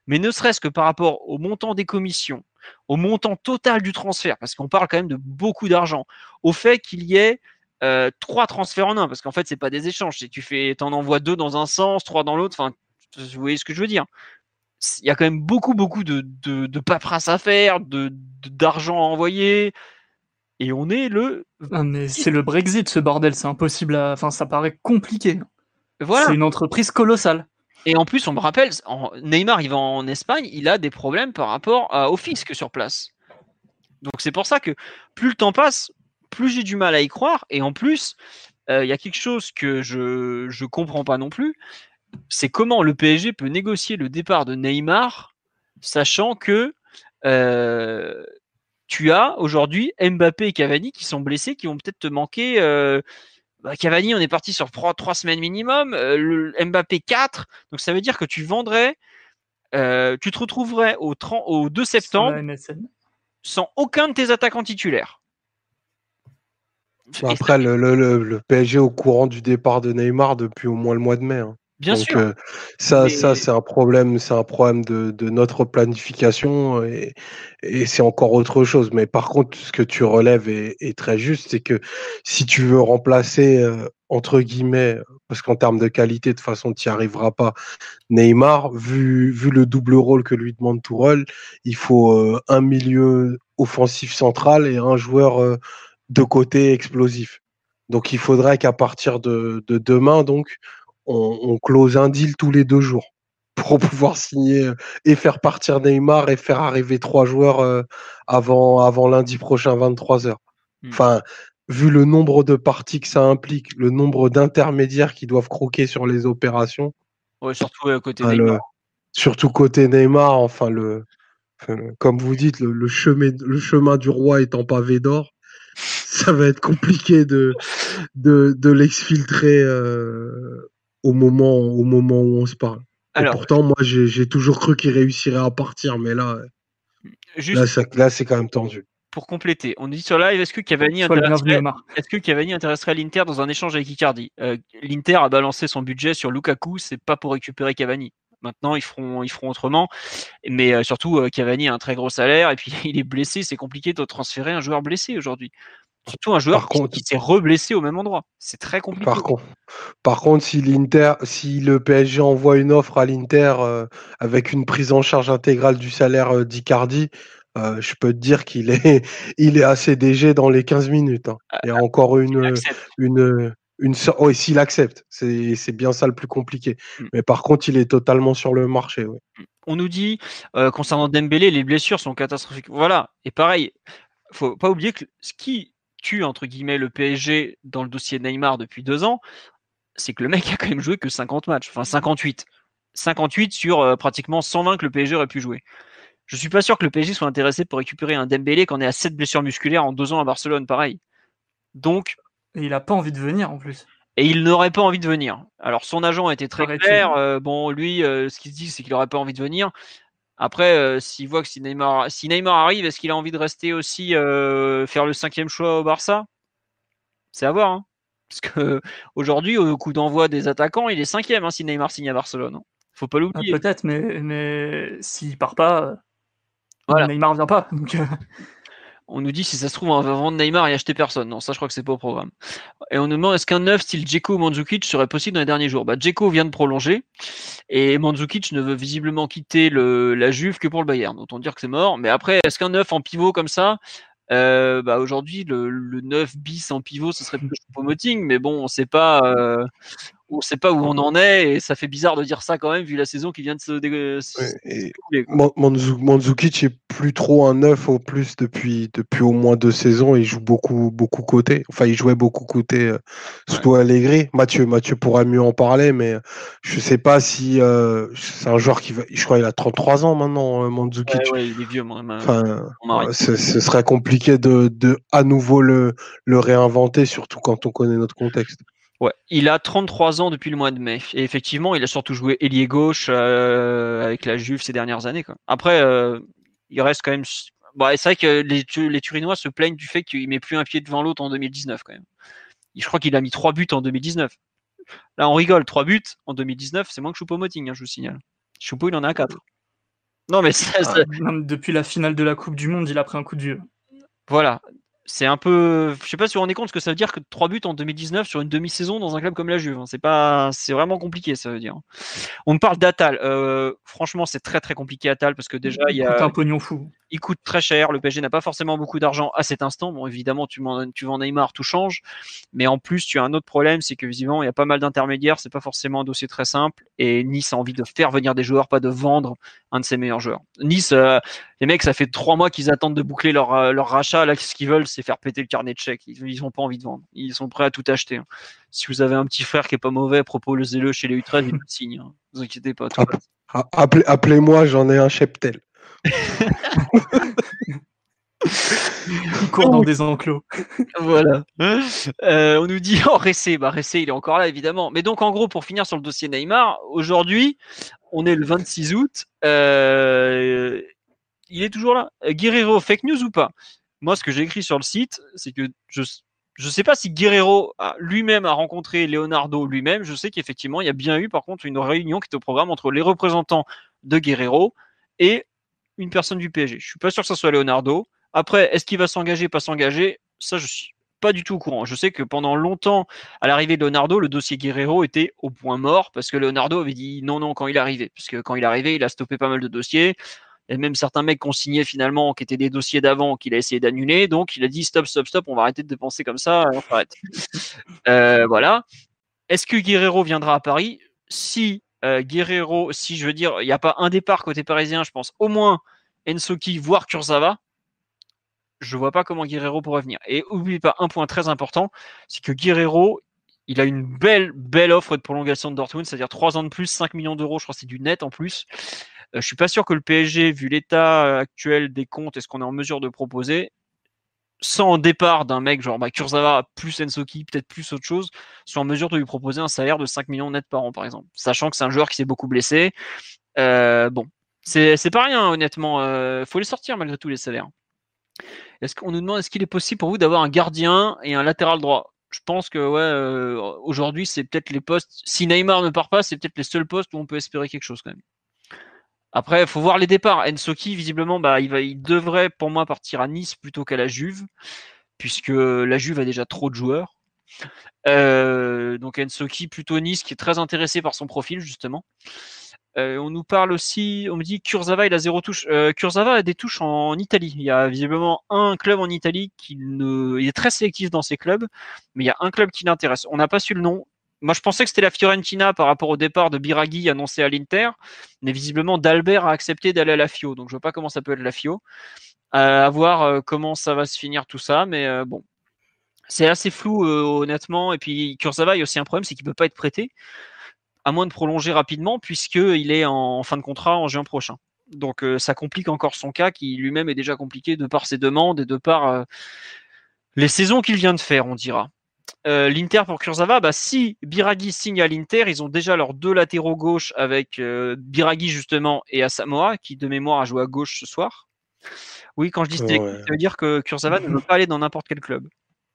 Mais ne serait-ce que par rapport au montant des commissions, au montant total du transfert, parce qu'on parle quand même de beaucoup d'argent, au fait qu'il y ait euh, trois transferts en un, parce qu'en fait, c'est pas des échanges. Si tu fais, en envoies deux dans un sens, trois dans l'autre, enfin, vous voyez ce que je veux dire. Il y a quand même beaucoup, beaucoup de, de, paperasse à faire, d'argent à envoyer. Et on est le. mais c'est le Brexit, ce bordel. C'est impossible à. Enfin, ça paraît compliqué. Voilà. C'est une entreprise colossale. Et en plus, on me rappelle, Neymar, il va en Espagne, il a des problèmes par rapport au fisc sur place. Donc c'est pour ça que plus le temps passe, plus j'ai du mal à y croire. Et en plus, euh, il y a quelque chose que je ne comprends pas non plus. C'est comment le PSG peut négocier le départ de Neymar, sachant que euh, tu as aujourd'hui Mbappé et Cavani qui sont blessés, qui vont peut-être te manquer. Euh, bah, Cavani, on est parti sur trois, semaines minimum. le Mbappé 4. Donc ça veut dire que tu vendrais, tu te retrouverais au, 30, au 2 septembre sans aucun de tes attaquants titulaires. Après, le, le, le, PSG au courant du départ de Neymar depuis au moins le mois de mai. Hein. Bien sûr. Euh, ça, ça c'est un problème, c'est un problème de, de notre planification et, et c'est encore autre chose. Mais par contre, ce que tu relèves est, est très juste, c'est que si tu veux remplacer euh, entre guillemets, parce qu'en termes de qualité, de toute façon, tu n'y arriveras pas. Neymar, vu, vu le double rôle que lui demande Tourelle, il faut euh, un milieu offensif central et un joueur de côté explosif. Donc il faudrait qu'à partir de, demain, donc, on, close un deal tous les deux jours pour pouvoir signer euh, et faire partir Neymar et faire arriver trois joueurs euh, avant, avant lundi prochain 23h. Hmm. Enfin, vu le nombre de parties que ça implique, le nombre d'intermédiaires qui doivent croquer sur les opérations. surtout côté Neymar. surtout côté Neymar, enfin le, comme vous dites, le, chemin, le chemin du roi étant pavé d'or, ça va être compliqué de, de, de l'exfiltrer euh, au, moment, au moment où on se parle. Alors, pourtant, moi, j'ai toujours cru qu'il réussirait à partir, mais là, là, c'est quand même tendu. Pour compléter, on dit sur live, est-ce que Cavani intéresserait, est-ce que Cavani intéresserait l'Inter dans un échange avec Icardi? Euh, L'Inter a balancé son budget sur Lukaku, c'est pas pour récupérer Cavani. Maintenant, ils feront, ils feront autrement. Mais euh, surtout, euh, Cavani a un très gros salaire et puis il est blessé. C'est compliqué de transférer un joueur blessé aujourd'hui. Surtout un joueur qui, s'est reblessé au même endroit. C'est très compliqué. Par contre, par contre si l'Inter, si le PSG envoie une offre à l'Inter euh, avec une prise en charge intégrale du salaire d'Icardi, je peux te dire qu'il est, il est assez DG dans les 15 minutes. Hein. Il y a encore une, une, une oh, s'il accepte, c'est bien ça le plus compliqué. Mm. Mais par contre, il est totalement sur le marché. Mm. On nous dit euh, concernant Dembélé, les blessures sont catastrophiques. Voilà. Et pareil, faut pas oublier que ce qui tue entre guillemets le PSG dans le dossier Neymar depuis deux ans, c'est que le mec a quand même joué que 50 matchs, enfin 58. 58 sur euh, pratiquement 120 que le PSG aurait pu jouer. Je suis pas sûr que le PSG soit intéressé pour récupérer un Dembélé quand on est à 7 blessures musculaires en deux ans à Barcelone, pareil. Donc, et il a pas envie de venir en plus. Et il n'aurait pas envie de venir. Alors son agent a été très clair. Euh, bon, lui, euh, ce qu'il se dit, c'est qu'il n'aurait pas envie de venir. Après, euh, s'il voit que si Neymar, si Neymar arrive, est-ce qu'il a envie de rester aussi faire le cinquième choix au Barça? C'est à voir. Hein. Parce que aujourd'hui, au coup d'envoi des attaquants, il est cinquième hein, si Neymar signe à Barcelone. Hein. Faut pas l'oublier. Ah, peut-être, mais, mais s'il part pas, voilà. Neymar vient pas. Donc, On nous dit si ça se trouve, on va vendre Neymar et acheter personne. Non, ça, je crois que c'est pas au programme. Et on nous demande est-ce qu'un neuf style Djeko ou Mandzukic serait possible dans les derniers jours? Bah, Djeko vient de prolonger et Mandzukic ne veut visiblement quitter la Juve que pour le Bayern. Autant dire que c'est mort. Mais après, est-ce qu'un neuf en pivot comme ça euh, bah aujourd'hui, le, le 9 bis en pivot, ce serait plus Moting, mais bon, on sait pas, euh, on sait pas où on en est, et ça fait bizarre de dire ça quand même, vu la saison qui vient de se. Ouais, Mandzukic est plus trop un 9 au plus depuis, depuis au moins deux saisons, il joue beaucoup, beaucoup côté. Enfin, il jouait beaucoup côté euh, sous Allegri. Mathieu, Mathieu pourrait mieux en parler, mais je sais pas si euh, c'est un joueur qui va. Je crois qu'il a 33 ans maintenant, Mandzukic. Ouais, il est vieux, moi. Enfin, ce serait compliqué de, de à nouveau le, le réinventer, surtout quand on connaît notre contexte. Ouais, il a 33 ans depuis le mois de mai. Et effectivement, il a surtout joué ailier gauche euh, avec la Juve ces dernières années. Quoi. Après, euh, il reste quand même. Bah, c'est vrai que les, les, Turinois se plaignent du fait qu'il met plus un pied devant l'autre en 2019 quand même. Je crois qu'il a mis trois buts en 2019. Là, on rigole, trois buts en 2019, c'est moins que Choupo-Moting, hein, je vous signale. Choupo, il en a quatre. Non, mais ça, ah, depuis la finale de la Coupe du Monde, il a pris un coup de vieux. Voilà c'est un peu. Je sais pas si vous vous rendez compte ce que ça veut dire que 3 buts en 2019 sur une demi-saison dans un club comme la Juve. Hein. C'est pas, c'est vraiment compliqué, ça veut dire. On me parle d'Atal. Euh, franchement, c'est très très compliqué Atal parce que déjà il y a. un pognon fou il coûte très cher. Le PSG n'a pas forcément beaucoup d'argent à cet instant. Bon, évidemment, tu, tu vends Neymar, tout change. Mais en plus, tu as un autre problème, c'est que visiblement, il y a pas mal d'intermédiaires. C'est pas forcément un dossier très simple. Et Nice a envie de faire venir des joueurs, pas de vendre un de ses meilleurs joueurs. Nice, euh, les mecs, ça fait trois mois qu'ils attendent de boucler leur, euh, leur rachat. Là, ce qu'ils veulent, c'est faire péter le carnet de chèques. Ils n'ont pas envie de vendre. Ils sont prêts à tout acheter. Hein. Si vous avez un petit frère qui est pas mauvais, proposez-le chez les U13, il le signe. Hein. Vous inquiétez pas. Appelez-moi, j'en ai un cheptel. Il court dans des enclos. voilà. Euh, on nous dit oh Ressé, bah Ressé il est encore là évidemment. Mais donc en gros pour finir sur le dossier Neymar, aujourd'hui on est le 26 août, euh, il est toujours là. Guerrero fake news ou pas? Moi ce que j'ai écrit sur le site, c'est que je je sais pas si Guerrero lui-même a rencontré Leonardo lui-même. Je sais qu'effectivement il y a bien eu par contre une réunion qui était au programme entre les représentants de Guerrero et une personne du PSG. Je suis pas sûr que ce soit Leonardo. Après, est-ce qu'il va s'engager, pas s'engager? Ça, je suis pas du tout au courant. Je sais que pendant longtemps, à l'arrivée de Leonardo, le dossier Guerrero était au point mort parce que Leonardo avait dit non, non quand il arrivé. Parce que quand il arrivé, il a stoppé pas mal de dossiers. Il y a même certains mecs qu'on signait finalement, qui étaient des dossiers d'avant, qu'il a essayé d'annuler. Donc, il a dit stop, stop, stop, on va arrêter de dépenser comme ça, on arrête. Euh, voilà. Est-ce que Guerrero viendra à Paris? Si euh, Guerrero, si je veux dire, il n'y a pas un départ côté parisien, je pense au moins Ensoki, voire Kurzawa. Je vois pas comment Guerrero pourrait venir. Et oublie pas un point très important, c'est que Guerrero, il a une belle, belle offre de prolongation de Dortmund, c'est-à-dire 3 ans de plus, 5 millions d'euros, je crois que c'est du net en plus. Euh, je suis pas sûr que le PSG, vu l'état actuel des comptes et ce qu'on est en mesure de proposer, sans départ d'un mec genre bah, Kurzawa plus Ensoki, peut-être plus autre chose, soit en mesure de lui proposer un salaire de 5 millions net par an, par exemple. Sachant que c'est un joueur qui s'est beaucoup blessé. Euh, bon, c'est pas rien, honnêtement. Euh, faut les sortir malgré tous les salaires. Est-ce qu'on nous demande est-ce qu'il est possible pour vous d'avoir un gardien et un latéral droit? Je pense que euh, aujourd'hui c'est peut-être les postes. Si Neymar ne part pas, c'est peut-être les seuls postes où on peut espérer quelque chose quand même. Après, il faut voir les départs. Ensoki, visiblement, bah, il devrait pour moi partir à Nice plutôt qu'à la Juve, puisque la Juve a déjà trop de joueurs. Euh, donc Ensoki plutôt Nice, qui est très intéressé par son profil justement. Euh, on nous parle aussi, on me dit Kurzawa il a zéro touche. Euh, Kurzawa a des touches en, Italie. Il y a visiblement un club en Italie qui ne, il est très sélectif dans ses clubs, mais il y a un club qui l'intéresse. On n'a pas su le nom. Moi, je pensais que c'était la Fiorentina par rapport au départ de Biraghi annoncé à l'Inter, mais visiblement D'Albert a accepté d'aller à la Fio. Donc, je vois pas comment ça peut être la Fio. Euh, à voir euh, comment ça va se finir tout ça, mais euh, bon, c'est assez flou honnêtement. Et puis Kurzawa, il y a aussi un problème, c'est qu'il peut pas être prêté, à moins de prolonger rapidement, puisqu'il est en fin de contrat en juin prochain. Donc ça complique encore son cas, qui lui-même est déjà compliqué de par ses demandes et de par les saisons qu'il vient de faire, on dira. Euh, L'Inter pour Kurzawa, bah, si Biraghi signe à l'Inter, ils ont déjà leurs deux latéraux gauche avec euh, Biraghi justement et Asamoah, qui de mémoire a joué à gauche ce soir. Oui, quand je dis ça veut dire que Kurzawa ne veut pas aller dans n'importe quel club.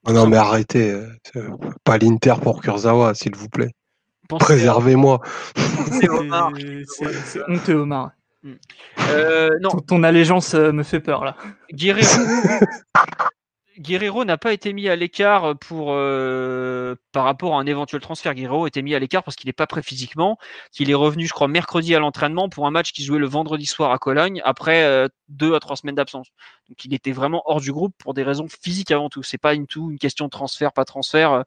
Ah non, mais arrêtez. Euh, pas l'Inter pour Kurzawa, s'il vous plaît. Préservez-moi. C'est honteux, Omar. Euh, non. Ton, allégeance me fait peur là. Guerrero n'a pas été mis à l'écart pour euh, par rapport à un éventuel transfert. Guerrero été mis à l'écart parce qu'il n'est pas prêt physiquement. Qu'il est revenu, je crois, mercredi à l'entraînement pour un match qui jouait le vendredi soir à Cologne après euh, deux à trois semaines d'absence. Donc il était vraiment hors du groupe pour des raisons physiques avant tout. C'est pas une tout une question de transfert, pas transfert. Euh,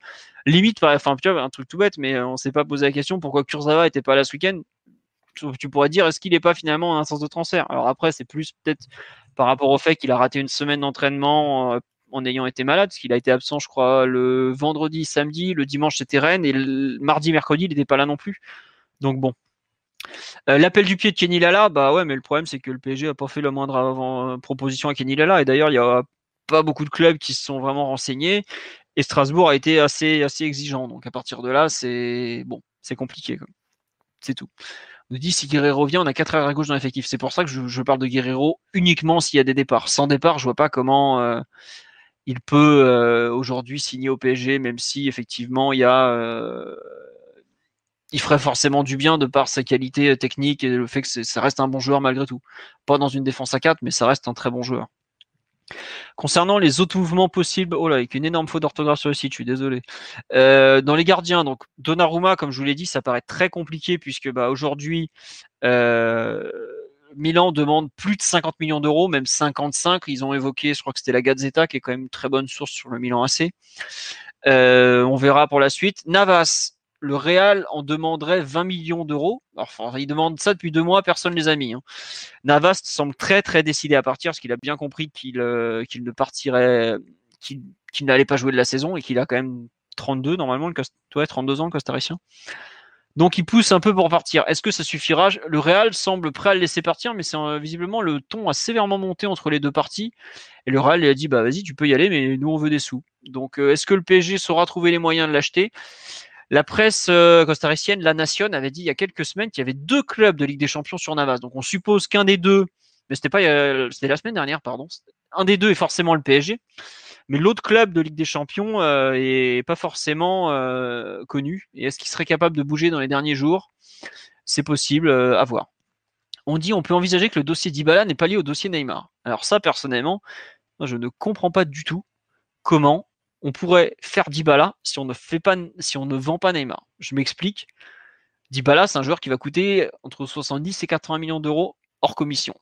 limite, enfin, un truc tout bête, mais on s'est pas posé la question pourquoi Kurzawa était pas là ce week-end. Tu pourrais dire est-ce qu'il n'est pas finalement en un sens de transfert? Alors après, c'est plus peut-être par rapport au fait qu'il a raté une semaine d'entraînement en ayant été malade, parce qu'il a été absent, je crois, le vendredi, samedi, le dimanche c'était Rennes, et le mardi, mercredi, il n'était pas là non plus. Donc bon. Euh, l'appel du pied de Kenny Lala, bah ouais, mais le problème c'est que le PSG a pas fait la moindre avant proposition à Kenny Lala, et d'ailleurs il y a pas beaucoup de clubs qui se sont vraiment renseignés, et Strasbourg a été assez assez exigeant. Donc à partir de là, c'est bon, c'est compliqué. C'est tout. On nous dit si Guerrero vient, on a 4 à gauche dans l'effectif. C'est pour ça que je, parle de Guerrero uniquement s'il y a des départs. Sans départ, je vois pas comment. Euh, il peut euh, aujourd'hui signer au PSG, même si effectivement il y a, euh, il ferait forcément du bien de par sa qualité euh, technique et le fait que ça reste un bon joueur malgré tout. Pas dans une défense à 4, mais ça reste un très bon joueur. Concernant les autres mouvements possibles, oh là, avec une énorme faute d'orthographe sur le site, je suis désolé. dans les gardiens, donc Donnarumma, comme je vous l'ai dit, ça paraît très compliqué puisque bah, aujourd'hui, Milan demande plus de 50 millions d'euros, même 55. Ils ont évoqué, je crois que c'était la Gazzetta, qui est quand même une très bonne source sur le Milan AC. Euh, on verra pour la suite. Navas, le Real en demanderait 20 millions d'euros. Enfin, il demande ça depuis deux mois, personne ne les a mis. Hein. Navas semble très très décidé à partir parce qu'il a bien compris qu'il euh, ne partirait, qu'il n'allait pas jouer de la saison et qu'il a quand même 32 normalement, le Costa, 32 ans costaricien. Donc il pousse un peu pour partir. Est-ce que ça suffira? Le Real semble prêt à le laisser partir, mais c'est euh, visiblement le ton a sévèrement monté entre les deux parties. Et le Real a dit bah vas-y, tu peux y aller, mais nous on veut des sous. Donc euh, est-ce que le PSG saura trouver les moyens de l'acheter? La presse euh, costaricienne, La Nation, avait dit il y a quelques semaines qu'il y avait deux clubs de Ligue des Champions sur Navas. Donc on suppose qu'un des deux, mais c'était pas, c'était la semaine dernière, pardon. Un des deux est forcément le PSG mais l'autre club de Ligue des Champions euh, est pas forcément euh, connu. Et est-ce qu'il serait capable de bouger dans les derniers jours? C'est possible euh, à voir. On dit on peut envisager que le dossier Dybala n'est pas lié au dossier Neymar. Alors ça, personnellement, je ne comprends pas du tout comment on pourrait faire Dybala si on ne fait pas, si on ne vend pas Neymar. Je m'explique. Dybala, c'est un joueur qui va coûter entre 70 et 80 millions d'euros hors commission.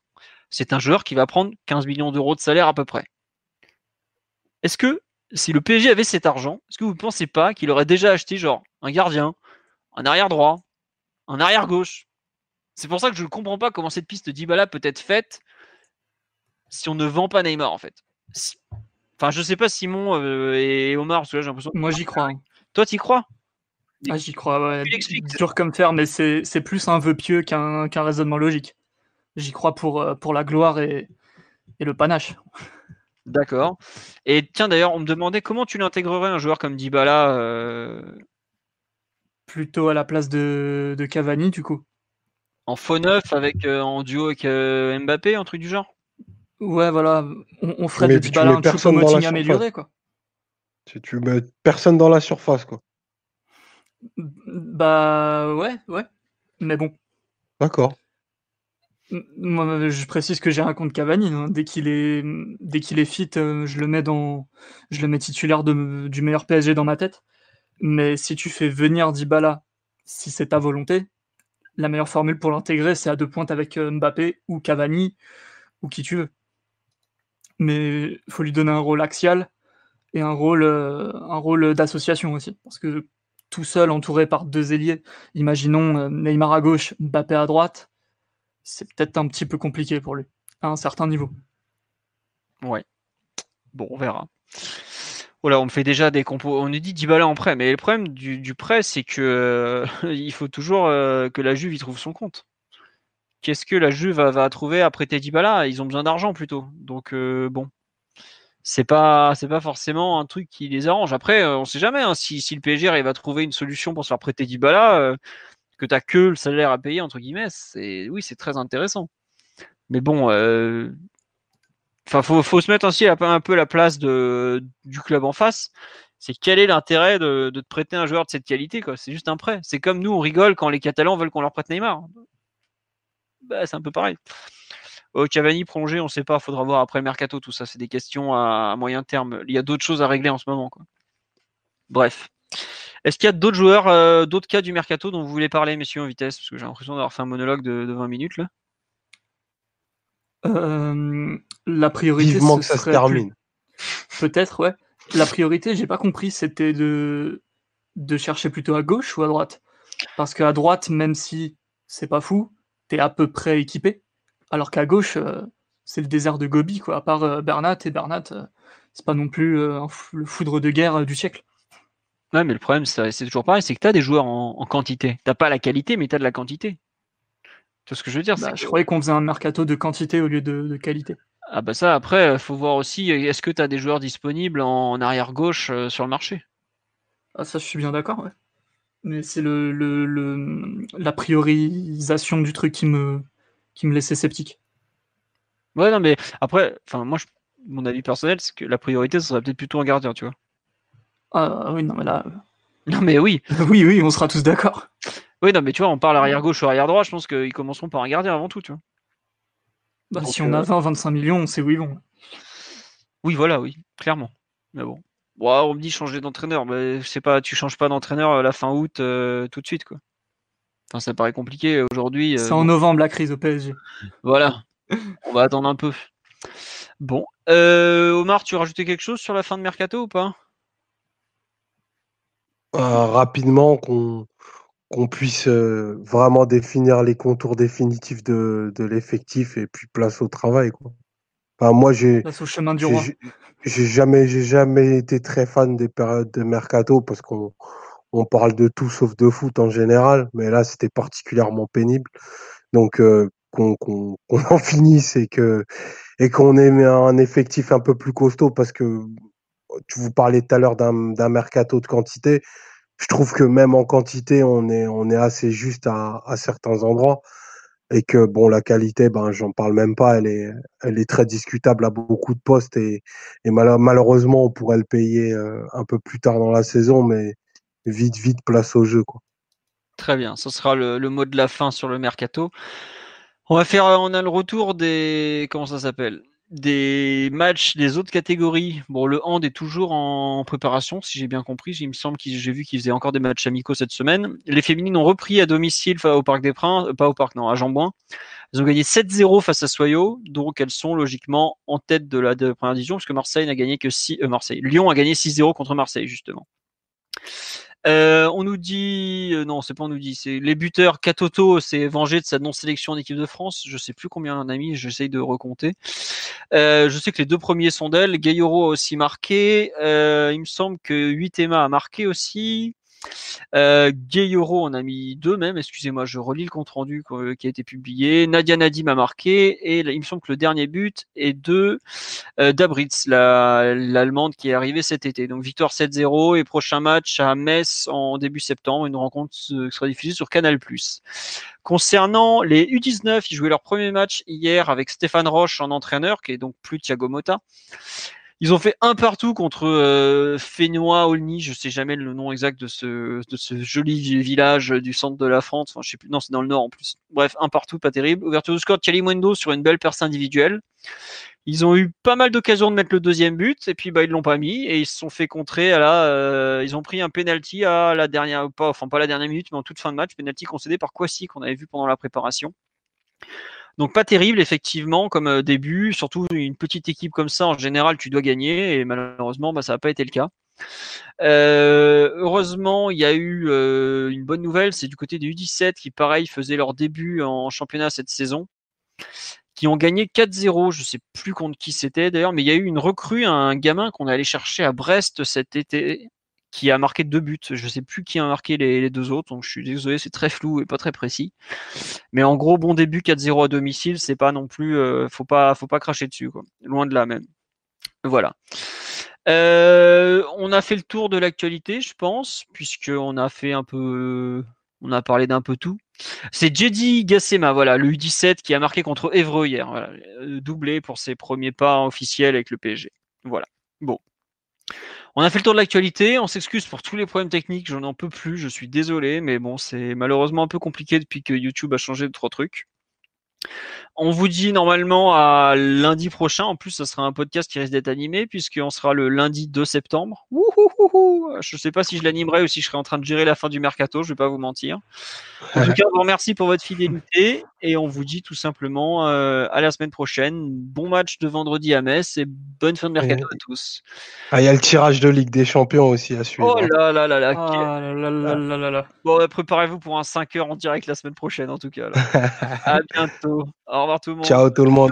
C'est un joueur qui va prendre 15 millions d'euros de salaire à peu près. Est-ce que si le PSG avait cet argent, est-ce que vous ne pensez pas qu'il aurait déjà acheté genre un gardien, un arrière droit, un arrière gauche? C'est pour ça que je ne comprends pas comment cette piste d'Ibala peut être faite si on ne vend pas Neymar en fait. Enfin, je sais pas Simon euh, et Omar, parce que là j'ai l'impression. Moi j'y crois. Toi t'y crois? Ah, j'y crois, ouais. Dur comme faire, mais c'est plus un vœu pieux qu'un raisonnement logique. J'y crois pour, euh, pour la gloire et, et le panache. D'accord. Et tiens, d'ailleurs, on me demandait comment tu l'intégrerais un joueur comme Dybala euh, Plutôt à la place de, Cavani, du coup. En faux neuf, avec, euh, en duo avec euh, Mbappé, un truc du genre? Ouais, voilà. On, ferait de Dybala un choupo amélioré, quoi. Si tu mets personne dans la surface, quoi. Bah ouais, ouais. Mais bon. D'accord. Moi, je précise que j'ai un compte Cavani. Hein. Dès qu'il est, dès qu'il est fit, euh, je le mets dans, je le mets titulaire du meilleur PSG dans ma tête. Mais si tu fais venir Dybala, si c'est ta volonté, la meilleure formule pour l'intégrer, c'est à deux pointes avec euh, Mbappé ou Cavani ou qui tu veux. Mais faut lui donner un rôle axial et un rôle, euh, un rôle d'association aussi. Parce que tout seul, entouré par deux ailiers, imaginons Neymar à gauche, Mbappé à droite, c'est peut-être un petit peu compliqué pour lui, à un certain niveau. Ouais. Bon, on verra. Voilà, on fait déjà des compos. On nous dit Dybala en prêt, mais le problème du, prêt, c'est que euh, il faut toujours euh, que la Juve y trouve son compte. Qu'est-ce que la Juve va, trouver à prêter Dybala? Ils ont besoin d'argent plutôt. Donc euh, bon, c'est pas pas forcément un truc qui les arrange. Après, on sait jamais hein, si, si, le PSG arrive à trouver une solution pour se faire prêter Dybala que tu n'as que le salaire à payer, entre guillemets, c'est oui, c'est très intéressant. Mais bon, euh, enfin, faut, faut, se mettre aussi un peu la place de, du club en face. C'est quel est l'intérêt de, de, te prêter un joueur de cette qualité C'est juste un prêt. C'est comme nous, on rigole quand les Catalans veulent qu'on leur prête Neymar. bah, c'est un peu pareil. Oh, Cavani prolongé, on ne sait pas, faudra voir après le mercato, tout ça, c'est des questions à, moyen terme. Il y a d'autres choses à régler en ce moment. Bref. Est-ce qu'il y a d'autres joueurs, euh, d'autres cas du mercato dont vous voulez parler, messieurs, en vitesse? Parce que j'ai l'impression d'avoir fait un monologue de, 20 minutes là. Euh, la priorité. Vivement que ça se termine. Peut-être, ouais. La priorité, j'ai pas compris, c'était de... de chercher plutôt à gauche ou à droite? Parce qu'à droite, même si c'est pas fou, t'es à peu près équipé. Alors qu'à gauche, euh, c'est le désert de Gobi, quoi. À part euh, Bernat, et Bernat, euh, c'est pas non plus le foudre de guerre du siècle. Ouais, mais le problème, c'est toujours pareil, c'est que tu as des joueurs en, quantité. T'as pas la qualité, mais tu as de la quantité. Tu vois ce que je veux dire? Bah, Je croyais qu'on faisait un mercato de quantité au lieu de, qualité. Ah bah ça, après, il faut voir aussi, est-ce que tu as des joueurs disponibles en, arrière-gauche sur le marché? Ah ça, je suis bien d'accord, ouais. Mais c'est le, le, la priorisation du truc qui me, qui me laissait sceptique. Ouais, non, mais après, enfin, moi, mon avis personnel, c'est que la priorité, ce serait peut-être plutôt un gardien, tu vois. Ah oui, non, mais là. Euh, non, mais oui. oui, oui, on sera tous d'accord. Oui, non, mais tu vois, on parle arrière gauche ou arrière droit, je pense qu'ils commenceront par un gardien avant tout, tu vois. Bah, si on a 20-25 euh, millions, on sait où ils vont? Oui, voilà, oui, clairement. Mais bon. on me dit changer d'entraîneur, mais je sais pas, tu changes pas d'entraîneur à la fin août euh, tout de suite, quoi ça paraît compliqué aujourd'hui. Euh, c'est en novembre la crise au PSG. Voilà. On va attendre un peu. Bon. Euh, Omar, tu rajouté quelque chose sur la fin de Mercato ou pas? euh, Rapidement, qu'on puisse vraiment définir les contours définitifs de, l'effectif et puis place au travail. Quoi. moi, j'ai. Du roi. J'ai jamais, jamais été très fan des périodes de mercato parce qu'on on parle de tout sauf de foot en général, mais là c'était particulièrement pénible. Donc euh, qu'on en finisse et que et qu'on ait un effectif un peu plus costaud parce que tu vous parlais tout à l'heure d'un mercato de quantité. Je trouve que même en quantité, on est, assez juste à, certains endroits et que bon la qualité ben j'en parle même pas elle est très discutable à beaucoup de postes et, malheureusement on pourrait le payer euh, un peu plus tard dans la saison mais vite, vite, place au jeu. Quoi. Très bien, ce sera le, mot de la fin sur le mercato. On va faire, on a le retour des, comment ça s'appelle, des matchs des autres catégories. Bon, le hand est toujours en préparation, si j'ai bien compris. Il me semble que j'ai vu qu'ils faisaient encore des matchs amicaux cette semaine. Les féminines ont repris à domicile au Parc des Princes, euh, pas au Parc, non, à Jambouin. Elles ont gagné 7-0 face à Soyo, donc elles sont logiquement en tête de la première division, puisque Marseille n'a gagné que 6, euh, Marseille. Lyon a gagné 6-0 contre Marseille, justement. Euh, on nous dit, euh, non, c'est pas on nous dit, c'est les buteurs. Katoto s'est vengé de sa non-sélection en équipe de France. Je sais plus combien on a mis, j'essaye de recompter. Euh, je sais que les deux premiers sont d'elle. Gayoro a aussi marqué. il me semble que 8 Emma a marqué aussi. Euh, Gayoro en a mis deux même, excusez-moi, je relis le compte rendu qui a été publié. Nadia Nadim a marqué et il me semble que le dernier but est de euh, Dabritz, l'allemande qui est arrivée cet été. Donc victoire 7-0 et prochain match à Metz en début septembre, une rencontre qui sera diffusée sur Canal+. Concernant les U19, ils jouaient leur premier match hier avec Stéphane Roche en entraîneur, qui est donc plus Thiago Motta. Ils ont fait un partout contre euh, Fénois Olny, je sais jamais le nom exact de ce, de ce joli village du centre de la France. Enfin, je sais plus, non, c'est dans le nord en plus. Bref, un partout, pas terrible. Ouverture de score de Kalimundo sur une belle perce individuelle. Ils ont eu pas mal d'occasions de mettre le deuxième but et puis bah ils l'ont pas mis et ils se sont fait contrer à la euh, ils ont pris un penalty à la dernière pas enfin pas la dernière minute mais en toute fin de match penalty concédé par Kwasi qu'on avait vu pendant la préparation. Donc pas terrible effectivement comme euh, début, surtout une petite équipe comme ça en général tu dois gagner et malheureusement bah, ça n'a pas été le cas. Euh, heureusement, il y a eu euh, une bonne nouvelle, c'est du côté des U17 qui pareil faisaient leur début en championnat cette saison, qui ont gagné 4-0. Je sais plus contre qui c'était d'ailleurs, mais il y a eu une recrue, un gamin qu'on allait chercher à Brest cet été, qui a marqué deux buts. Je ne sais plus qui a marqué les, deux autres, donc je suis désolé, c'est très flou et pas très précis. Mais en gros, bon début 4-0 à domicile, c'est pas non plus, euh, faut pas, cracher dessus, quoi. Loin de là même. Voilà. Euh, on a fait le tour de l'actualité, je pense, puisqu'on a fait un peu, on a parlé d'un peu tout. C'est Jedi Gassema, voilà, le U17 qui a marqué contre Evreux hier, euh, doublé pour ses premiers pas officiels avec le PSG. Voilà. Bon. On a fait le tour de l'actualité. On s'excuse pour tous les problèmes techniques. Je n'en peux plus. Je suis désolé, mais bon, c'est malheureusement un peu compliqué depuis que YouTube a changé de trois trucs. on vous dit normalement à lundi prochain. En plus, ce sera un podcast qui risque d'être animé puisqu'on sera le lundi 2 septembre. Je ne sais pas si je l'animerai ou si je serai en train de gérer la fin du mercato. Je vais pas vous mentir. En tout cas, on vous remercie pour votre fidélité et on vous dit tout simplement euh, à la semaine prochaine. Bon match de vendredi à Metz et bonne fin de mercato à tous. Ah, il y a le tirage de Ligue des Champions aussi à suivre. Oh là là là là. Ah là là là là là là. Bon, préparez-vous pour un 5 heures en direct la semaine prochaine en tout cas. là. à bientôt. Au revoir tout le monde. Ciao tout le monde.